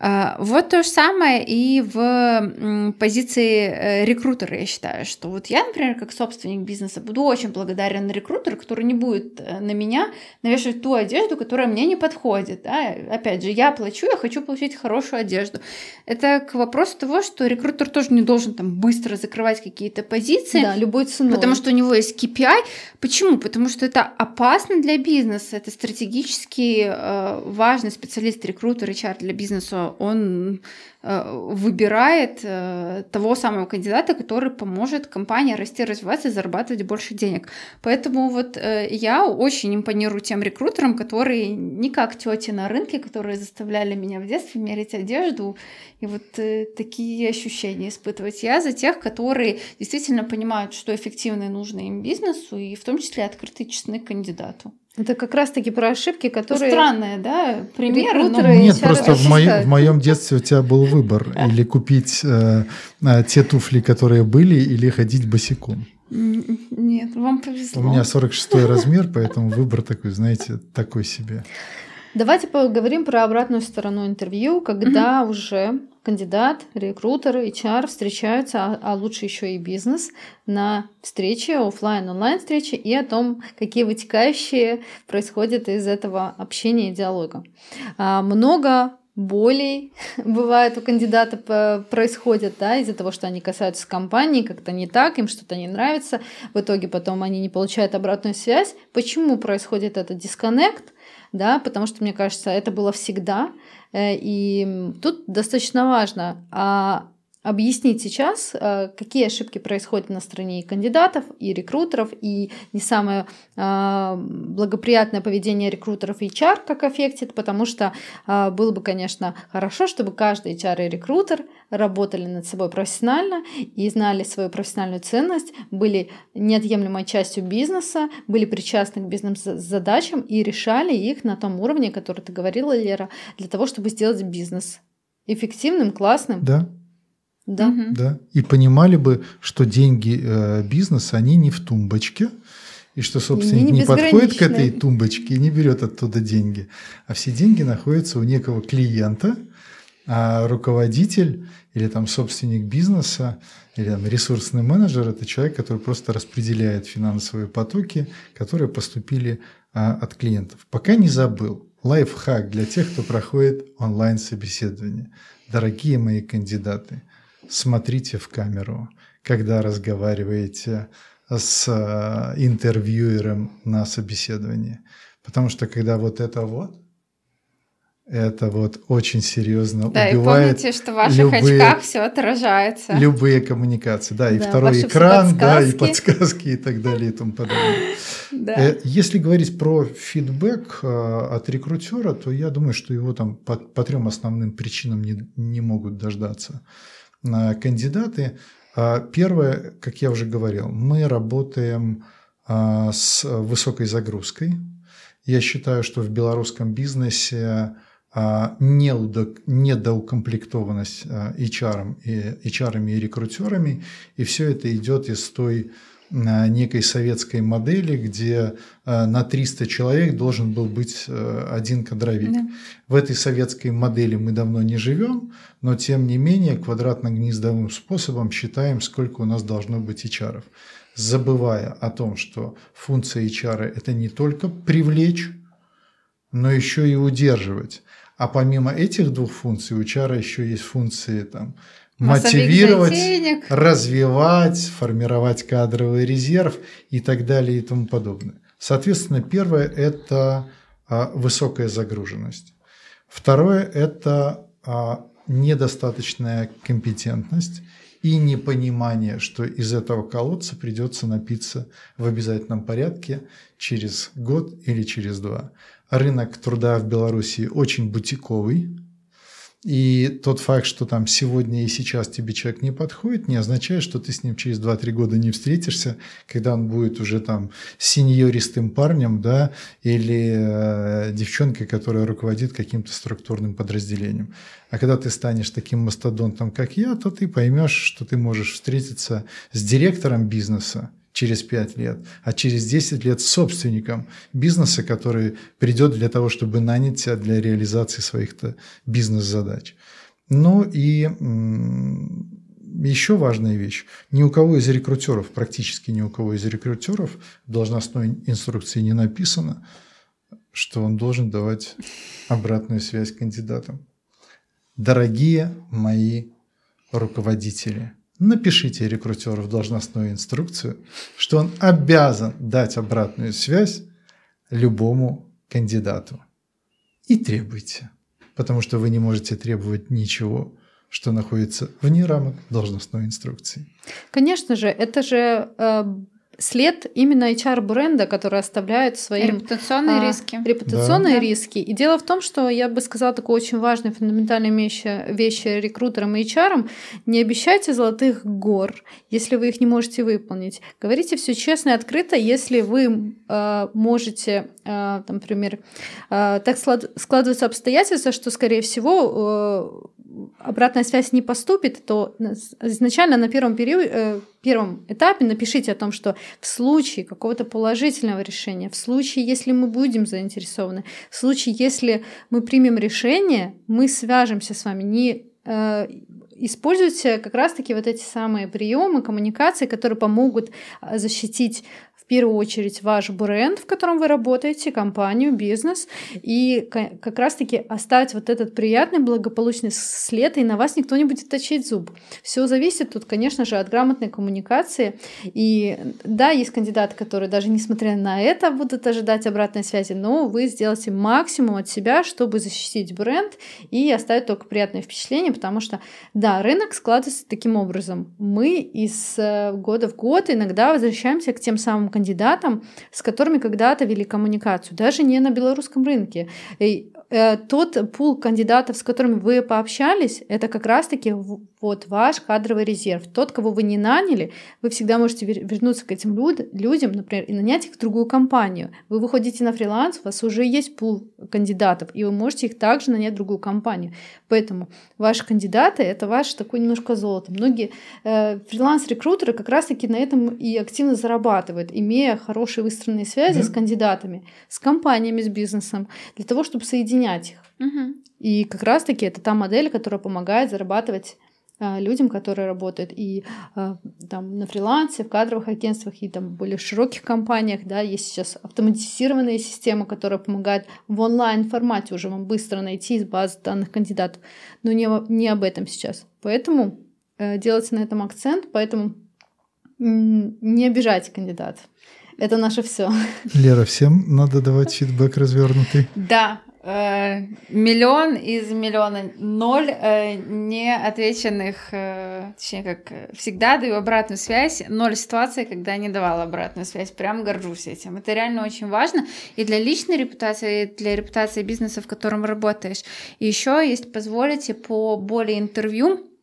А, вот то же самое и в позиции э, рекрутера, я считаю, что вот я, например, как собственник бизнеса, буду очень благодарен рекрутеру, который не будет э, на меня навешивать ту одежду, которая мне не подходит. Да? Опять же, я плачу, я хочу получить хорошую одежду. Это к вопросу того, что рекрутер тоже не должен там быстро закрывать какие-то позиции. Да, любой ценой. Потому что у него есть KPI. Почему? Потому что это опасно для бизнеса, это стратегически э, важный специалист, рекрутер, HR для бизнеса он выбирает того самого кандидата, который поможет компании расти, развиваться и зарабатывать больше денег. Поэтому вот я очень импонирую тем рекрутерам, которые не как тети на рынке, которые заставляли меня в детстве мерить одежду и вот такие ощущения испытывать. Я за тех, которые действительно понимают, что эффективно нужно им бизнесу, и в том числе открыты честны кандидату. Это как раз-таки про ошибки, которые... Странные, да, примеры. Но... Нет, просто в, моем, в моем детстве у тебя был выбор. Или купить э, э, те туфли, которые были, или ходить босиком. Нет, вам повезло. У меня 46 размер, поэтому выбор такой, знаете, такой себе. Давайте поговорим про обратную сторону интервью, когда mm-hmm. уже кандидат, рекрутер, HR встречаются, а, а лучше еще и бизнес на встрече, офлайн, онлайн встречи и о том, какие вытекающие происходят из этого общения и диалога. А, много болей [laughs] бывает у кандидата происходит, да, из-за того, что они касаются компании, как-то не так, им что-то не нравится, в итоге потом они не получают обратную связь. Почему происходит этот дисконнект? Да, потому что, мне кажется, это было всегда, э, и тут достаточно важно, а объяснить сейчас, э, какие ошибки происходят на стороне и кандидатов, и рекрутеров, и не самое э, благоприятное поведение рекрутеров и HR как аффектит, потому что э, было бы, конечно, хорошо, чтобы каждый HR и рекрутер работали над собой профессионально и знали свою профессиональную ценность, были неотъемлемой частью бизнеса, были причастны к бизнес-задачам и решали их на том уровне, который ты говорила, Лера, для того, чтобы сделать бизнес эффективным, классным. Да, да. Угу. да. И понимали бы, что деньги э, бизнеса, они не в тумбочке, и что собственник не, не подходит к этой тумбочке и не берет оттуда деньги, а все деньги находятся у некого клиента, а руководитель или там собственник бизнеса или там, ресурсный менеджер – это человек, который просто распределяет финансовые потоки, которые поступили а, от клиентов. Пока не забыл, лайфхак для тех, кто проходит онлайн-собеседование. Дорогие мои кандидаты – смотрите в камеру, когда разговариваете с э, интервьюером на собеседовании. Потому что когда вот это вот, это вот очень серьезно да, убивает. и помните, что в ваших любые, очках все отражается. Любые коммуникации, да, и да, второй экран, да, и подсказки и так далее и тому подобное. [laughs] Да. Э, если говорить про фидбэк э, от рекрутера, то я думаю, что его там по, по трем основным причинам не, не могут дождаться кандидаты. А, первое, как я уже говорил, мы работаем а, с высокой загрузкой. Я считаю, что в белорусском бизнесе а, недоукомплектованность HR, и, HR и рекрутерами, и все это идет из той некой советской модели, где э, на 300 человек должен был быть э, один кадровик. Да. В этой советской модели мы давно не живем, но тем не менее квадратно-гнездовым способом считаем, сколько у нас должно быть HR. Забывая о том, что функция HR – это не только привлечь, но еще и удерживать. А помимо этих двух функций у HR еще есть функции там, мотивировать, развивать, формировать кадровый резерв и так далее и тому подобное. Соответственно, первое – это а, высокая загруженность. Второе – это а, недостаточная компетентность и непонимание, что из этого колодца придется напиться в обязательном порядке через год или через два. Рынок труда в Беларуси очень бутиковый, и тот факт, что там сегодня и сейчас тебе человек не подходит, не означает, что ты с ним через 2-3 года не встретишься, когда он будет уже там сеньористым парнем, да, или э, девчонкой, которая руководит каким-то структурным подразделением. А когда ты станешь таким мастодонтом, как я, то ты поймешь, что ты можешь встретиться с директором бизнеса, через 5 лет, а через 10 лет собственником бизнеса, который придет для того, чтобы нанять тебя для реализации своих-то бизнес-задач. Ну и еще важная вещь. Ни у кого из рекрутеров, практически ни у кого из рекрутеров должностной инструкции не написано, что он должен давать обратную связь кандидатам. Дорогие мои руководители – напишите рекрутеру в должностную инструкцию, что он обязан дать обратную связь любому кандидату. И требуйте. потому что вы не можете требовать ничего, что находится вне рамок должностной инструкции. Конечно же, это же э, след именно HR-бренда, который оставляет своим... Репутационные а, риски. Репутационные да. риски. И дело в том, что я бы сказала такую очень важную фундаментальную вещь, вещь рекрутерам и HR. Не обещайте золотых гор, если вы их не можете выполнить. Говорите все честно и открыто, если вы э, можете, э, там, например, э, так склад, складываются обстоятельства, что, скорее всего, э, обратная связь не поступит, то изначально на первом, периоде, э, первом этапе напишите о том, что в случае какого-то положительного решения, в случае, если мы будем заинтересованы, в случае, если мы примем решение, мы свяжемся с вами. Не э, используйте как раз-таки вот эти самые приемы коммуникации, которые помогут э, защитить в первую очередь ваш бренд, в котором вы работаете, компанию, бизнес, и как раз-таки оставить вот этот приятный, благополучный след, и на вас никто не будет точить зуб. Все зависит тут, конечно же, от грамотной коммуникации. И да, есть кандидаты, которые даже несмотря на это будут ожидать обратной связи, но вы сделаете максимум от себя, чтобы защитить бренд и оставить только приятное впечатление, потому что, да, рынок складывается таким образом. Мы из э, года в год иногда возвращаемся к тем самым кандидатам, с которыми когда-то вели коммуникацию, даже не на белорусском рынке. И тот пул кандидатов, с которыми вы пообщались, это как раз-таки вот ваш кадровый резерв. Тот, кого вы не наняли, вы всегда можете вернуться к этим люд- людям, например, и нанять их в другую компанию. Вы выходите на фриланс, у вас уже есть пул кандидатов, и вы можете их также нанять в другую компанию. Поэтому ваши кандидаты — это ваш такой немножко золото. Многие э, фриланс-рекрутеры как раз-таки на этом и активно зарабатывают, имея хорошие выстроенные связи да. с кандидатами, с компаниями, с бизнесом, для того, чтобы соединять объединять их. Угу. И как раз-таки это та модель, которая помогает зарабатывать а, людям, которые работают и а, там на фрилансе, в кадровых агентствах и там в более широких компаниях, да, есть сейчас автоматизированные системы, которые помогают в онлайн формате уже вам быстро найти из базы данных кандидатов, но не, не об этом сейчас. Поэтому э, делайте на этом акцент, поэтому не обижайте кандидатов. Это наше все. Лера, всем надо давать фидбэк развернутый. Да, Э, миллион из миллиона ноль э, неотвеченных, э, точнее, как всегда даю обратную связь, ноль ситуаций, когда не давала обратную связь. Прям горжусь этим. Это реально очень важно и для личной репутации, и для репутации бизнеса, в котором работаешь. И еще, если позволите, по более интервью,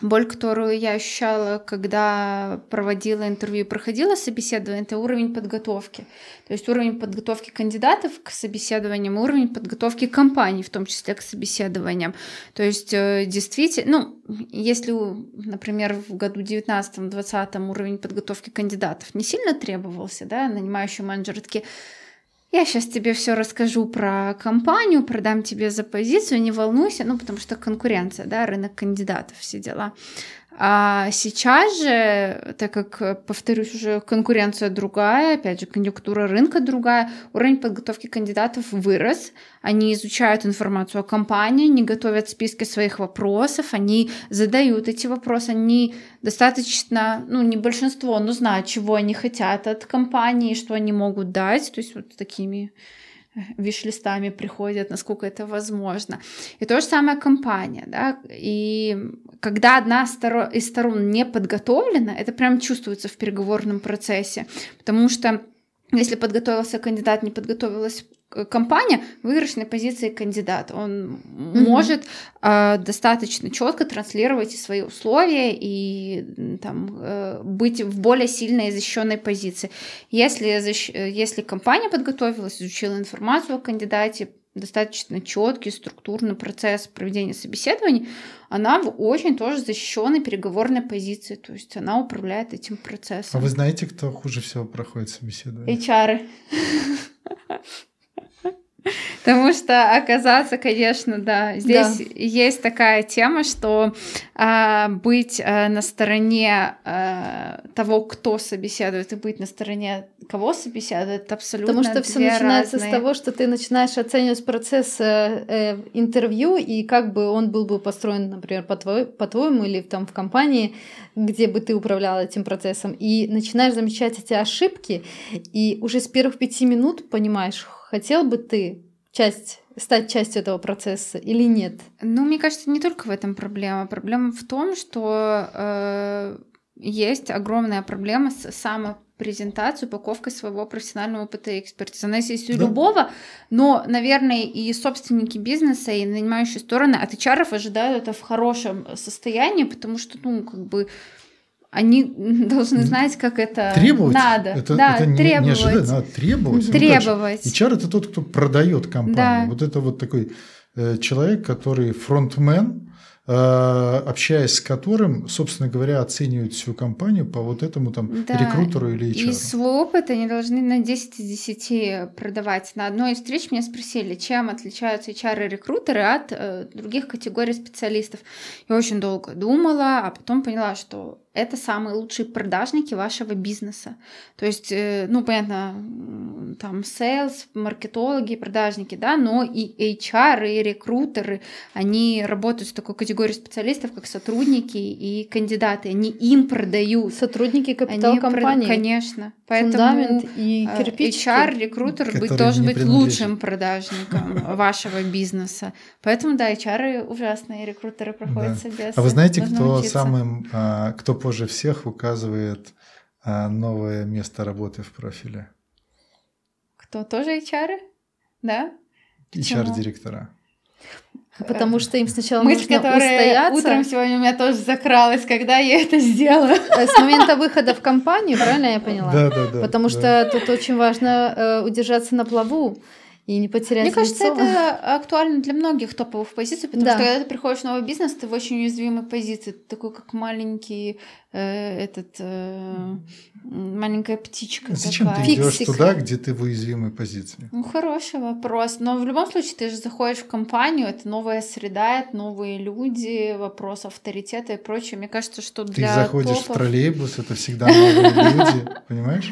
Боль, которую я ощущала, когда проводила интервью, проходила собеседование, это уровень подготовки. То есть уровень подготовки кандидатов к собеседованиям, уровень подготовки компаний, в том числе к собеседованиям. То есть э, действительно, ну, если, например, в году 19-20 уровень подготовки кандидатов не сильно требовался, да, нанимающий менеджер такие, я сейчас тебе все расскажу про компанию, продам тебе за позицию, не волнуйся, ну, потому что конкуренция, да, рынок кандидатов, все дела. А сейчас же, так как, повторюсь, уже конкуренция другая, опять же, конъюнктура рынка другая, уровень подготовки кандидатов вырос, они изучают информацию о компании, они готовят списки своих вопросов, они задают эти вопросы, они достаточно, ну, не большинство, но знают, чего они хотят от компании, что они могут дать, то есть вот такими виш-листами приходят, насколько это возможно. И то же самое компания, да, и когда одна из сторон не подготовлена, это прям чувствуется в переговорном процессе, потому что если подготовился кандидат, не подготовилась компания, выигрышной позиции кандидата. Он mm-hmm. может э, достаточно четко транслировать свои условия и там, э, быть в более сильной и защищенной позиции. Если, защ... если компания подготовилась, изучила информацию о кандидате, достаточно четкий, структурный процесс проведения собеседований, она в очень тоже защищенной переговорной позиции, то есть она управляет этим процессом. А вы знаете, кто хуже всего проходит собеседование? HR. [laughs] Потому что оказаться, конечно, да, здесь да. есть такая тема, что э, быть э, на стороне э, того, кто собеседует, и быть на стороне кого собеседует, это абсолютно Потому что все начинается разные... с того, что ты начинаешь оценивать процесс э, э, интервью и как бы он был бы построен, например, по твой, по-твоему или там в компании, где бы ты управляла этим процессом, и начинаешь замечать эти ошибки, и уже с первых пяти минут понимаешь, хотел бы ты часть, стать частью этого процесса или нет? Ну, мне кажется, не только в этом проблема. Проблема в том, что э, есть огромная проблема с самопрезентацией, упаковкой своего профессионального опыта и экспертизы. Она есть у да. любого, но, наверное, и собственники бизнеса, и нанимающие стороны от HR ожидают это в хорошем состоянии, потому что, ну, как бы они [laughs] должны знать, как это требовать. надо. Это, да, это требовать. Не, ожидать, надо требовать. Требовать. Ну, HR это тот, кто продает компанию. Да. Вот это вот такой э, человек, который фронтмен, Э, общаясь с которым, собственно говоря, оценивают всю компанию по вот этому там да. рекрутеру или HR. И свой опыт они должны на 10 из 10 продавать. На одной из встреч меня спросили, чем отличаются HR и рекрутеры от э, других категорий специалистов. Я очень долго думала, а потом поняла, что это самые лучшие продажники вашего бизнеса. То есть, э, ну, понятно, там sales, маркетологи, продажники, да, но и HR, и рекрутеры, они работают с такой категорией специалистов, как сотрудники и кандидаты. Они им продают. Сотрудники капитал компании. Прод... Конечно. Поэтому Фундамент и э, кирпичики. HR, рекрутер быть, должен быть лучшим продажником [laughs] вашего бизнеса. Поэтому, да, HR ужасные, рекрутеры проходят да. собес. А вы знаете, кто самым, а, кто позже всех указывает а, новое место работы в профиле? Кто? Тоже HR? Да? HR-директора. Потому что им сначала Мысль, нужно которая устояться. утром сегодня у меня тоже закралась, когда я это сделаю. Э, с момента выхода в компанию, правильно я поняла? Да, да, да. Потому да. что тут очень важно э, удержаться на плаву и не потерять Мне кажется, лицо. это актуально для многих топовых позиций, потому да. что когда ты приходишь в новый бизнес, ты в очень уязвимой позиции, ты такой как маленький э, этот э, маленькая птичка. Зачем такая. ты идешь туда, где ты в уязвимой позиции? Ну хороший вопрос, но в любом случае ты же заходишь в компанию, это новая среда, это новые люди, вопрос авторитета и прочее. Мне кажется, что для ты заходишь топов... в троллейбус, это всегда новые [laughs] люди, понимаешь?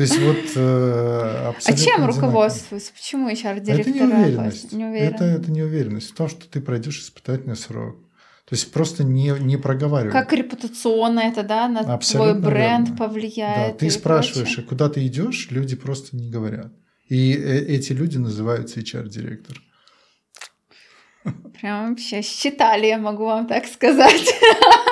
То есть вот э, абсолютно А чем руководствуется? Почему HR-директора? Это неуверенность. Не это, это неуверенность в том, что ты пройдешь испытательный срок. То есть просто не, не проговаривай. Как репутационно это, да, на Абсолютно твой бренд верно. повлияет. Да, ты спрашиваешь, и куда ты идешь, люди просто не говорят. И э, эти люди называются HR-директор. Прям вообще считали, я могу вам так сказать. [laughs]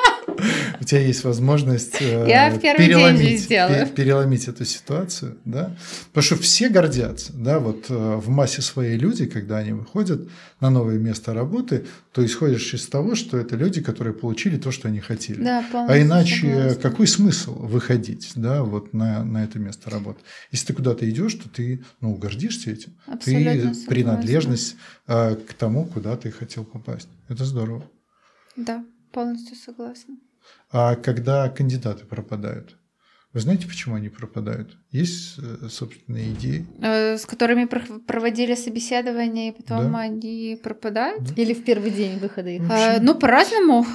у тебя есть возможность Я в переломить, переломить эту ситуацию, да, потому что все гордятся, да, вот э, в массе своей люди, когда они выходят на новое место работы, то исходишь из того, что это люди, которые получили то, что они хотели. Да, а иначе согласна. какой смысл выходить, да, вот на, на это место работы? Если ты куда-то идешь, то ты, ну, гордишься этим. Абсолютно ты согласна. принадлежность а, к тому, куда ты хотел попасть. Это здорово. Да, полностью согласна. А когда кандидаты пропадают, вы знаете, почему они пропадают? Есть э, собственные идеи? Э, с которыми проводили собеседование, и потом да. они пропадают? Да. Или в первый день выхода их? А, ну, по-разному.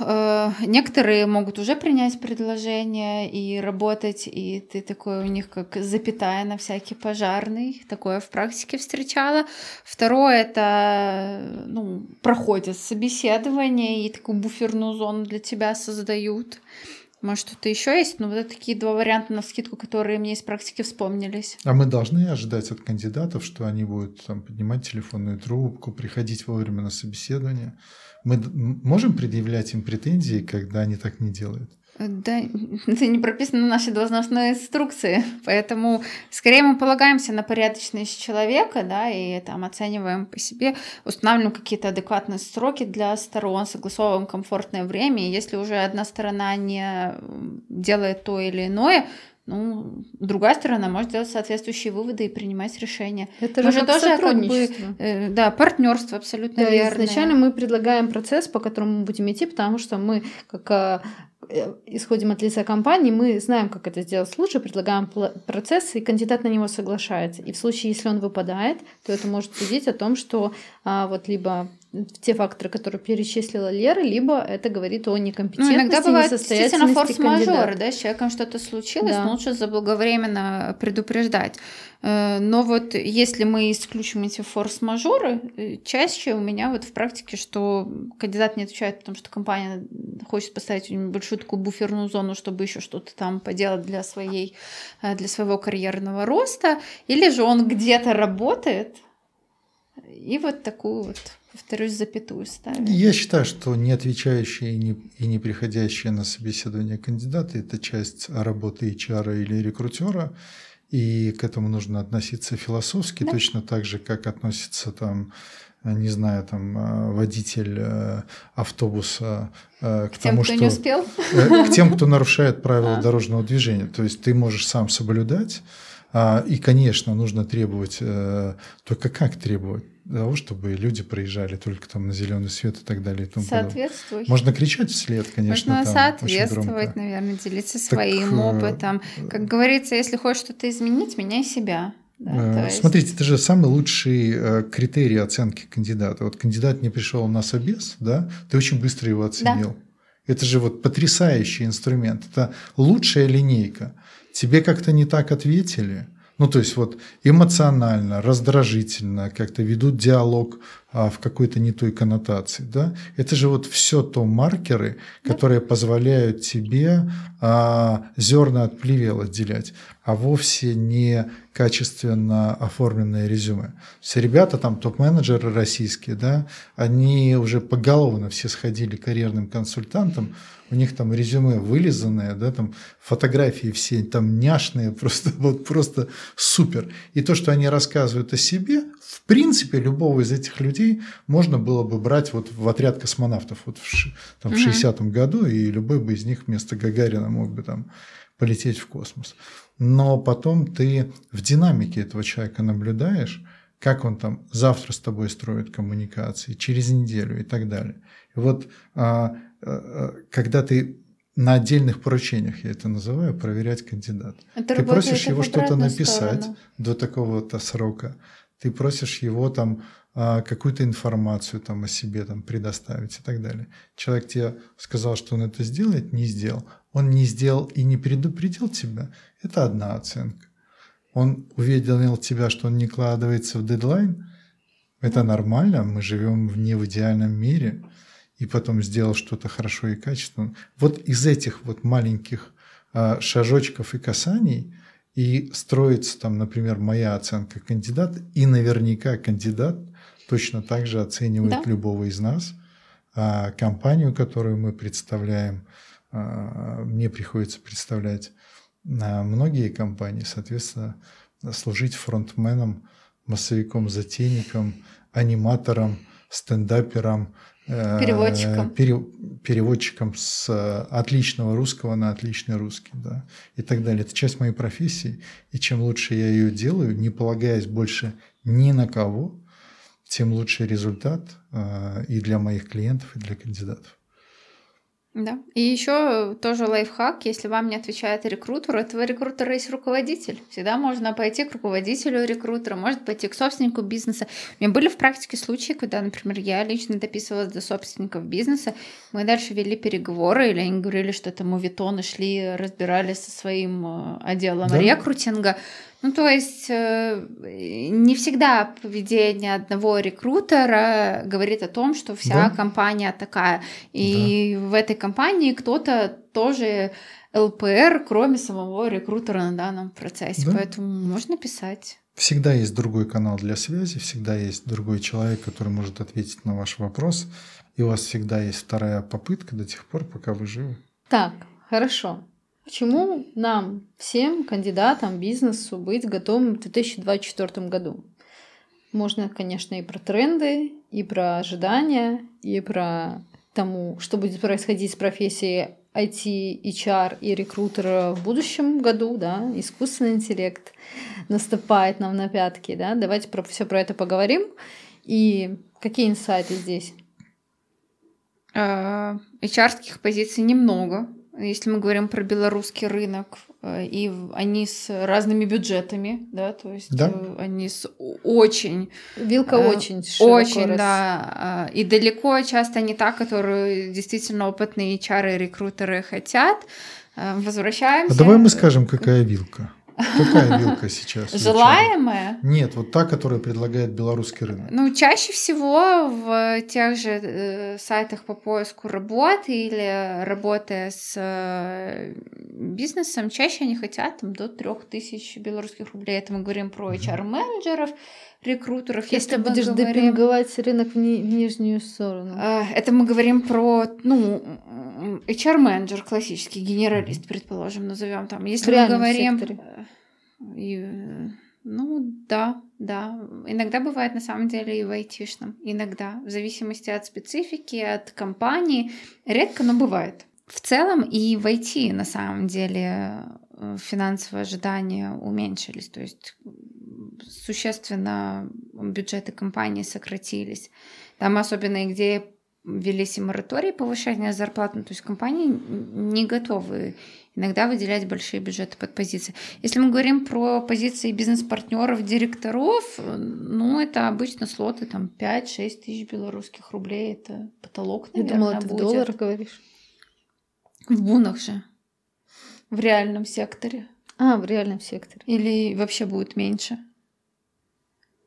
Некоторые могут уже принять предложение и работать, и ты такой у них как запятая на всякий пожарный. Такое в практике встречала. Второе — это ну, проходят собеседование и такую буферную зону для тебя создают. Может, что-то еще есть? Ну, вот такие два варианта на скидку, которые мне из практики вспомнились. А мы должны ожидать от кандидатов, что они будут там, поднимать телефонную трубку, приходить вовремя на собеседование. Мы можем предъявлять им претензии, когда они так не делают? Да, [laughs] это не прописано в нашей должностной инструкции, поэтому скорее мы полагаемся на порядочность человека, да, и там оцениваем по себе, устанавливаем какие-то адекватные сроки для сторон, согласовываем комфортное время, и если уже одна сторона не делает то или иное, ну, другая сторона может делать соответствующие выводы и принимать решения. Это же, же тоже как бы, э, да, партнерство абсолютно да, верно. Изначально мы предлагаем процесс, по которому мы будем идти, потому что мы как а, Э, исходим от лица компании, мы знаем, как это сделать лучше, предлагаем процесс, и кандидат на него соглашается. И в случае, если он выпадает, то это может судить о том, что а, вот либо те факторы, которые перечислила Лера, либо это говорит о некомпетентности, ну, иногда бывает действительно форс-мажор, да, с человеком что-то случилось, да. но лучше заблаговременно предупреждать. Э, но вот если мы исключим эти форс-мажоры, э, чаще у меня вот в практике, что кандидат не отвечает, потому что компания хочет поставить большую такую буферную зону, чтобы еще что-то там поделать для, своей, э, для своего карьерного роста, или же он где-то работает, и вот такую вот, повторюсь, запятую ставим. Я считаю, что не отвечающие и не, и не приходящие на собеседование кандидаты – это часть работы HR или рекрутера, и к этому нужно относиться философски, да. точно так же, как относится там не знаю, там э, водитель э, автобуса э, к, к тем, тому, кто что, не успел, к [laughs] тем, кто нарушает правила а. дорожного движения. То есть ты можешь сам соблюдать, а, и, конечно, нужно требовать, только как требовать? Того, чтобы люди проезжали только там на зеленый свет и так далее. И тому Соответствовать. Можно кричать вслед, конечно. Можно там, соответствовать, наверное, делиться своим так, опытом. Как говорится, если хочешь что-то изменить, меняй себя. Да, э, есть... Смотрите, это же самый лучший э, критерий оценки кандидата. Вот кандидат не пришел на собес, да, ты очень быстро его оценил. Да. Это же вот потрясающий инструмент. Это лучшая линейка. Тебе как-то не так ответили. Ну, то есть вот эмоционально, раздражительно, как-то ведут диалог а, в какой-то не той коннотации. Да? Это же вот все то маркеры, которые да. позволяют тебе а, зерна от плевел отделять, а вовсе не качественно оформленное резюме. Все ребята, там топ-менеджеры российские, да, они уже поголовно все сходили карьерным консультантам, у них там резюме вылизанное, да, там фотографии все там няшные, [laughs] просто вот просто супер. И то, что они рассказывают о себе, в принципе, любого из этих людей можно было бы брать вот в отряд космонавтов вот в, там, в 60-м году, и любой бы из них вместо Гагарина мог бы там полететь в космос. Но потом ты в динамике этого человека наблюдаешь, как он там завтра с тобой строит коммуникации, через неделю и так далее. И вот а, когда ты на отдельных поручениях, я это называю, проверять кандидата. Это ты просишь его что-то написать сторону. до такого-то срока, ты просишь его там а, какую-то информацию там о себе там предоставить и так далее. Человек тебе сказал, что он это сделает, не сделал. Он не сделал и не предупредил тебя. Это одна оценка. Он уведомил тебя, что он не кладывается в дедлайн. Это нормально, мы живем в не в идеальном мире и потом сделал что-то хорошо и качественно. Вот из этих вот маленьких а, шажочков и касаний и строится там, например, моя оценка кандидата, и наверняка кандидат точно так же оценивает да. любого из нас. А компанию, которую мы представляем, мне приходится представлять многие компании, соответственно, служить фронтменом, массовиком-затейником, аниматором, стендапером, Э, переводчиком. Пере, переводчиком с отличного русского на отличный русский, да, и так далее. Это часть моей профессии, и чем лучше я ее делаю, не полагаясь больше ни на кого, тем лучший результат э, и для моих клиентов, и для кандидатов. Да. И еще тоже лайфхак, если вам не отвечает рекрутер, у этого рекрутера есть руководитель. Всегда можно пойти к руководителю рекрутера, может пойти к собственнику бизнеса. У меня были в практике случаи, когда, например, я лично дописывалась до собственников бизнеса, мы дальше вели переговоры, или они говорили, что это мувитоны шли, разбирались со своим э, отделом да? рекрутинга. Ну, то есть э, не всегда поведение одного рекрутера говорит о том, что вся да? компания такая. И да. в этой компании кто-то тоже ЛПР, кроме самого рекрутера на данном процессе. Да? Поэтому можно писать. Всегда есть другой канал для связи, всегда есть другой человек, который может ответить на ваш вопрос. И у вас всегда есть вторая попытка до тех пор, пока вы живы. Так, хорошо. Почему нам, всем кандидатам, бизнесу быть готовым в 2024 году? Можно, конечно, и про тренды, и про ожидания, и про тому, что будет происходить с профессией IT, HR и рекрутера в будущем году, да, искусственный интеллект наступает нам на пятки, да, давайте про все про это поговорим. И какие инсайты здесь? HR-ских позиций немного, если мы говорим про белорусский рынок, э, и они с разными бюджетами, да, то есть да. Э, они с очень... Вилка э, очень Очень, рас... да. И далеко часто не та, которую действительно опытные HR и рекрутеры хотят. Возвращаемся. А давай мы скажем, какая вилка. Какая вилка сейчас? Желаемая? Нет, вот та, которая предлагает белорусский рынок. Ну, чаще всего в тех же э, сайтах по поиску работы или работая с э, бизнесом, чаще они хотят там, до 3000 белорусских рублей. Это мы говорим про HR-менеджеров, рекрутеров. Если, Если ты будешь говорим... демпинговать рынок в, ни- в нижнюю сторону. А, это мы говорим про, ну, HR-менеджер классический, генералист, предположим, назовем там. Если мы говорим... Секторе. Э, и, ну, да, да. Иногда бывает на самом деле и в айтишном. Иногда. В зависимости от специфики, от компании. Редко, но бывает. В целом и в IT на самом деле э, финансовые ожидания уменьшились. То есть существенно бюджеты компании сократились. Там особенно где велись и моратории повышения зарплат, ну, то есть компании не готовы иногда выделять большие бюджеты под позиции. Если мы говорим про позиции бизнес-партнеров, директоров, ну, это обычно слоты там 5-6 тысяч белорусских рублей, это потолок, наверное, Я думала, ты будет. в долларах говоришь. В бунах же. В реальном секторе. А, в реальном секторе. Или вообще будет меньше?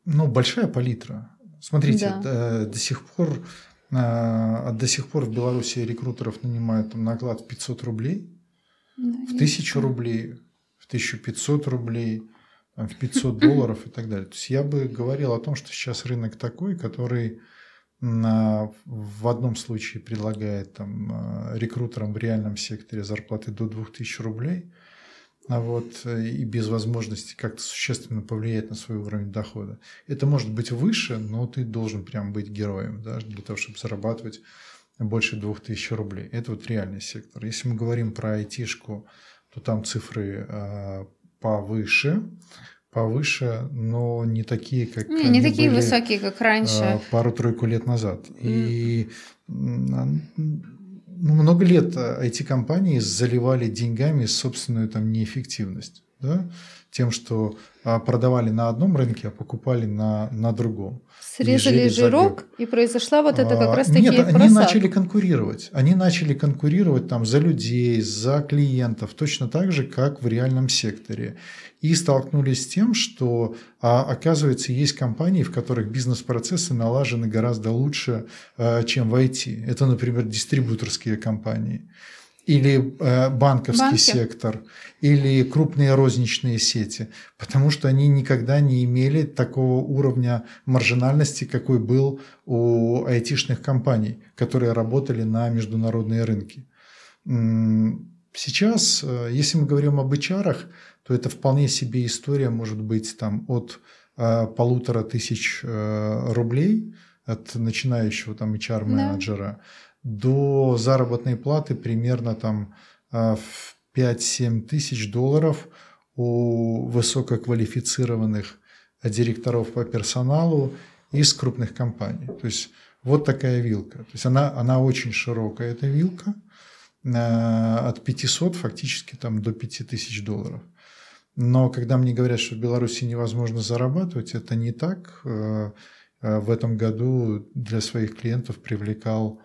Ну, большая палитра. Смотрите, да. до, до сих пор э, до сих пор в Беларуси рекрутеров нанимают там, на оклад в 500 рублей, да, в 1000 рублей, в 1500 рублей, в 500 [laughs] долларов и так далее. То есть я бы говорил о том, что сейчас рынок такой, который на, в одном случае предлагает там, э, рекрутерам в реальном секторе зарплаты до 2000 рублей – а вот, э, и без возможности как-то существенно повлиять на свой уровень дохода. Это может быть выше, но ты должен прям быть героем да, для того, чтобы зарабатывать больше 2000 рублей. Это вот реальный сектор. Если мы говорим про айтишку, то там цифры э, повыше, повыше, но не такие, как не, не такие были, высокие, как раньше. Э, пару-тройку лет назад. Mm. И ну, много лет IT-компании заливали деньгами собственную там неэффективность. Да? Тем, что а, продавали на одном рынке, а покупали на, на другом. Срезали жирок, и произошла вот это как раз таки Нет, просадка. они начали конкурировать. Они начали конкурировать там за людей, за клиентов, точно так же, как в реальном секторе и столкнулись с тем, что, а, оказывается, есть компании, в которых бизнес-процессы налажены гораздо лучше, а, чем в IT. Это, например, дистрибьюторские компании или э, банковский Банки. сектор, или крупные розничные сети, потому что они никогда не имели такого уровня маржинальности, какой был у айтишных компаний, которые работали на международные рынки. Сейчас, э, если мы говорим об HR, то это вполне себе история может быть там от э, полутора тысяч э, рублей от начинающего там HR-менеджера да. До заработной платы примерно там э, в 5-7 тысяч долларов у высококвалифицированных директоров по персоналу из крупных компаний. То есть вот такая вилка. То есть она, она очень широкая, эта вилка, от 500 фактически там до 5000 долларов. Но когда мне говорят, что в Беларуси невозможно зарабатывать, это не так. Э, э, в этом году для своих клиентов привлекал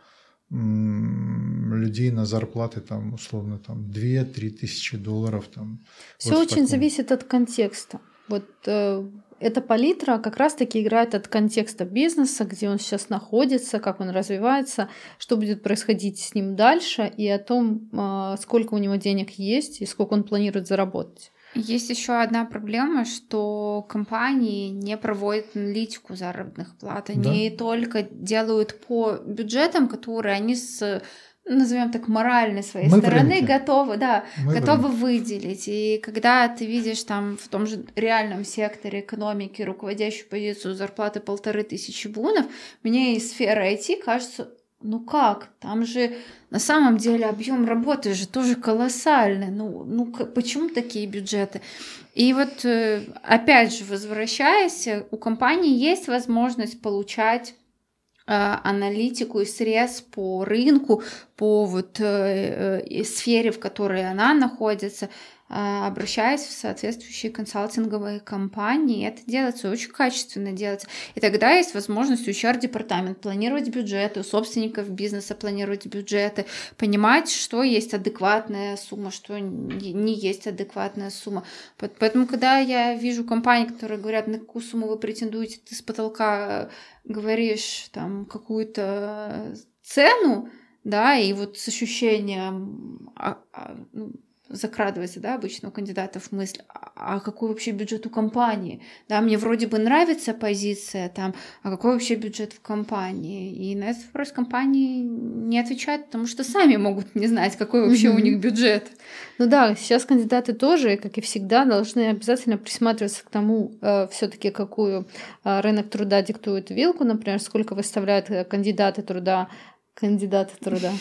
людей на зарплаты там условно там 2-3 тысячи долларов там. Все вот очень зависит от контекста. Вот э, эта палитра как раз-таки играет от контекста бизнеса, где он сейчас находится, как он развивается, что будет происходить с ним дальше и о том, э, сколько у него денег есть и сколько он планирует заработать. Есть еще одна проблема, что компании не проводят аналитику заработных плат. Они да. только делают по бюджетам, которые они с назовем так, моральной своей Мы стороны готовы, да, Мы готовы выделить. И когда ты видишь там в том же реальном секторе экономики руководящую позицию зарплаты полторы тысячи бунов, мне из сферы IT кажется, ну как? Там же на самом деле объем работы же тоже колоссальный. Ну, ну почему такие бюджеты? И вот э, опять же, возвращаясь, у компании есть возможность получать э, аналитику и срез по рынку, по вот э, э, сфере, в которой она находится, а, обращаясь в соответствующие консалтинговые компании. Это делается очень качественно делается. И тогда есть возможность у HR-департамент планировать бюджеты, у собственников бизнеса планировать бюджеты, понимать, что есть адекватная сумма, что не есть адекватная сумма. Поэтому, когда я вижу компании, которые говорят, на какую сумму вы претендуете, ты с потолка говоришь там какую-то цену, да, и вот с ощущением а, а, ну, закрадывается, да, обычно у кандидатов мысль, а, а какой вообще бюджет у компании? Да, мне вроде бы нравится позиция там, а какой вообще бюджет в компании? И на этот вопрос компании не отвечают, потому что сами могут не знать, какой вообще mm-hmm. у них бюджет. Ну да, сейчас кандидаты тоже, как и всегда, должны обязательно присматриваться к тому, э, все-таки какую э, рынок труда диктует вилку, например, сколько выставляют э, кандидаты труда, кандидаты труда.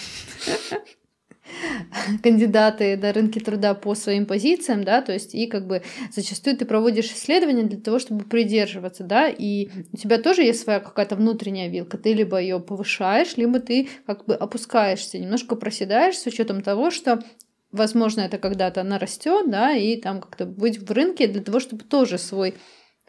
Кандидаты на рынке труда по своим позициям, да, то есть и как бы зачастую ты проводишь исследования для того, чтобы придерживаться, да, и у тебя тоже есть своя какая-то внутренняя вилка, ты либо ее повышаешь, либо ты как бы опускаешься, немножко проседаешь с учетом того, что возможно, это когда-то она растет, да, и там как-то быть в рынке для того, чтобы тоже свой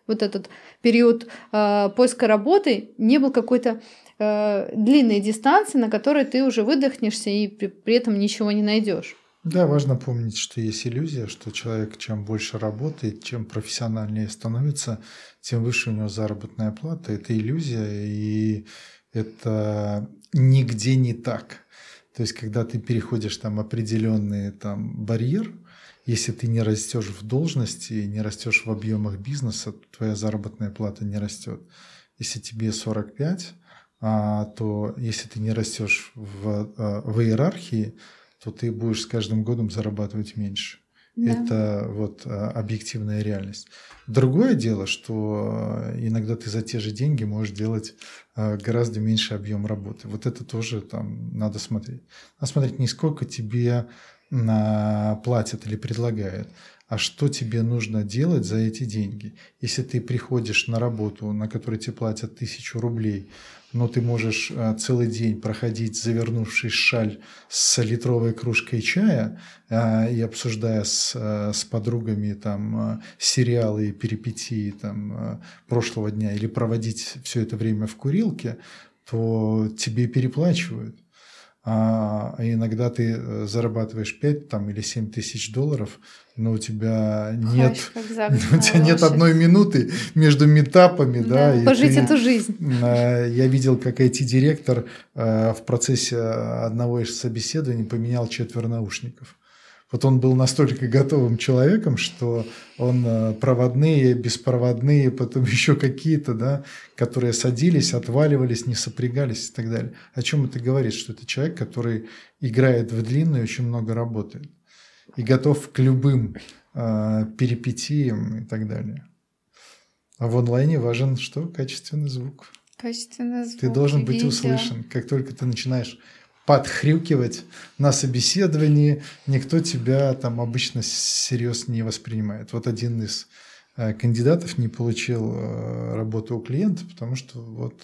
вот этот период э, поиска работы не был какой-то э, длинной дистанции, на которой ты уже выдохнешься и при, при этом ничего не найдешь. Да, важно помнить, что есть иллюзия, что человек чем больше работает, чем профессиональнее становится, тем выше у него заработная плата. Это иллюзия, и это нигде не так. То есть, когда ты переходишь там определенный там барьер, если ты не растешь в должности, не растешь в объемах бизнеса, твоя заработная плата не растет. Если тебе 45, а, то если ты не растешь в, а, в иерархии, то ты будешь с каждым годом зарабатывать меньше. Да. Это вот а, объективная реальность. Другое дело, что иногда ты за те же деньги можешь делать гораздо меньше объем работы. Вот это тоже там надо смотреть. Надо смотреть не сколько тебе платят или предлагают, а что тебе нужно делать за эти деньги. Если ты приходишь на работу, на которой тебе платят тысячу рублей, но ты можешь э, целый день проходить, завернувшись шаль с литровой кружкой чая э, и обсуждая с, э, с подругами там сериалы и перипетии там, прошлого дня или проводить все это время в курилке, то тебе переплачивают а иногда ты зарабатываешь 5 там, или 7 тысяч долларов, но у тебя нет, [laughs] у тебя нет одной минуты между метапами, да, да пожить ты, эту жизнь. А, я видел, как IT-директор а, в процессе одного из собеседований поменял четверо наушников. Вот он был настолько готовым человеком, что он э, проводные, беспроводные, потом [laughs] еще какие-то, да, которые садились, отваливались, не сопрягались и так далее. О чем это говорит? Что это человек, который играет в длинную, очень много работает и готов к любым э, перипетиям и так далее. А в онлайне важен что? Качественный звук. Качественный звук. Ты должен быть видео. услышан. Как только ты начинаешь подхрюкивать на собеседовании, никто тебя там обычно всерьез не воспринимает. Вот один из э, кандидатов не получил э, работу у клиента, потому что вот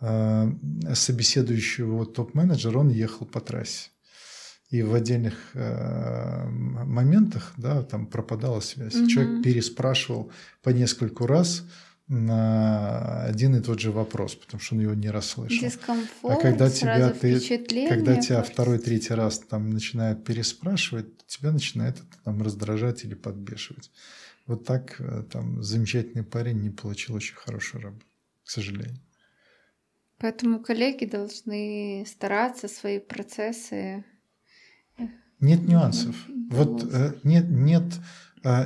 э, собеседующий вот топ-менеджер, он ехал по трассе. И в отдельных моментах, да, там пропадала связь. Угу. Человек переспрашивал по нескольку раз, на один и тот же вопрос, потому что он его не расслышал. Дискомфорт, а когда тебя ты, когда тебя второй, третий раз там начинают переспрашивать, тебя начинает это там раздражать или подбешивать. Вот так э, там замечательный парень не получил очень хорошую работу, к сожалению. Поэтому коллеги должны стараться свои процессы. Нет нюансов. Вот э, нет, нет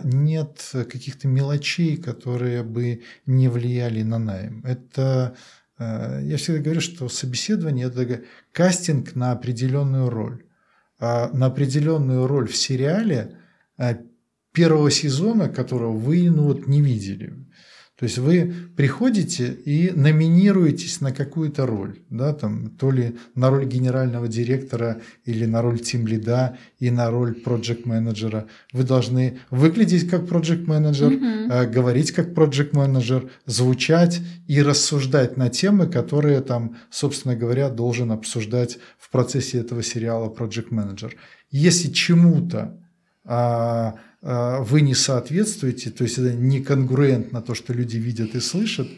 нет каких-то мелочей, которые бы не влияли на найм. Это э, я всегда говорю, что собеседование – это кастинг на определенную роль. А на определенную роль в сериале первого сезона, которого вы ну, вот, не видели. То есть вы приходите и номинируетесь на какую-то роль, да, там, то ли на роль генерального директора или на роль тим-лида и на роль проект-менеджера. Вы должны выглядеть как проект-менеджер, mm-hmm. говорить как проект-менеджер, звучать и рассуждать на темы, которые там, собственно говоря, должен обсуждать в процессе этого сериала проект-менеджер. Если чему-то а, а, вы не соответствуете, то есть это не конгруентно то, что люди видят и слышат,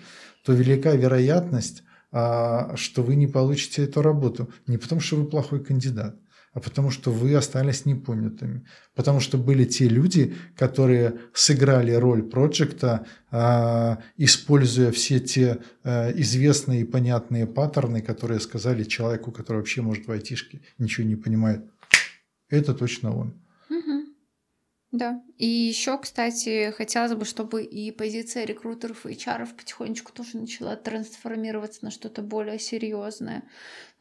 то велика вероятность, а, что вы не получите эту работу. Не потому, что вы плохой кандидат, а потому что вы остались непонятыми. Потому что были те люди, которые сыграли роль проекта, а, используя все те известные и понятные паттерны, которые сказали человеку, который вообще может в айтишке ничего не понимает. Это точно он. Да. И еще, кстати, хотелось бы, чтобы и позиция рекрутеров и HR потихонечку тоже начала трансформироваться на что-то более серьезное.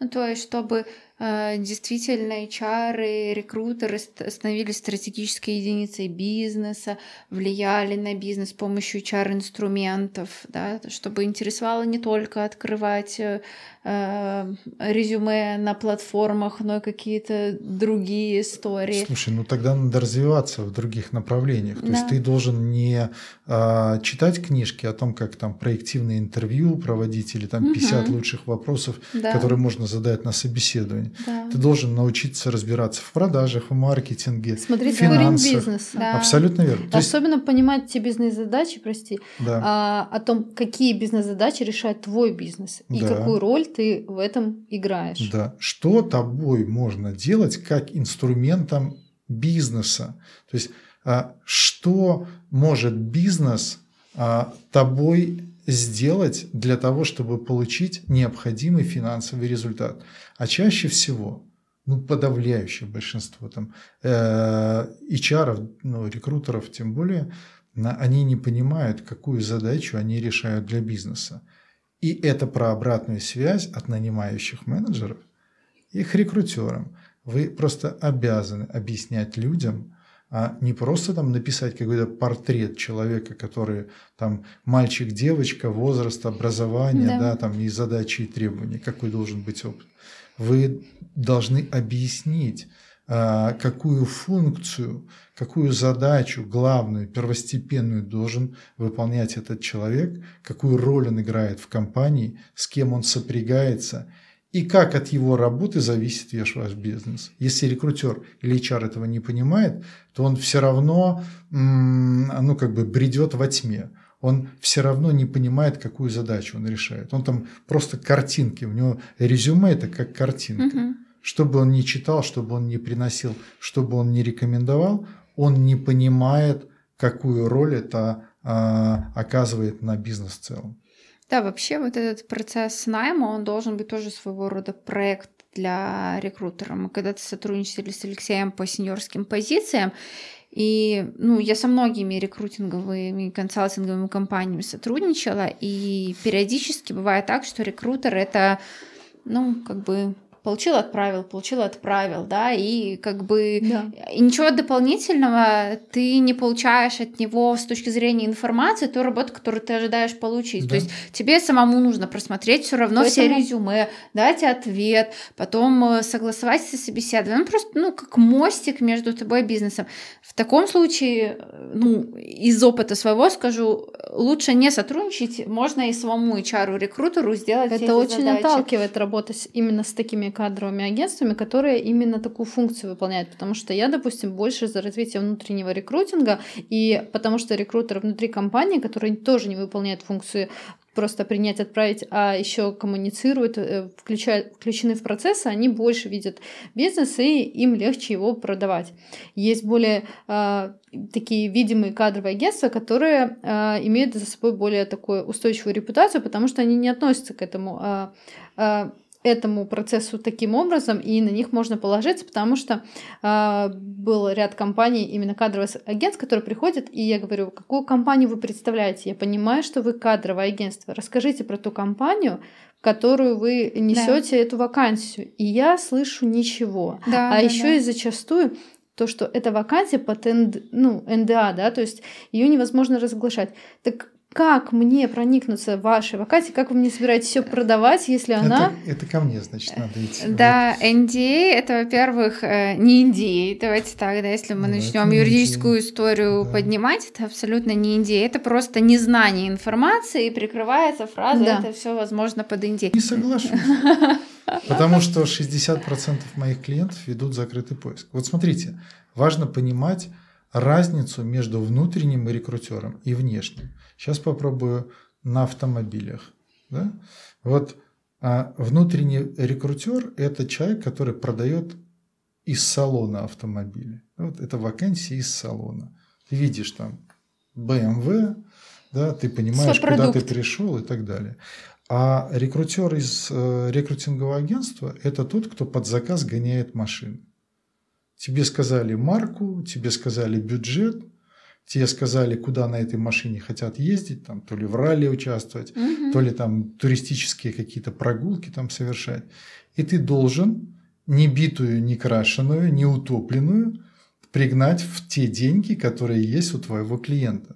Ну, то есть, чтобы э, действительно HR и рекрутеры становились стратегической единицей бизнеса, влияли на бизнес с помощью HR-инструментов, да, чтобы интересовало не только открывать э, э, резюме на платформах, но и какие-то другие истории. Слушай, ну тогда надо развиваться в других направлениях. То да. есть ты должен не э, читать книжки о том, как там проективные интервью проводить или там 50 угу. лучших вопросов, да. которые можно задать на собеседовании. Да. Ты должен научиться разбираться в продажах, в маркетинге, Смотреть финансах. бизнеса. Да. Абсолютно верно. То Особенно есть... понимать те бизнес-задачи, прости, да. а, о том, какие бизнес-задачи решает твой бизнес и да. какую роль ты в этом играешь. Да. Что тобой можно делать как инструментом бизнеса? То есть а, что может бизнес а, тобой сделать для того, чтобы получить необходимый финансовый результат. А чаще всего, ну, подавляющее большинство там э, HR, ну, рекрутеров тем более, они не понимают, какую задачу они решают для бизнеса. И это про обратную связь от нанимающих менеджеров их рекрутерам. Вы просто обязаны объяснять людям, а не просто там написать какой-то портрет человека, который там мальчик, девочка, возраст, образование, да. да, там и задачи и требования, какой должен быть опыт. Вы должны объяснить, а, какую функцию, какую задачу главную, первостепенную должен выполнять этот человек, какую роль он играет в компании, с кем он сопрягается – и как от его работы зависит весь ваш бизнес. Если рекрутер или HR этого не понимает, то он все равно ну, как бы бредет во тьме. Он все равно не понимает, какую задачу он решает. Он там просто картинки, у него резюме это как картинка. Угу. Что бы он ни читал, чтобы он не приносил, чтобы он не рекомендовал, он не понимает, какую роль это а, оказывает на бизнес в целом. Да, вообще вот этот процесс найма, он должен быть тоже своего рода проект для рекрутера. Мы когда-то сотрудничали с Алексеем по сеньорским позициям, и ну, я со многими рекрутинговыми консалтинговыми компаниями сотрудничала, и периодически бывает так, что рекрутер это ну, как бы получил, отправил, получил, отправил, да, и как бы да. и ничего дополнительного ты не получаешь от него с точки зрения информации, той работы, которую ты ожидаешь получить. Да. То есть тебе самому нужно просмотреть все равно Поэтому... все резюме, дать ответ, потом э, согласовать со собеседованием. Ну, просто, ну, как мостик между тобой и бизнесом. В таком случае, э, ну, из опыта своего скажу, лучше не сотрудничать, можно и самому HR-рекрутеру сделать Это очень задачи. отталкивает работать именно с такими кадровыми агентствами, которые именно такую функцию выполняют. Потому что я, допустим, больше за развитие внутреннего рекрутинга, и потому что рекрутеры внутри компании, которые тоже не выполняют функцию просто принять, отправить, а еще коммуницируют, э, включают, включены в процессы, они больше видят бизнес, и им легче его продавать. Есть более э, такие видимые кадровые агентства, которые э, имеют за собой более такую устойчивую репутацию, потому что они не относятся к этому э, э, этому процессу таким образом, и на них можно положиться, потому что э, был ряд компаний, именно кадровых агентств, которые приходят, и я говорю, какую компанию вы представляете? Я понимаю, что вы кадровое агентство. Расскажите про ту компанию, в которую вы несете да. эту вакансию. И я слышу ничего. Да, а да, еще да. и зачастую то, что эта вакансия под НД, ну, НДА, да, то есть ее невозможно разглашать. Так как мне проникнуться в вашей вакансией, как вы мне собираетесь все продавать, если она... Это, это ко мне, значит, надо идти. Да, NDA а — это, во-первых, э, не NDA, а. давайте так, да, если мы да, начнем юридическую NDA. А. историю да. поднимать, это абсолютно не NDA, это просто незнание информации, и прикрывается фраза, да. это все возможно под NDA. Не соглашусь. [laughs] Потому что 60% моих клиентов ведут закрытый поиск. Вот смотрите, важно понимать разницу между внутренним рекрутером и внешним. Сейчас попробую на автомобилях. Да? Вот а внутренний рекрутер – это человек, который продает из салона автомобиля. Вот это вакансия из салона. Ты видишь там BMW, да, ты понимаешь, куда ты пришел и так далее. А рекрутер из э, рекрутингового агентства – это тот, кто под заказ гоняет машины. Тебе сказали марку, тебе сказали бюджет, тебе сказали, куда на этой машине хотят ездить, там, то ли в ралли участвовать, Мгм. то ли там туристические какие-то прогулки там совершать. И ты должен не битую, не крашеную, не утопленную пригнать в те деньги, которые есть у твоего клиента.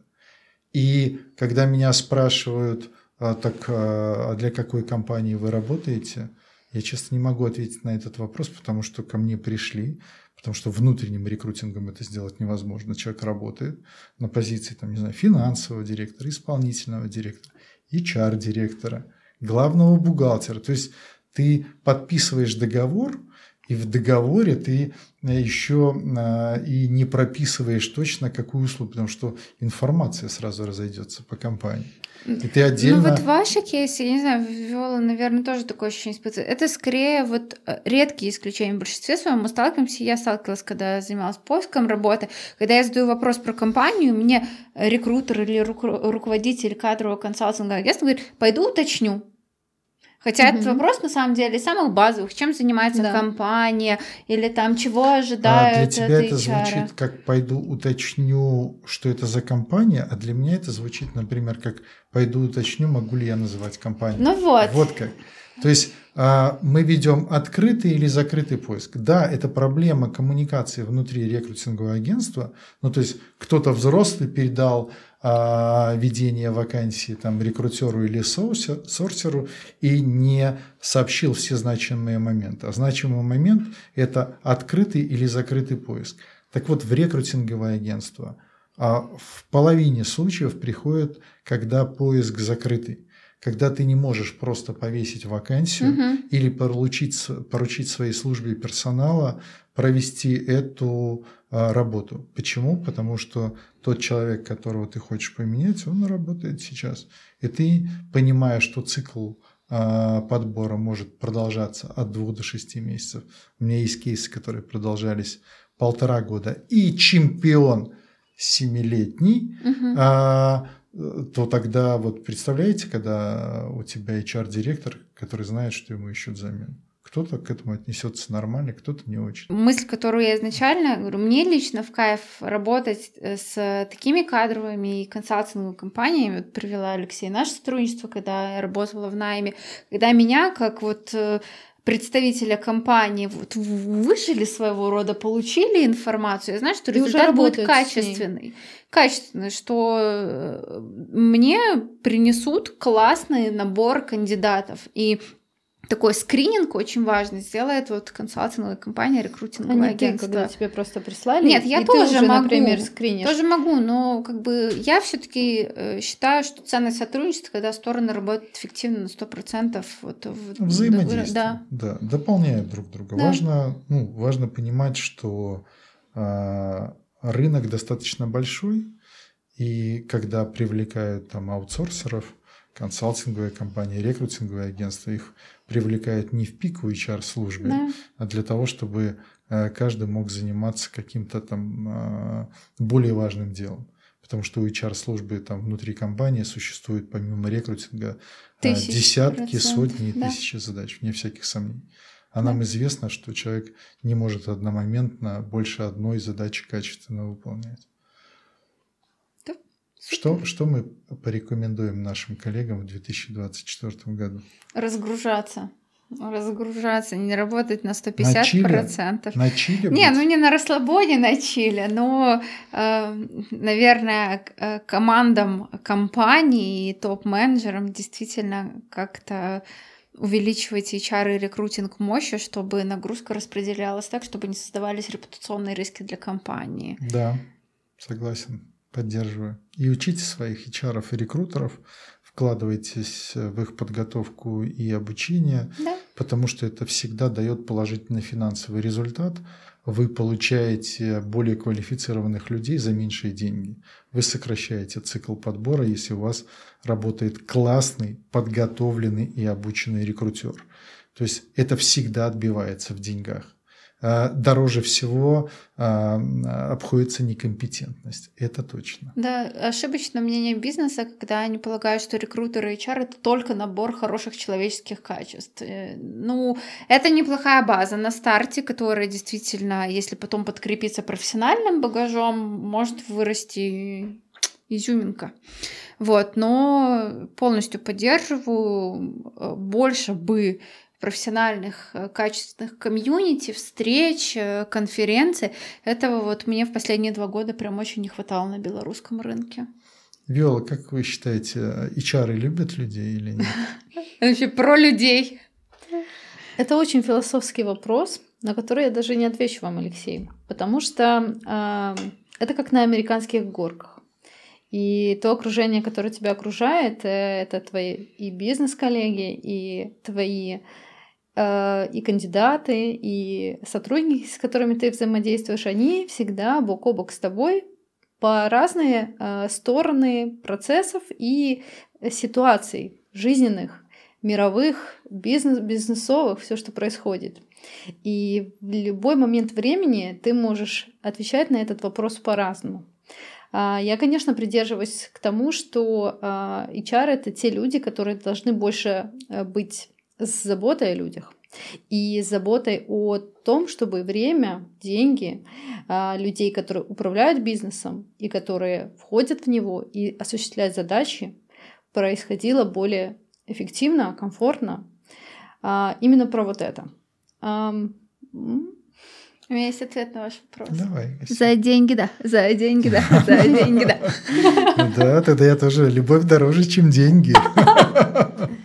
И когда меня спрашивают, а, так а для какой компании вы работаете, я честно не могу ответить на этот вопрос, потому что ко мне пришли, потому что внутренним рекрутингом это сделать невозможно. Человек работает на позиции, там, не знаю, финансового директора, исполнительного директора, HR-директора, главного бухгалтера. То есть ты подписываешь договор, и в договоре ты еще а, и не прописываешь точно, какую услугу, потому что информация сразу разойдется по компании. И ты отдельно... Ну вот ваши кейсы, я не знаю, Виола, наверное, тоже такое ощущение испытывает. Это скорее вот э, редкие исключения. В большинстве своем мы сталкиваемся, я сталкивалась, когда занималась поиском работы, когда я задаю вопрос про компанию, мне рекрутер или ру- руководитель кадрового консалтинга агентства говорит, пойду уточню. Хотя этот Мгм. вопрос на самом деле из самых базовых, чем занимается Да. компания, или там чего А ожидают для тебя это HR. звучит как пойду уточню, что это за компания, а для меня это звучит, например, как пойду уточню, могу ли я называть компанию. Ну вот. Вот как. То есть а, мы ведем открытый или закрытый поиск. Да, это проблема коммуникации внутри рекрутингового агентства. Ну, то есть кто-то взрослый передал а, ведение вакансии там, рекрутеру или сорсеру и не сообщил все значимые моменты. А значимый момент – это открытый или закрытый поиск. Так вот, в рекрутинговое агентство а, в половине случаев приходит, когда поиск закрытый когда ты не можешь просто повесить вакансию Мгм. или поручить, поручить своей службе персонала провести эту а, работу. Почему? Потому что тот человек, которого ты хочешь поменять, он работает сейчас. И ты, понимая, что цикл а, подбора может продолжаться от двух до шести месяцев. У меня есть кейсы, которые продолжались полтора года. И чемпион семилетний, Мгм. а, то тогда вот представляете, когда у тебя HR-директор, который знает, что ему ищут замену. Кто-то к этому отнесется нормально, кто-то не очень. мысль, которую я изначально говорю, мне лично в кайф работать э, с такими кадровыми и консалтинговыми компаниями, вот привела Алексей наше сотрудничество, когда я работала в найме, когда меня как вот э, представителя компании вот выжили своего рода, получили информацию, я знаю, что результат будет качественный. Качественный, что э, мне принесут классный набор кандидатов. И такой скрининг очень важный сделает вот консалтинговая компания, А рекрутинговое не ты, агентство. когда тебе просто прислали. Нет, я и тоже ты уже, могу. например, скринишь. Тоже могу, но как бы я все-таки считаю, что ценность сотрудничества, когда стороны работают эффективно на 100%. Вот, в- Взаимодействие. Да. да, дополняют друг друга. Да. Важно, ну, важно понимать, что а, рынок достаточно большой, и когда привлекают там аутсорсеров, консалтинговые компании, рекрутинговые агентства, их привлекают не в пику HR-службе, Да. а для того, чтобы э, каждый мог заниматься каким-то там э, более важным делом. Потому что у HR-службы там внутри компании существует помимо рекрутинга э, Тысячи десятки, процентов, сотни и да. тысячи задач, вне всяких сомнений. А нам известно, что человек не может одномоментно больше одной задачи качественно выполнять. Что, что мы порекомендуем нашим коллегам в 2024 году? Разгружаться. Разгружаться, не работать на На 150%. чиле? На чили? Не, быть? ну не на расслабоне на Чили, но, э, наверное, э, командам компаний и топ-менеджерам действительно как-то увеличивать HR и рекрутинг мощи, чтобы нагрузка распределялась так, чтобы не создавались репутационные риски для компании. Да, согласен, поддерживаю. И учите своих HR и рекрутеров, вкладывайтесь в их подготовку и обучение, Да. потому что это всегда дает положительный финансовый результат. Вы получаете более квалифицированных людей за меньшие деньги. Вы сокращаете цикл подбора, если у вас работает классный, подготовленный и обученный рекрутер. То есть это всегда отбивается в деньгах. Э, дороже всего э, обходится некомпетентность. Это точно. Да, ошибочное мнение бизнеса, когда они полагают, что рекрутеры и HR это только набор хороших человеческих качеств. Ну, это неплохая база на старте, которая действительно, если потом подкрепиться профессиональным багажом, может вырасти изюминка. Вот, но полностью поддерживаю. Э, больше бы профессиональных, э, качественных комьюнити, встреч, э, конференций. Этого вот мне в последние два года прям очень не хватало на белорусском рынке. Виола, как вы считаете, HR любят людей или нет? [laughs] Вообще про людей. Это очень философский вопрос, на который я даже не отвечу вам, Алексей, потому что э, это как на американских горках. И то окружение, которое тебя окружает, э, это твои и бизнес-коллеги, и твои э, и кандидаты, и сотрудники, с которыми ты взаимодействуешь, они всегда бок о бок с тобой по разные э, стороны процессов и ситуаций жизненных, мировых, бизнес, бизнесовых, все, что происходит. И в любой момент времени ты можешь отвечать на этот вопрос по-разному. А, я, конечно, придерживаюсь к тому, что а, HR — это те люди, которые должны больше э, быть с заботой о людях и с заботой о том, чтобы время, деньги а, людей, которые управляют бизнесом и которые входят в него и осуществляют задачи, происходило более эффективно, комфортно. Именно про вот это. У меня есть ответ на ваш вопрос. Давай. За деньги, да. За деньги, да. За деньги, да. [laughs] Да, тогда я тоже. Любовь дороже, чем деньги. [laughs]